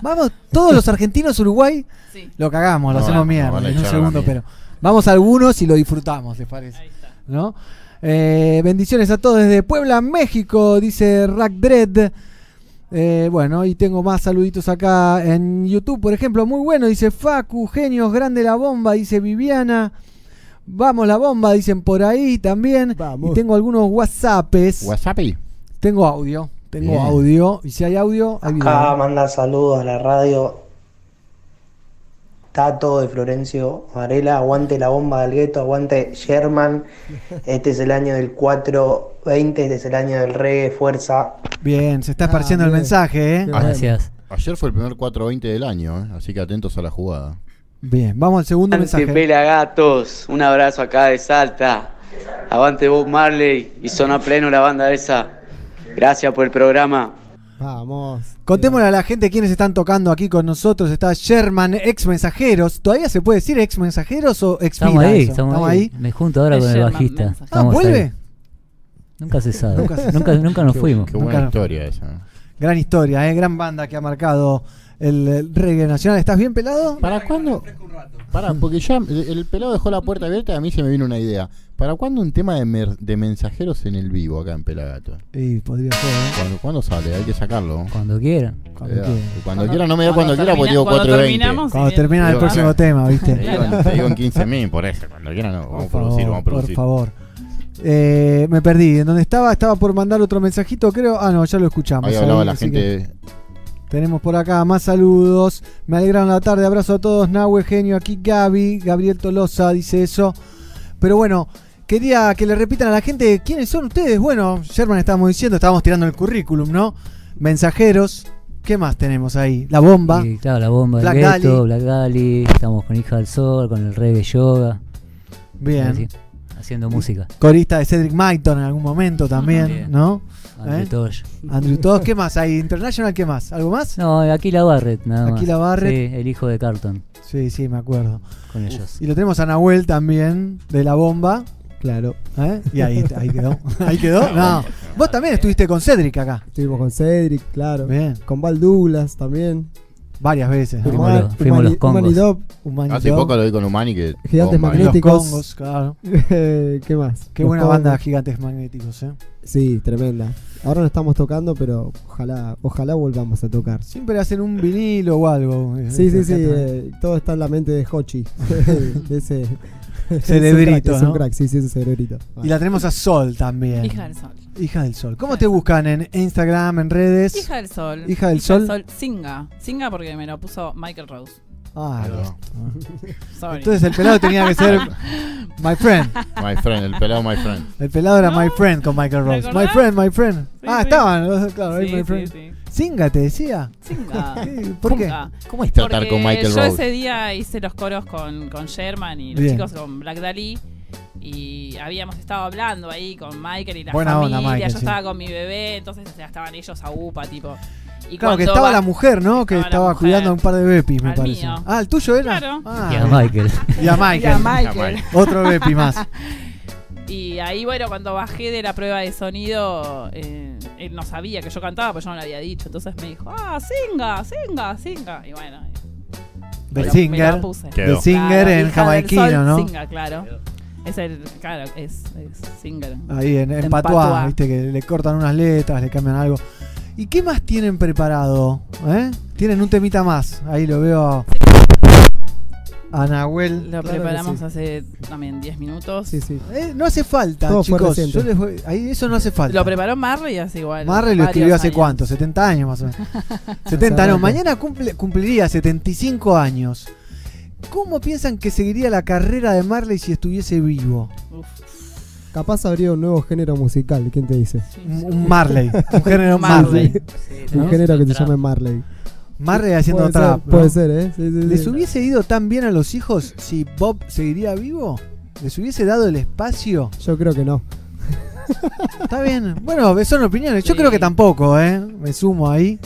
Vamos, todos los argentinos Uruguay lo cagamos, lo No, hacemos no, mierda en un segundo, pero vamos a algunos y lo disfrutamos, ¿les parece? ¿No? Eh, bendiciones a todos desde Puebla, México, dice Rack Dread. Eh, bueno, y tengo más saluditos acá en YouTube, por ejemplo, muy bueno, dice Facu, genios, grande la bomba, dice Viviana. Vamos la bomba, dicen por ahí también. Y tengo algunos WhatsApps. ¿WhatsApp? Tengo audio, tengo Bien. audio. Y si hay audio, hay video. Acá manda saludos a la radio. Tato de Florencio Varela, aguante la bomba del gueto, aguante Sherman. Este es el año del 420, este es el año del reggae, fuerza. Bien, se está esparciendo el mensaje, ¿eh? Gracias. Ayer fue el primer 420 del año, ¿eh? así que atentos a la jugada. Bien, vamos al segundo mensaje. Pelagatos, un abrazo acá de Salta. Avante Bob Marley y Zona Pleno la banda esa. Gracias por el programa. Vamos. Contémosle a la gente quiénes están tocando aquí con nosotros. Está Sherman, ex mensajeros. ¿Todavía se puede decir ex mensajeros o ex Estamos ahí, eso? estamos, ahí. Me junto ahora Es con el bajista. Mensajeros. Estamos Ah, ¿vuelve? ahí. Nunca se sabe. Nunca Nunca, nos Qué- fuimos. Qué buena Nunca- historia esa. Gran historia, ¿eh? Gran banda que ha marcado el, reggae nacional. ¿Estás bien pelado? ¿Para cuándo? Para, porque ya el, el pelado dejó la puerta abierta y a mí se me vino una idea. ¿Para cuándo un tema de, mer- de mensajeros en el vivo acá en Pelagato? Y podría ser, ¿eh? ¿Cuándo, cuándo sale? Hay que sacarlo. Cuando quieran. Cuando Eh, quieran. Cuando, quiera, no me da cuando, quiera, porque digo cuando 4 y 20. terminamos, Cuando sí, termina el Digo, próximo claro. tema, ¿viste? Te digo, en- te digo en 15 mil, por eso. Cuando quiera, no. Vamos a Por producir, favor, vamos a producir. Por favor. Eh, me perdí. ¿En dónde estaba? Estaba por mandar otro mensajito, creo. Ah, no, ya lo escuchamos. Ahí hablaba la así gente. Tenemos por acá más saludos. Me alegraron la tarde. Abrazo a todos. Nahue, genio. Aquí Gaby. Gabriel Tolosa dice eso. Pero bueno, quería que le repitan a la gente quiénes son ustedes. Bueno, Sherman estábamos diciendo, estábamos tirando el currículum, ¿no? Mensajeros. ¿Qué más tenemos ahí? La bomba. Y, claro, la bomba Black Dali. Black Dali. Estamos con Hija del Sol, con el reggae yoga. Bien. Así, haciendo música. Corista de Cedric Maiton en algún momento también, Bien. ¿no? Andrew ¿Eh? Tosh. Andrew Tosh, ¿qué más? ¿Hay International? ¿Qué más? ¿Algo más? No, Aquila Barrett, nada más. Aquila Barrett. Sí, el hijo de Carlton. Sí, sí, me acuerdo. Con ellos. Y lo tenemos a Nahuel también, de la bomba. Claro. ¿Eh? Y ahí, ahí quedó. Ahí quedó. No. Vos también estuviste con Cedric acá. Estuvimos con Cedric, claro. Bien. Con Val Douglas también. Varias veces. ¿no? Fuimos los- fuimos los Congos. Humanidop, Humanidop. Hace poco lo vi con Humani que. Gigantes Magnéticos. Los Congos, claro. ¿Qué más? Qué Los buena Congos. banda Gigantes Magnéticos, ¿eh? Sí, tremenda. Ahora no estamos tocando, pero ojalá, ojalá volvamos a tocar. Siempre hacen un vinilo o algo. eh, Sí, sí, sí. eh, todo está en la mente de Hochi. de ese Cerebrito, Es un ¿no? crack, sí, sí, es un cerebrito. Y la tenemos a Sol también. Hija del Sol. Hija del Sol. ¿Cómo te buscan en Instagram, en redes? Hija del Sol. Hija del Sol. Singa. Singa porque me lo puso Michael Rose. Ah. Sorry. Entonces el pelado tenía que ser My Friend. My friend, el pelado, my friend. El pelado era My Friend con Michael ¿Te Rose. My friend, my friend. Sí, ah, sí. estaban, claro, ahí Sí, My Friend. sí. Singa te decía. Singa. ¿Por qué? Singa. ¿Cómo es tratar Porque con Michael yo Rose? ese día hice los coros con, con Sherman y los Bien. chicos con Black Dali. Y habíamos estado hablando ahí con Michael y la Buena onda, familia. Michael, yo sí. estaba con mi bebé, entonces o sea, estaban ellos a UPA, tipo. Y Claro, que estaba va- la mujer, ¿no? Que estaba la estaba mujer. cuidando a un par de Bepis, me parece. mío. Ah, ¿el tuyo era? Claro. Ah, Y a Michael. Y a Michael. Y a Michael. Otro Bepi más. Y ahí, bueno, cuando bajé de la prueba de sonido, eh, él no sabía que yo cantaba, pero yo no le había dicho. Entonces me dijo, ah, singa, singa, singa. Y bueno, The lo- Singer. lo. The Singer en hija del jamaiquino, sol, ¿no? Singa, claro. Es el, claro, es, es Singer. Ahí en, en En Patuá, patuá. viste que le cortan unas letras, le cambian algo. ¿Y qué más tienen preparado? ¿Eh? Tienen un temita más. Ahí lo veo a, Nahuel. Lo Claro preparamos sí. hace también 10 minutos. Sí, sí. Eh, no hace falta, Todo chicos. reciente. Yo les voy- ahí eso no hace falta. Lo preparó Marley hace igual. Marley lo escribió hace años. cuánto, 70 años más o menos. 70 no, mañana cumple- cumpliría 75 años. ¿Cómo piensan que seguiría la carrera de Marley si estuviese vivo? Capaz habría un nuevo género musical, ¿quién te dice? Un, un Marley, un género Marley. un ¿no? género que se llame Marley. Marley haciendo Puede trap. ser, ¿no? Puede ser, ¿eh? Sí, sí, ¿Les sí. hubiese ido tan bien a los hijos si Bob seguiría vivo? ¿Les hubiese dado el espacio? Yo creo que no. Está bien. Bueno, son opiniones. Yo creo que tampoco, ¿eh? Me sumo ahí.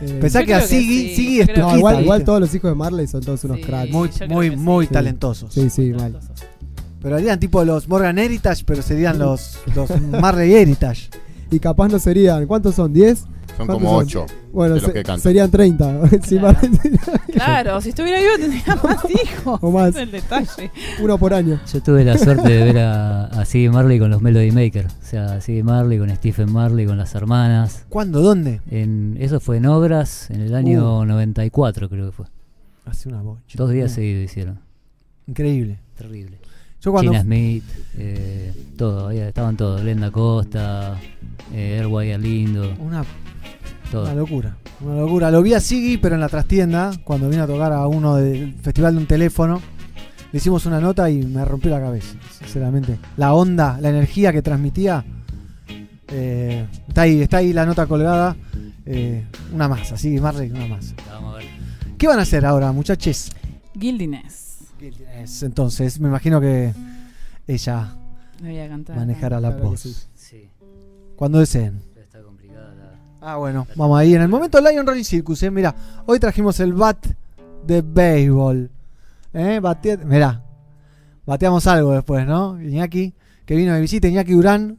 Eh, Pensá yo que a Siggy, sí, Siggy es No, igual, igual todos los hijos de Marley son todos unos cracks. Muy, muy, muy talentosos. Sí, sí, mal. Pero harían tipo los Morgan Heritage, pero serían los, los Marley Heritage. Y capaz no serían, ¿cuántos son? ¿10? Son ¿Cuántos como ocho Bueno, de los se- serían 30. Si Marley- Claro, si estuviera vivo tendría más hijos. O más. Es el detalle. Uno por año. Yo tuve la suerte de ver a, a Siggy Marley con los Melody Makers. O sea, Siggy Marley con Stephen Marley, con las hermanas. ¿Cuándo? ¿Dónde? En, eso fue en Obras en el año 94, creo que fue. Hace una bocha. Dos días Uh. seguidos hicieron. Increíble. Terrible. Yo cuando- Gina Smith, eh, todo, estaban todos. Glenda Costa, eh, Airwire Lindo. Una, todo. una locura. Una locura. Lo vi a Siggy, pero en la trastienda, cuando vino a tocar a uno del festival de un teléfono. Le hicimos una nota y me rompió la cabeza, sinceramente. La onda, la energía que transmitía. eh, está ahí, está ahí la nota colgada. eh, una más, así, Marley, una más. Vamos a ver. ¿Qué van a hacer ahora, muchachos? Guildiness. Es, entonces, me imagino que ella cantar. manejará la Claro voz. sí. Sí. Cuando deseen. Está complicada la. Ah, bueno, vamos ahí. En el momento Lion Rolling Circus, eh. Mira, hoy trajimos el bat de béisbol. ¿Eh? Bate- Mirá, bateamos algo después, ¿no? Iñaki, que vino de visita, Iñaki Durán.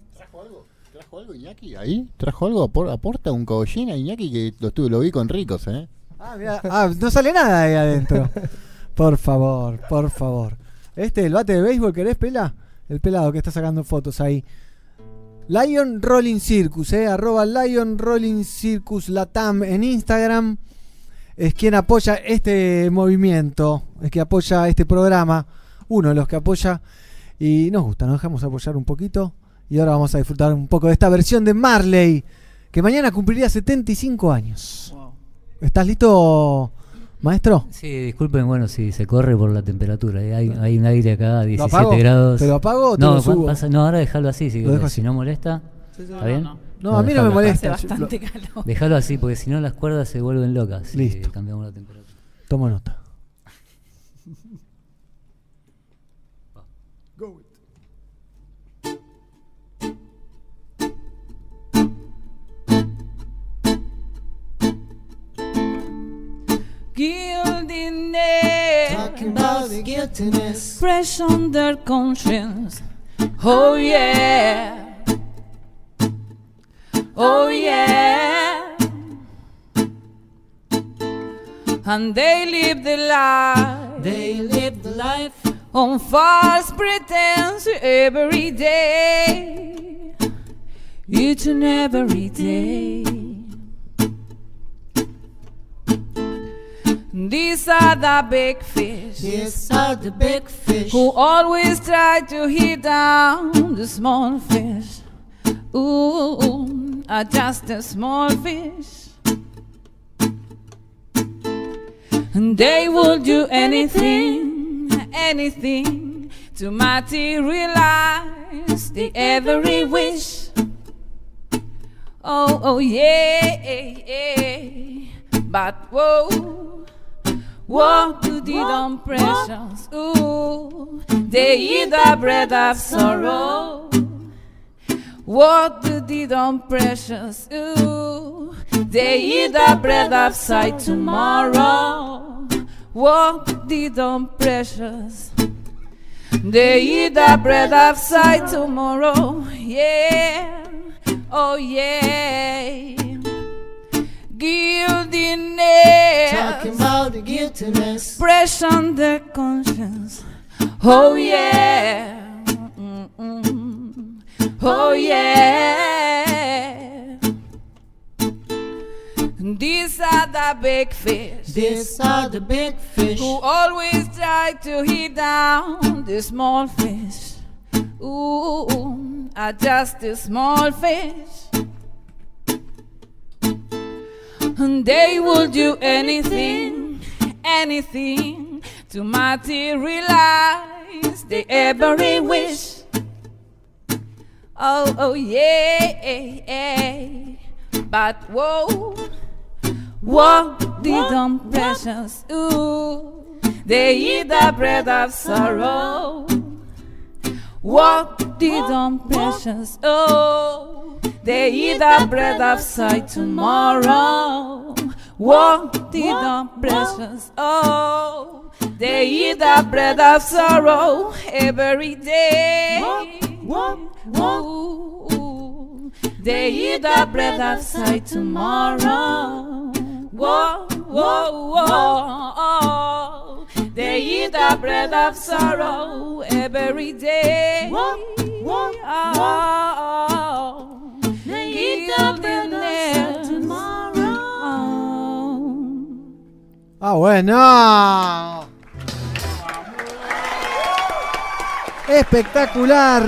¿Trajo algo Iñaki ahí? ¿Trajo algo? Apor- ¿Aporta un cogollín a Iñaki que lo, estuve, lo vi con ricos, eh? Ah, mirá, ah, no sale nada ahí adentro. Por favor, por favor. Este, el bate de béisbol, ¿querés, Pela? El pelado que está sacando fotos ahí. Lion Rolling Circus, eh, arroba Lion Rolling Circus Latam en Instagram. Es quien apoya este movimiento, es que apoya este programa, uno de los que apoya. Y nos gusta, nos dejamos apoyar un poquito. Y ahora vamos a disfrutar un poco de esta versión de Marley, que mañana cumpliría 75 años. ¿Estás listo, maestro? Sí, disculpen, bueno, si se corre por la temperatura. eh, Hay, hay un aire acá, 17 apago? grados. ¿Te lo apago o te no, lo pa- subo? pasa- no, ahora déjalo así, si, Lo dejo así. si no molesta. sí. ¿Está bien? No, a mí no me molesta. Hace bastante calor. Déjalo así, porque si no las cuerdas se vuelven locas. si Listo. cambiamos la temperatura. Tomo nota. Guildiness. Talking about the guiltiness. Fresh on their conscience. Oh yeah. Oh yeah. And they live the life. They live the life on false pretense every day. Each and every day. These are the big fish. These are the big fish. Who always try to hit down the small fish. Ooh, are just a small fish. And they will do anything, anything to materialize the every wish. Oh, oh, yeah, yeah. But whoa, woe to the dumb precious. Ooh, they eat the bread of sorrow. What the deed on precious? Ooh, they eat the bread of sight tomorrow. What did on precious? They eat the bread of sight tomorrow. Yeah, oh yeah. Guiltiness. Talking about the guiltiness. Fresh on the conscience. Oh yeah. Mm-mm. Oh yeah. These are the big fish. These are the big fish. Who always try to hit down the small fish. Ooh, are just the small fish. And they will do anything, anything to materialize their every wish. Oh, oh, yeah. But whoa, what the dumb precious? Ooh, they eat the bread of sorrow. What the dumb precious? Oh, they eat the bread of sight tomorrow. What the dumb precious? Oh, they eat the bread of sorrow every day. Ooh, they eat the bread of sight tomorrow. Whoa, whoa, whoa. They eat the bread of sorrow every day. Oh, they eat the bread of tomorrow. Ah, bueno. Espectacular.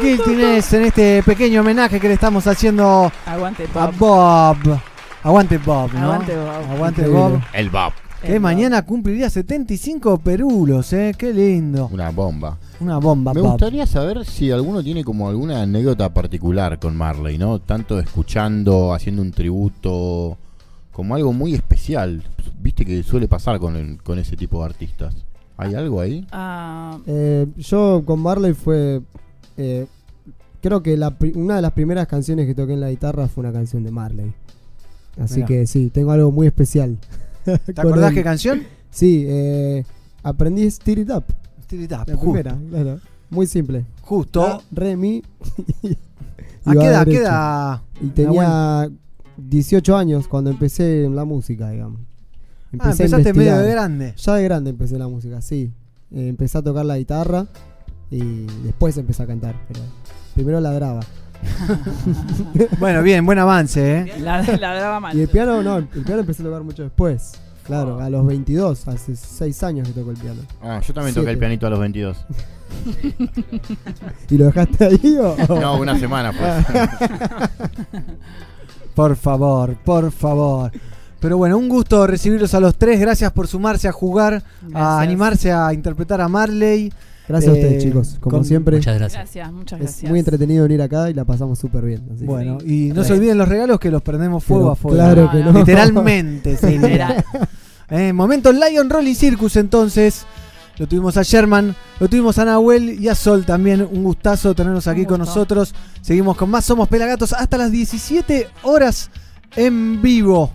Guiltiness en este pequeño homenaje que le estamos haciendo Aguante a Bob. Bob. Aguante Bob, ¿no? Aguante Bob. Aguante. Bob. El Bob. Que mañana cumpliría 75 perulos, ¿eh? Qué lindo. Una bomba. Una bomba, Me gustaría saber si alguno tiene como alguna anécdota particular con Marley, ¿no? Tanto escuchando, haciendo un tributo, como algo muy especial. Viste que suele pasar con, el- con ese tipo de artistas. ¿Hay algo ahí? Ah, Eh, yo con Marley fue. eh, creo que la una de las primeras canciones que toqué en la guitarra fue una canción de Marley. Así Mirá. que sí, tengo algo muy especial. ¿Te acordás qué canción? Sí, eh, aprendí Stir It Up. Stir It Up, La justo. primera, claro. Muy simple. Justo. La, re, mi. ¿A qué edad? derecho. ¿Qué edad? Y tenía 18 años cuando empecé la música, digamos. Ah, empezaste medio de grande. Ya de grande empecé la música, sí. Eh, empecé a tocar la guitarra y después empecé a cantar, pero primero ladraba. Bueno, bien, buen avance, ¿eh? La, ladraba mal. Y el piano, no, el piano empecé a tocar mucho después. Claro, a los 22, hace 6 años que toco el piano. Ah, yo también toqué el pianito a los 22. ¿Y lo dejaste ahí o...? No, una semana pues. Por favor, por favor. Pero bueno, un gusto recibirlos a los tres. Gracias por sumarse a jugar, a animarse a interpretar a Marley. Gracias a Eh, ustedes, chicos. Como con- siempre. Muchas gracias. Gracias, muchas Es gracias. muy entretenido venir acá y la pasamos súper bien. así que- Bueno, y no se olviden los regalos que los prendemos fuego Pero a fuego. claro que no. Literalmente, sí. Literal. Eh, momento Lion Rolling Circus entonces. Lo tuvimos a Sherman, lo tuvimos a Nahuel y a Sol también. Un gustazo tenernos aquí con nosotros. Seguimos con más Somos Pelagatos hasta las 17 horas en vivo.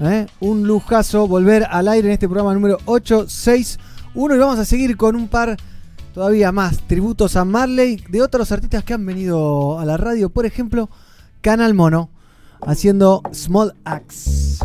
¿eh? Un lujazo volver al aire en este programa número 861 y vamos a seguir con un par todavía más tributos a Marley de otros artistas que han venido a la radio. Por ejemplo, Canal Mono haciendo Small Axe.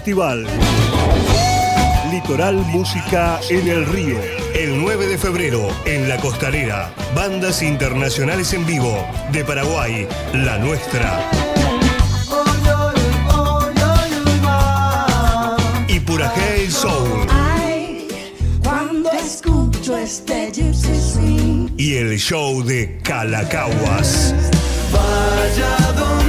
festival. Litoral Música en el Río. El 9 de febrero, en La Costanera, bandas internacionales en vivo de Paraguay, la nuestra. Y Purajé Soul. Ay, cuando este. Y el show de Calacaguas. Valladolid.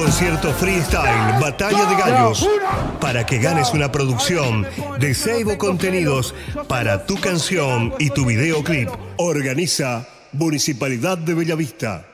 concierto freestyle Batalla de Gallos para que ganes una producción de Seibo Contenidos para tu canción y tu videoclip. Organiza Municipalidad de Bellavista.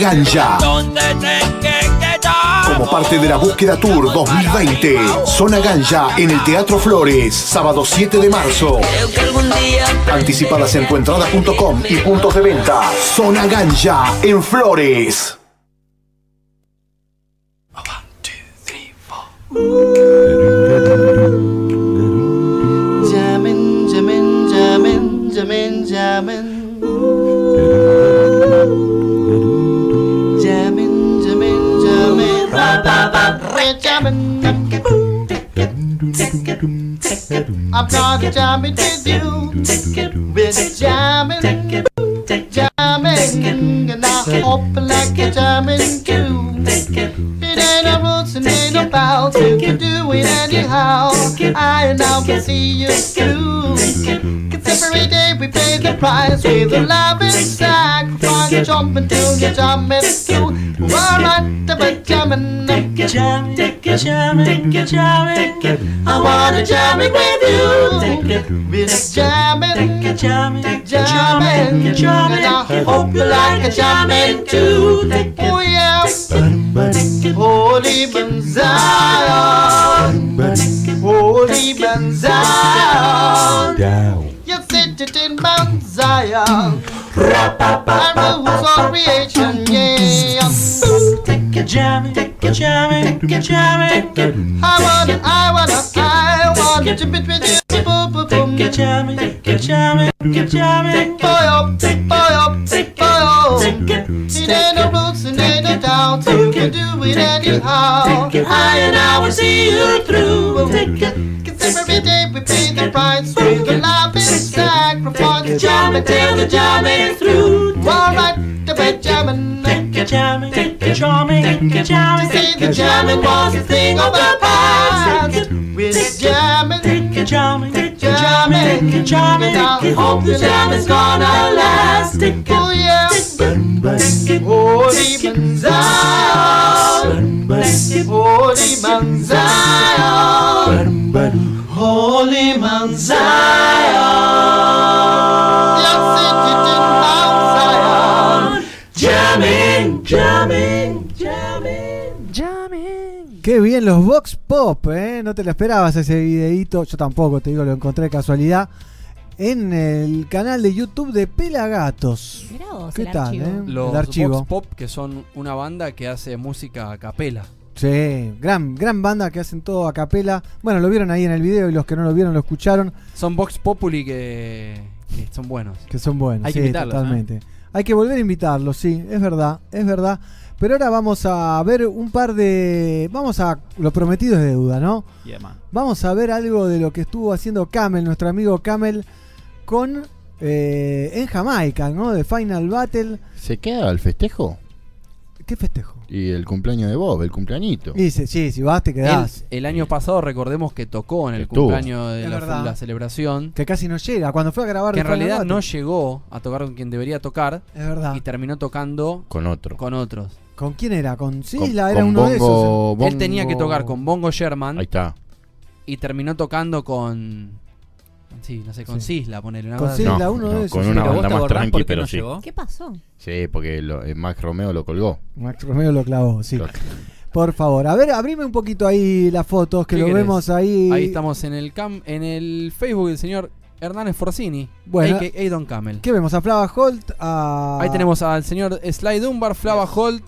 Flores, Zona Ganja. ¿Dónde te que quedar? Como parte de la búsqueda Tour 2020, Zona Ganja en el Teatro Flores, sábado 7 de marzo. Anticipadas en tuentrada.com y puntos de venta. Zona Ganja en Flores. Gonna jam it with you. With jamming, jamming, and I hope like it jamming too. It ain't no roots and ain't no bounds. You can do it anyhow. I and I will see you through. Cause every day we pay the price with a love and sacrifice. Jumping till you're jumping through. Alright, but jamming, jamming, it jamming, take it jamming, take it. I wanna jam it with you. Take it, it's jamming, take it jamming, take jamming, take jamming. I hope you like a jamming too. Take it, oh yes, take it, holy Benzion, holy Benzion. Down. sit it in Mount Zion. Jamming, take a. I wanna, I wanna, I wanna jump it with you. Boom, boom, boom. Take jamming, take a jamming, take a jamming. Boy up, boy up, boy up. It ain't no roots and ain't no doubts. You can do it anyhow. I and I will see you through. Cause every day we pay the price with the love and sacrifice. Jam until the jam is through. Alright, the bed jamming. Take a jamming, take a jamming, take a jamming. Say the jamming was a thing of the past. With jamming, take a jamming, take a jamming, take a jamming. I hope the jam is gonna last. Oh yeah. Holy Man Zion, Holy Man Zion, Qué bien los Vox Pop, ¿eh? No te lo esperabas ese videíto. Yo tampoco, te digo, lo encontré de casualidad. En el canal de YouTube de Pelagatos. Mirá vos, ¿Qué el tal, archivo. eh? Los el archivo. Vox Pop, que son una banda que hace música a capela. Sí, gran, gran banda que hacen todo a capela. Bueno, lo vieron ahí en el video y los que no lo vieron lo escucharon. Son Vox Populi que, que son buenos. Que son buenos, Hay sí, que invitarlos, totalmente. ¿eh? Hay que volver a invitarlos, sí, es verdad, es verdad. Pero ahora vamos a ver un par de. Vamos a. Lo prometido es deuda, ¿no? Yeah. Vamos a ver algo de lo que estuvo haciendo Camel, nuestro amigo Camel, con. eh, en Jamaica, ¿no? De Final Battle. ¿Se queda el festejo? ¿Qué festejo? Y el cumpleaños de Bob, el cumpleañito. Y sí, sí, si vas te quedás. El, el año pasado recordemos que tocó en el Estuvo. cumpleaños de la, celebración. Que casi no llega. Cuando fue a grabar Que en realidad Battle. no llegó a tocar con quien debería tocar. Es verdad. Y terminó tocando Con otro. con otros. ¿Con quién era? ¿Con Con- Sisla? Era con uno de esos. Bongo- Él tenía que tocar con Bongo Sherman. Ahí está. Y terminó tocando con. Sí, no sé, con Sisla, ponele una Con Sisla. No, uno de esos. Con Pero una vos banda más tranqui, pero no sí. llegó. ¿Qué pasó? Sí, porque lo- eh, Max Romeo lo colgó. Max Romeo lo clavó, sí. Por favor, a ver, abrime un poquito ahí las fotos, que ¿Qué lo querés? vemos ahí. Ahí estamos en el cam en el Facebook del señor Hernández Forcini. Bueno. a.k.a. Don Camel. ¿Qué vemos? A Flava Holt, a. Ahí tenemos al señor Sly Dunbar, Flava Holt,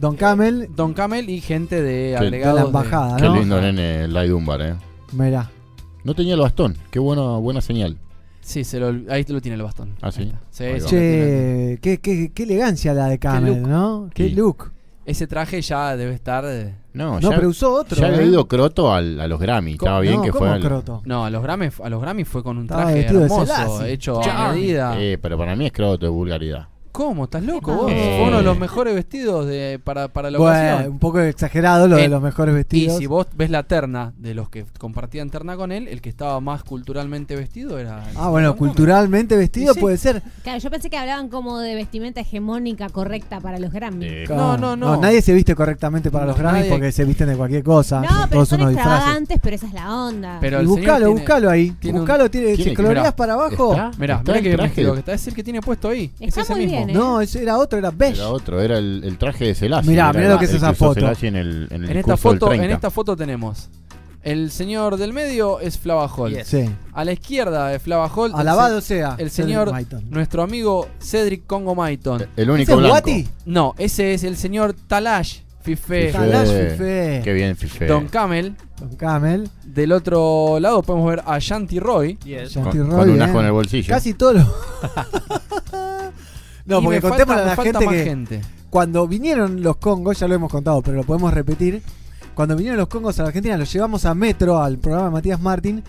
Don Camel. Don Camel y gente de Qué- agregados. de la embajada, Qué ¿no? lindo nene Lai Dunbar, eh. Mirá. No tenía el bastón. Qué buena, buena señal. Sí, se lo, ahí lo tiene el bastón. Ah, sí. Sí, sí. Che, qué, qué, qué elegancia la de Camel. ¿no? Qué Sí. look. Ese traje ya debe estar. eh, No, No, ya, pero usó otro, Ya había ¿eh? ido Croto al- a los Grammy. Estaba bien no, que ¿cómo fue al- croto? No, a los Grammy, a los Grammy fue con un traje de hermoso, hecho a medida. Eh, pero para mí es Croto de vulgaridad. ¿Cómo? ¿Estás loco vos? Eh. Fue uno de los mejores vestidos de, para, para la Bueno, ocasión. un poco exagerado lo de Eh, los mejores vestidos. Y si vos ves la terna de los que compartían terna con él, el que estaba más culturalmente vestido era. Ah, bueno, culturalmente vestido sí. puede ser. Claro, yo pensé que hablaban como de vestimenta hegemónica correcta para los Grammy. No, no, no. Nadie se viste correctamente para No, los Grammys nadie- porque se visten de cualquier cosa. No, son pero son extravagantes, pero esa es la onda. Pero Y buscalo, tiene- buscalo ahí. tiene un- buscalo, tiene, tiene si mirá, para abajo. Mirá, mirá que que está es el que tiene puesto ahí. Está es muy mismo. Bien, ¿eh? No, ese era otro, era beige. Era otro, era el, el traje de Selassie. Mirá, mirá lo que es el esa foto. En el, en el En esta, foto, en 30. esta foto tenemos el señor del medio es Flava Hall. Yes. Sí. A la izquierda de Flava Hall. el Alabado se- sea El señor, nuestro amigo Cedric Congo Maiton. El único ¿Ese es blanco. Guati? No, ese es el señor Talash Fife. Talash Fife. Qué bien, Fife. Don Camel. Don Camel. Del otro lado podemos ver a Shanti Roy. Shanti Con- Roy, con un en el bolsillo. Casi todo lo. no, Y porque contémosle falta- a la gente que gente. cuando vinieron los congos, ya lo hemos contado, pero lo podemos repetir. Cuando vinieron los congos a la Argentina, los llevamos a Metro, al programa de Matías Martín,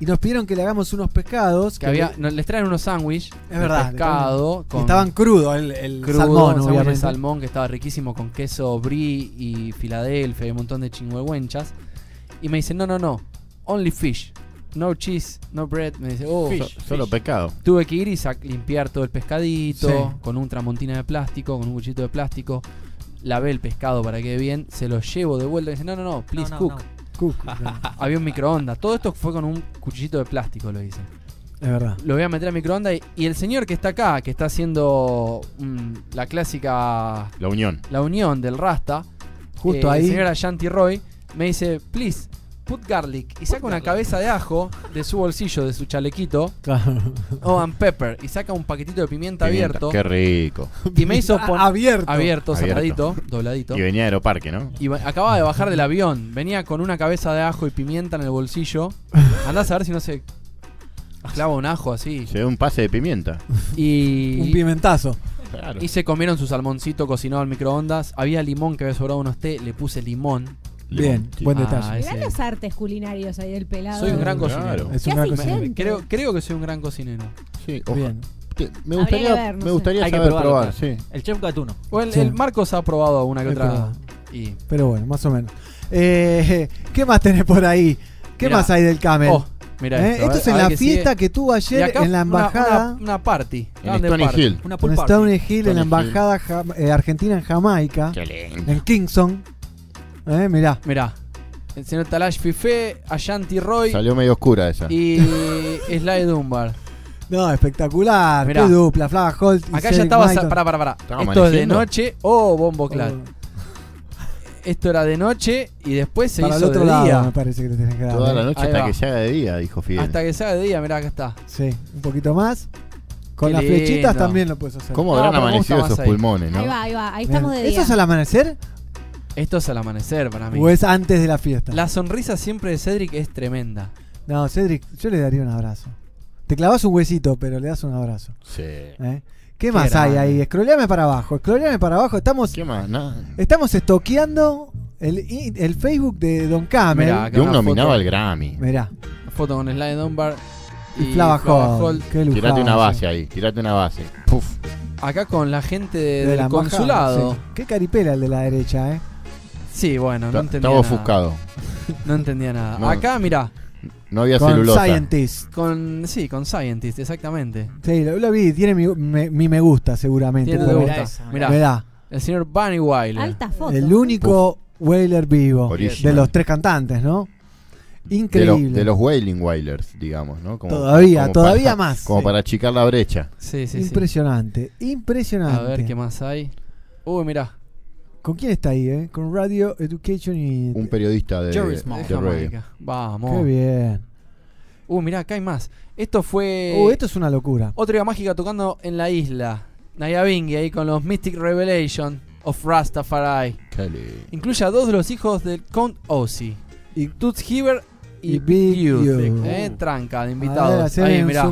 y nos pidieron que le hagamos unos pescados. Que había, no, les traen unos sándwiches Es verdad, pescado. estaban crudos, el, el crudo, salmón, obviamente. salmón que estaba riquísimo con queso brie y Filadelfia y un montón de chingüengüenchas. Y me dice, no, no, no, only fish. No cheese, no bread. Me dice, oh, Fish, solo pescado. Tuve que ir y sac- limpiar todo el pescadito Sí. con un tramontina de plástico, con un cuchito de plástico. Lavé el pescado para que quede bien. Se lo llevo de vuelta y dice, no, no, no, please no, cook. no. Cook, Había un microondas. Todo esto fue con un cuchillito de plástico, lo hice. Es verdad. Lo voy a meter al microondas y, y el señor que está acá, que está haciendo mm, la clásica. La unión. La unión del Rasta. Justo eh, ahí. El señor Ashanti Roy me dice, please, put garlic. Y saca una cabeza de ajo de su bolsillo, de su chalequito. Claro. Oh, and pepper. Y saca un paquetito de pimienta, Pimienta, abierto. Qué rico. Y me hizo poner. Abierto. Abierto, cerradito, dobladito. Y venía de Aeroparque, ¿no? Y va- acababa de bajar del avión. Venía con una cabeza de ajo y pimienta en el bolsillo. Andás a ver si no se clava un ajo así. Se da un pase de pimienta. Y. Un pimentazo. Claro. Y se comieron su salmoncito cocinado al microondas. Había limón que había sobrado unos té. Le puse limón. Bien, buen Ah, detalle. Mirá los artes culinarios ahí del pelado. Soy un gran Claro. cocinero. Es un gran cocinero. Creo, creo que soy un gran cocinero. Sí, Bien. Te- Me gustaría, ver, no me sé. gustaría Hay que saber probarlo, probar, sí. El chef gatuno. O el, Sí. el Marcos ha probado una que He otra. probado. Y. Pero bueno, más o menos. Eh, ¿Qué más tenés por ahí? ¿Qué Mirá. más hay del Camel? Oh, mira ¿Eh? esto, es ver- en la que fiesta sigue. que tuvo ayer en la embajada. Una, una party. En Grande Stony party. Hill. Una en pool party. Stony Hill, en la embajada ja- eh, argentina en Jamaica, Qué lindo. en Kingston. Eh, mirá. Mirá. El señor Talash Fife, Ashanti Roy Salió medio oscura esa. y Sly Dunbar. No, espectacular. Mirá. Qué dupla, Flava Holt. y Acá ya Cedric estaba. Pará, pará, pará. ¿Estaba Esto es de amaneciendo? noche. Oh, bombo claro. Oh, Esto era de noche y después se Para el hizo otro de lado, día. me parece que le tenés que dar. Toda eh. la noche Ahí hasta va. que se haga de día, dijo Fidel. Hasta que se haga de día, mirá, acá está. Sí, un poquito más. Con Qué las flechitas también lo puedes hacer. ¿Cómo No, habrán pero me amanecido más esos ahí. pulmones, no? Ahí va, ahí va. Ahí estamos de día. ¿Eso es al amanecer Esto es al amanecer para mí. o es antes de la fiesta? La sonrisa siempre de Cedric es tremenda. No, Cedric, yo le daría un abrazo. Te clavas un huesito, pero le das un abrazo. Sí. ¿eh? ¿Qué, más hay ahí? Escroleame para abajo, escroleame para abajo. Estamos, ¿Qué más? Estamos estoqueando el, Facebook de Don Camel. Mirá, una nominado foto. al Grammy. Mirá. Foto con Sly Dunbar Y, Flava. Holt. Qué lujazo. Tirate una base ahí, tirate una base. Puf. Acá con la gente de- De del la embajada, consulado. sí. Qué caripela el de la derecha, ¿eh? Sí, bueno, no Ta- entendía Estaba nada. ofuscado. No entendía nada. No. Acá, mirá, No había Con celulosa. Scientist. con sí, con Scientist, exactamente. Sí, lo, lo vi. Tiene mi, me, mi me gusta, seguramente. Tiene Mirá gusta. esa, Mirá, Me da. el señor Bunny Wyler. Alta foto. El único Wailer vivo Original. de los tres cantantes, ¿no? De, lo- Increíble. de los Wailing Wailers, digamos, ¿no? Como- Todavía, como todavía para- más. Como Sí. para achicar la brecha. Sí, sí, sí. impresionante, impresionante. A ver qué más hay. Uy, mirá. ¿Con quién está ahí, eh? Con Radio Education y. Un periodista de, Jerry Small. De. Vamos. Qué bien. Uh, mirá, acá hay más. Esto fue Uh, esto es una locura. otra idea mágica tocando en la isla. Nayabingi ahí con los Mystic Revelation of Rastafari. Lindo. Incluye a dos de los hijos del Count Ozzy. Y- Toots Hiver y, y Big Youth. Youth. Eh, tranca de A ver, invitados. Ahí, mirá.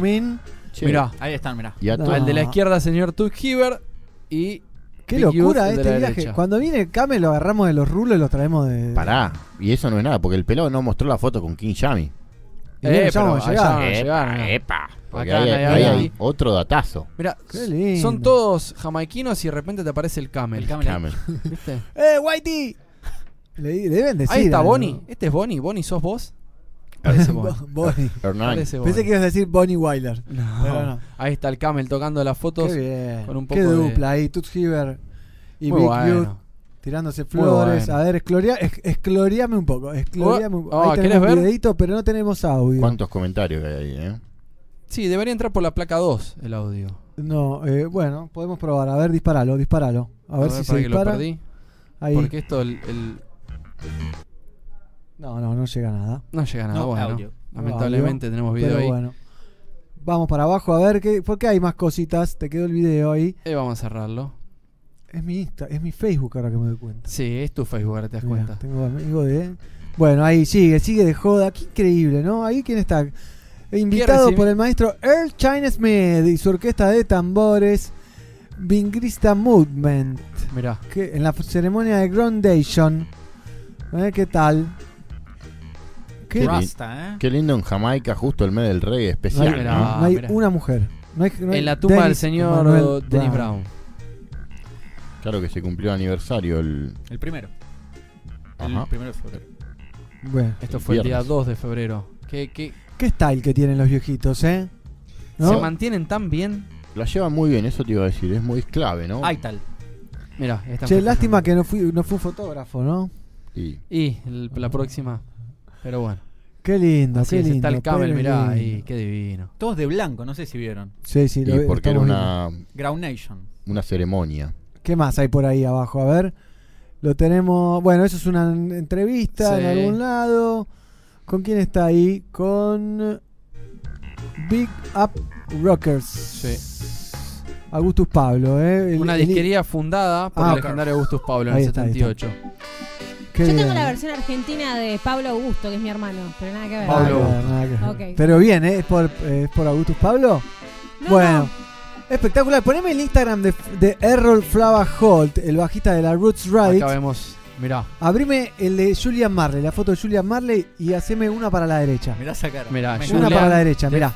Mirá. Ahí están, mirá. Y a No. Al de la izquierda, señor Toots Hiver. Y. Qué Big locura el de este viaje. derecha. Cuando viene Camel lo agarramos de los rulos y los traemos de. Pará. Y eso no es nada, porque el pelado no mostró la foto con King Yami. Y Eh, ya vamos a pero llegar. allá- Epa, llegaron, ¿no? epa. Porque Acá ahí, nadie ahí habla. hay otro datazo. Mira, son todos jamaiquinos y de repente te aparece el camel. El camel. Camel. ¿Viste? ¡Eh, Whitey! Le, le deben decir. Ahí está. Bonnie. Este es Bonnie. Bonnie, ¿sos vos? Parece Bonnie. Bo- Bonnie. Hernán. Parece Bonnie. Pensé que ibas a decir Bonnie Wyler. No. Pero no. Ahí está el camel tocando las fotos. Qué bien. Con un poco Qué de- dupla ahí. Toots Hiver y Muy Big bueno. Youth tirándose flores. bueno. A ver, escloria, es- escloriame un poco. Escloriame un poco. Oh, Ahí ¿querés tenemos un ver? videito, pero no tenemos audio. ¿Cuántos comentarios hay ahí, eh? Sí, debería entrar por la placa 2 el audio. No, eh, bueno, podemos probar. A ver, disparalo, disparalo. A, ver, si se para que lo dispara. perdí. Ahí. Porque esto el, el- No, no, no llega nada. no llega nada No, bueno. audio. Lamentablemente Audio, tenemos video pero ahí. bueno. Vamos para abajo a ver qué, porque hay más cositas. Te quedó el video ahí. Eh, vamos a cerrarlo. Es mi Insta, es mi Facebook ahora que me doy cuenta. Sí, es tu Facebook, ahora te das cuenta. Tengo amigo de. Bueno, ahí sigue, sigue de joda. Qué increíble, ¿no? Ahí quién está. Invitado por el maestro Earl China Smith y su orquesta de tambores Vingrista Movement. Mirá. Que en la ceremonia de Groundation. ¿Eh? ¿Qué tal? Qué, Rasta, ¿eh? qué lindo en Jamaica, justo el mes del No hay, especial. ¿no? no hay una mujer. No hay- no hay En la tumba del señor Manuel Dennis Brown. Claro que se cumplió el aniversario el. El primero. Ajá. El primero de febrero. Bueno, Esto El fue el día viernes. 2 de febrero. ¿Qué, qué, qué style que tienen los viejitos, ¿eh? ¿No? ¿Se mantienen tan bien? La llevan muy bien, eso te iba a decir, es muy clave, ¿no? Ahí tal. Mirá, esta Che, lástima que no fui, no fue un fotógrafo, ¿no? Y Y el- la próxima. Pero bueno. Qué lindo, Así qué es, lindo. está el camel, mirá lindo. ahí, qué divino. Todos de blanco, no sé si vieron. Sí, sí, lo y porque era una, Ground Nation. una ceremonia. ¿Qué más hay por ahí abajo? A ver. Lo tenemos. Bueno, eso es una en- entrevista Sí. en algún lado. ¿Con quién está ahí? Con. Big Up Rockers. Sí. Augustus Pablo, ¿eh? El- Una el- disquería fundada por Ah, el legendario Augustus Pablo en Ahí el está, ahí 78. Qué Yo bien. tengo la versión argentina de Pablo Augusto, que es mi hermano, pero nada que ver. Nada que Pablo. ver, nada que ver. Ok. Pero bien, ¿eh? ¿Es por, eh, ¿Es por Augustus Pablo? No, bueno. no. Espectacular. Poneme el Instagram de, de Errol Flava Holt, el bajista de la Roots Ride. Acá vemos, mirá, Abrime el de Julian Marley, la foto de Julian Marley y haceme una para la derecha. Mirá esa cara. Mirá, Me Julian- Una para la derecha, de- mirá.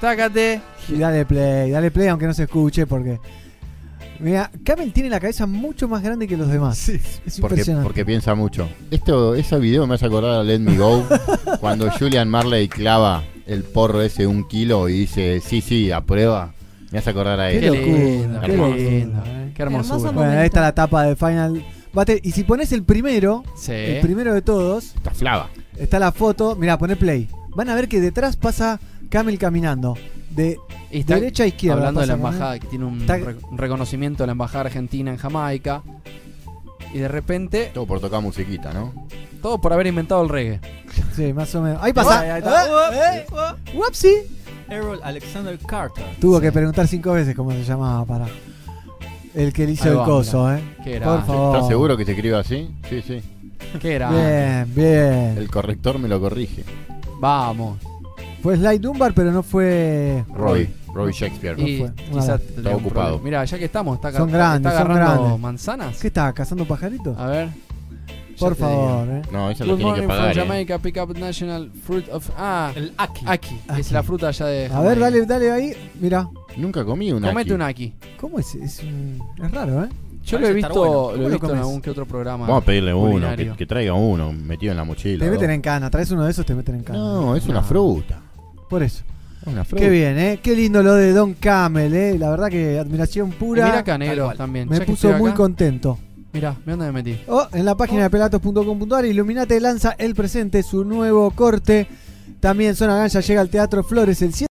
tácate. Y dale play, dale play aunque no se escuche porque... Mira, Camel tiene la cabeza mucho más grande que los demás. Es Porque, impresionante. porque piensa mucho. Esto, ese video me hace acordar a Let Me Go. cuando Julian Marley clava el porro ese un kilo y dice, sí, sí, aprueba. Me hace acordar a él. Qué locura, lindo, qué qué locura, lindo. eh. Qué hermosura. Hermoso Bueno, ahí está la tapa de Final Battle. Y si pones el primero, Sí. el primero de todos, Está flava. está la foto. Mirá, poné play. Van a ver que detrás pasa Camel caminando. De Y está derecha a izquierda. Hablando de la embajada, que tiene un Está- re- reconocimiento de la embajada argentina en Jamaica. Y de repente, Todo por tocar musiquita, ¿no? todo por haber inventado el reggae. Sí, más o menos. Ahí pasa. Ahí está. ¿Eh? ¿Eh? Whoopsie. Errol Alexander Carter. Tuvo que preguntar cinco veces cómo se llamaba para el que le hizo Ahí el va, coso, mirá. ¿eh? Qué Por grande. favor. ¿Estás seguro que se escribe así? Sí, sí. ¿Qué era? Bien, bien. El corrector me lo corrige. Vamos. Fue Sly Dunbar, pero no fue. Roy, Roy Shakespeare. No Y fue. quizás un ocupado. Mira, ya que estamos, está, Son está- grandes, está son grandes. manzanas. ¿Qué está? ¿Cazando pajaritos? A ver. Por favor. ¿eh? No, esa la Good tiene que pagar. from eh. Jamaica, pick up national fruit of... Ah, El Aki. Aki. Aki. Es la fruta allá de A ver, dale, dale ahí. Mira. Nunca comí una. Comete un Aki. ¿Cómo es? Es, un- es raro, ¿eh? Yo lo he visto, bueno. lo ¿Cómo he lo visto en algún que otro programa. Vamos a pedirle uno, que, traiga uno metido en la mochila. Te ¿no? meten en cana. Traes uno de esos, te meten en cana. No, es una fruta. Por eso. Es una fruta. Qué bien, ¿eh? Qué lindo lo de Don Camel, ¿eh? La verdad que admiración Y pura. mira cual. también. Me puso muy acá, contento. Mirá, ¿de dónde me metí? Oh, en la página de pelatos.com.ar Illuminate lanza el presente, su nuevo corte. También Zona Ganja llega al Teatro Flores el 7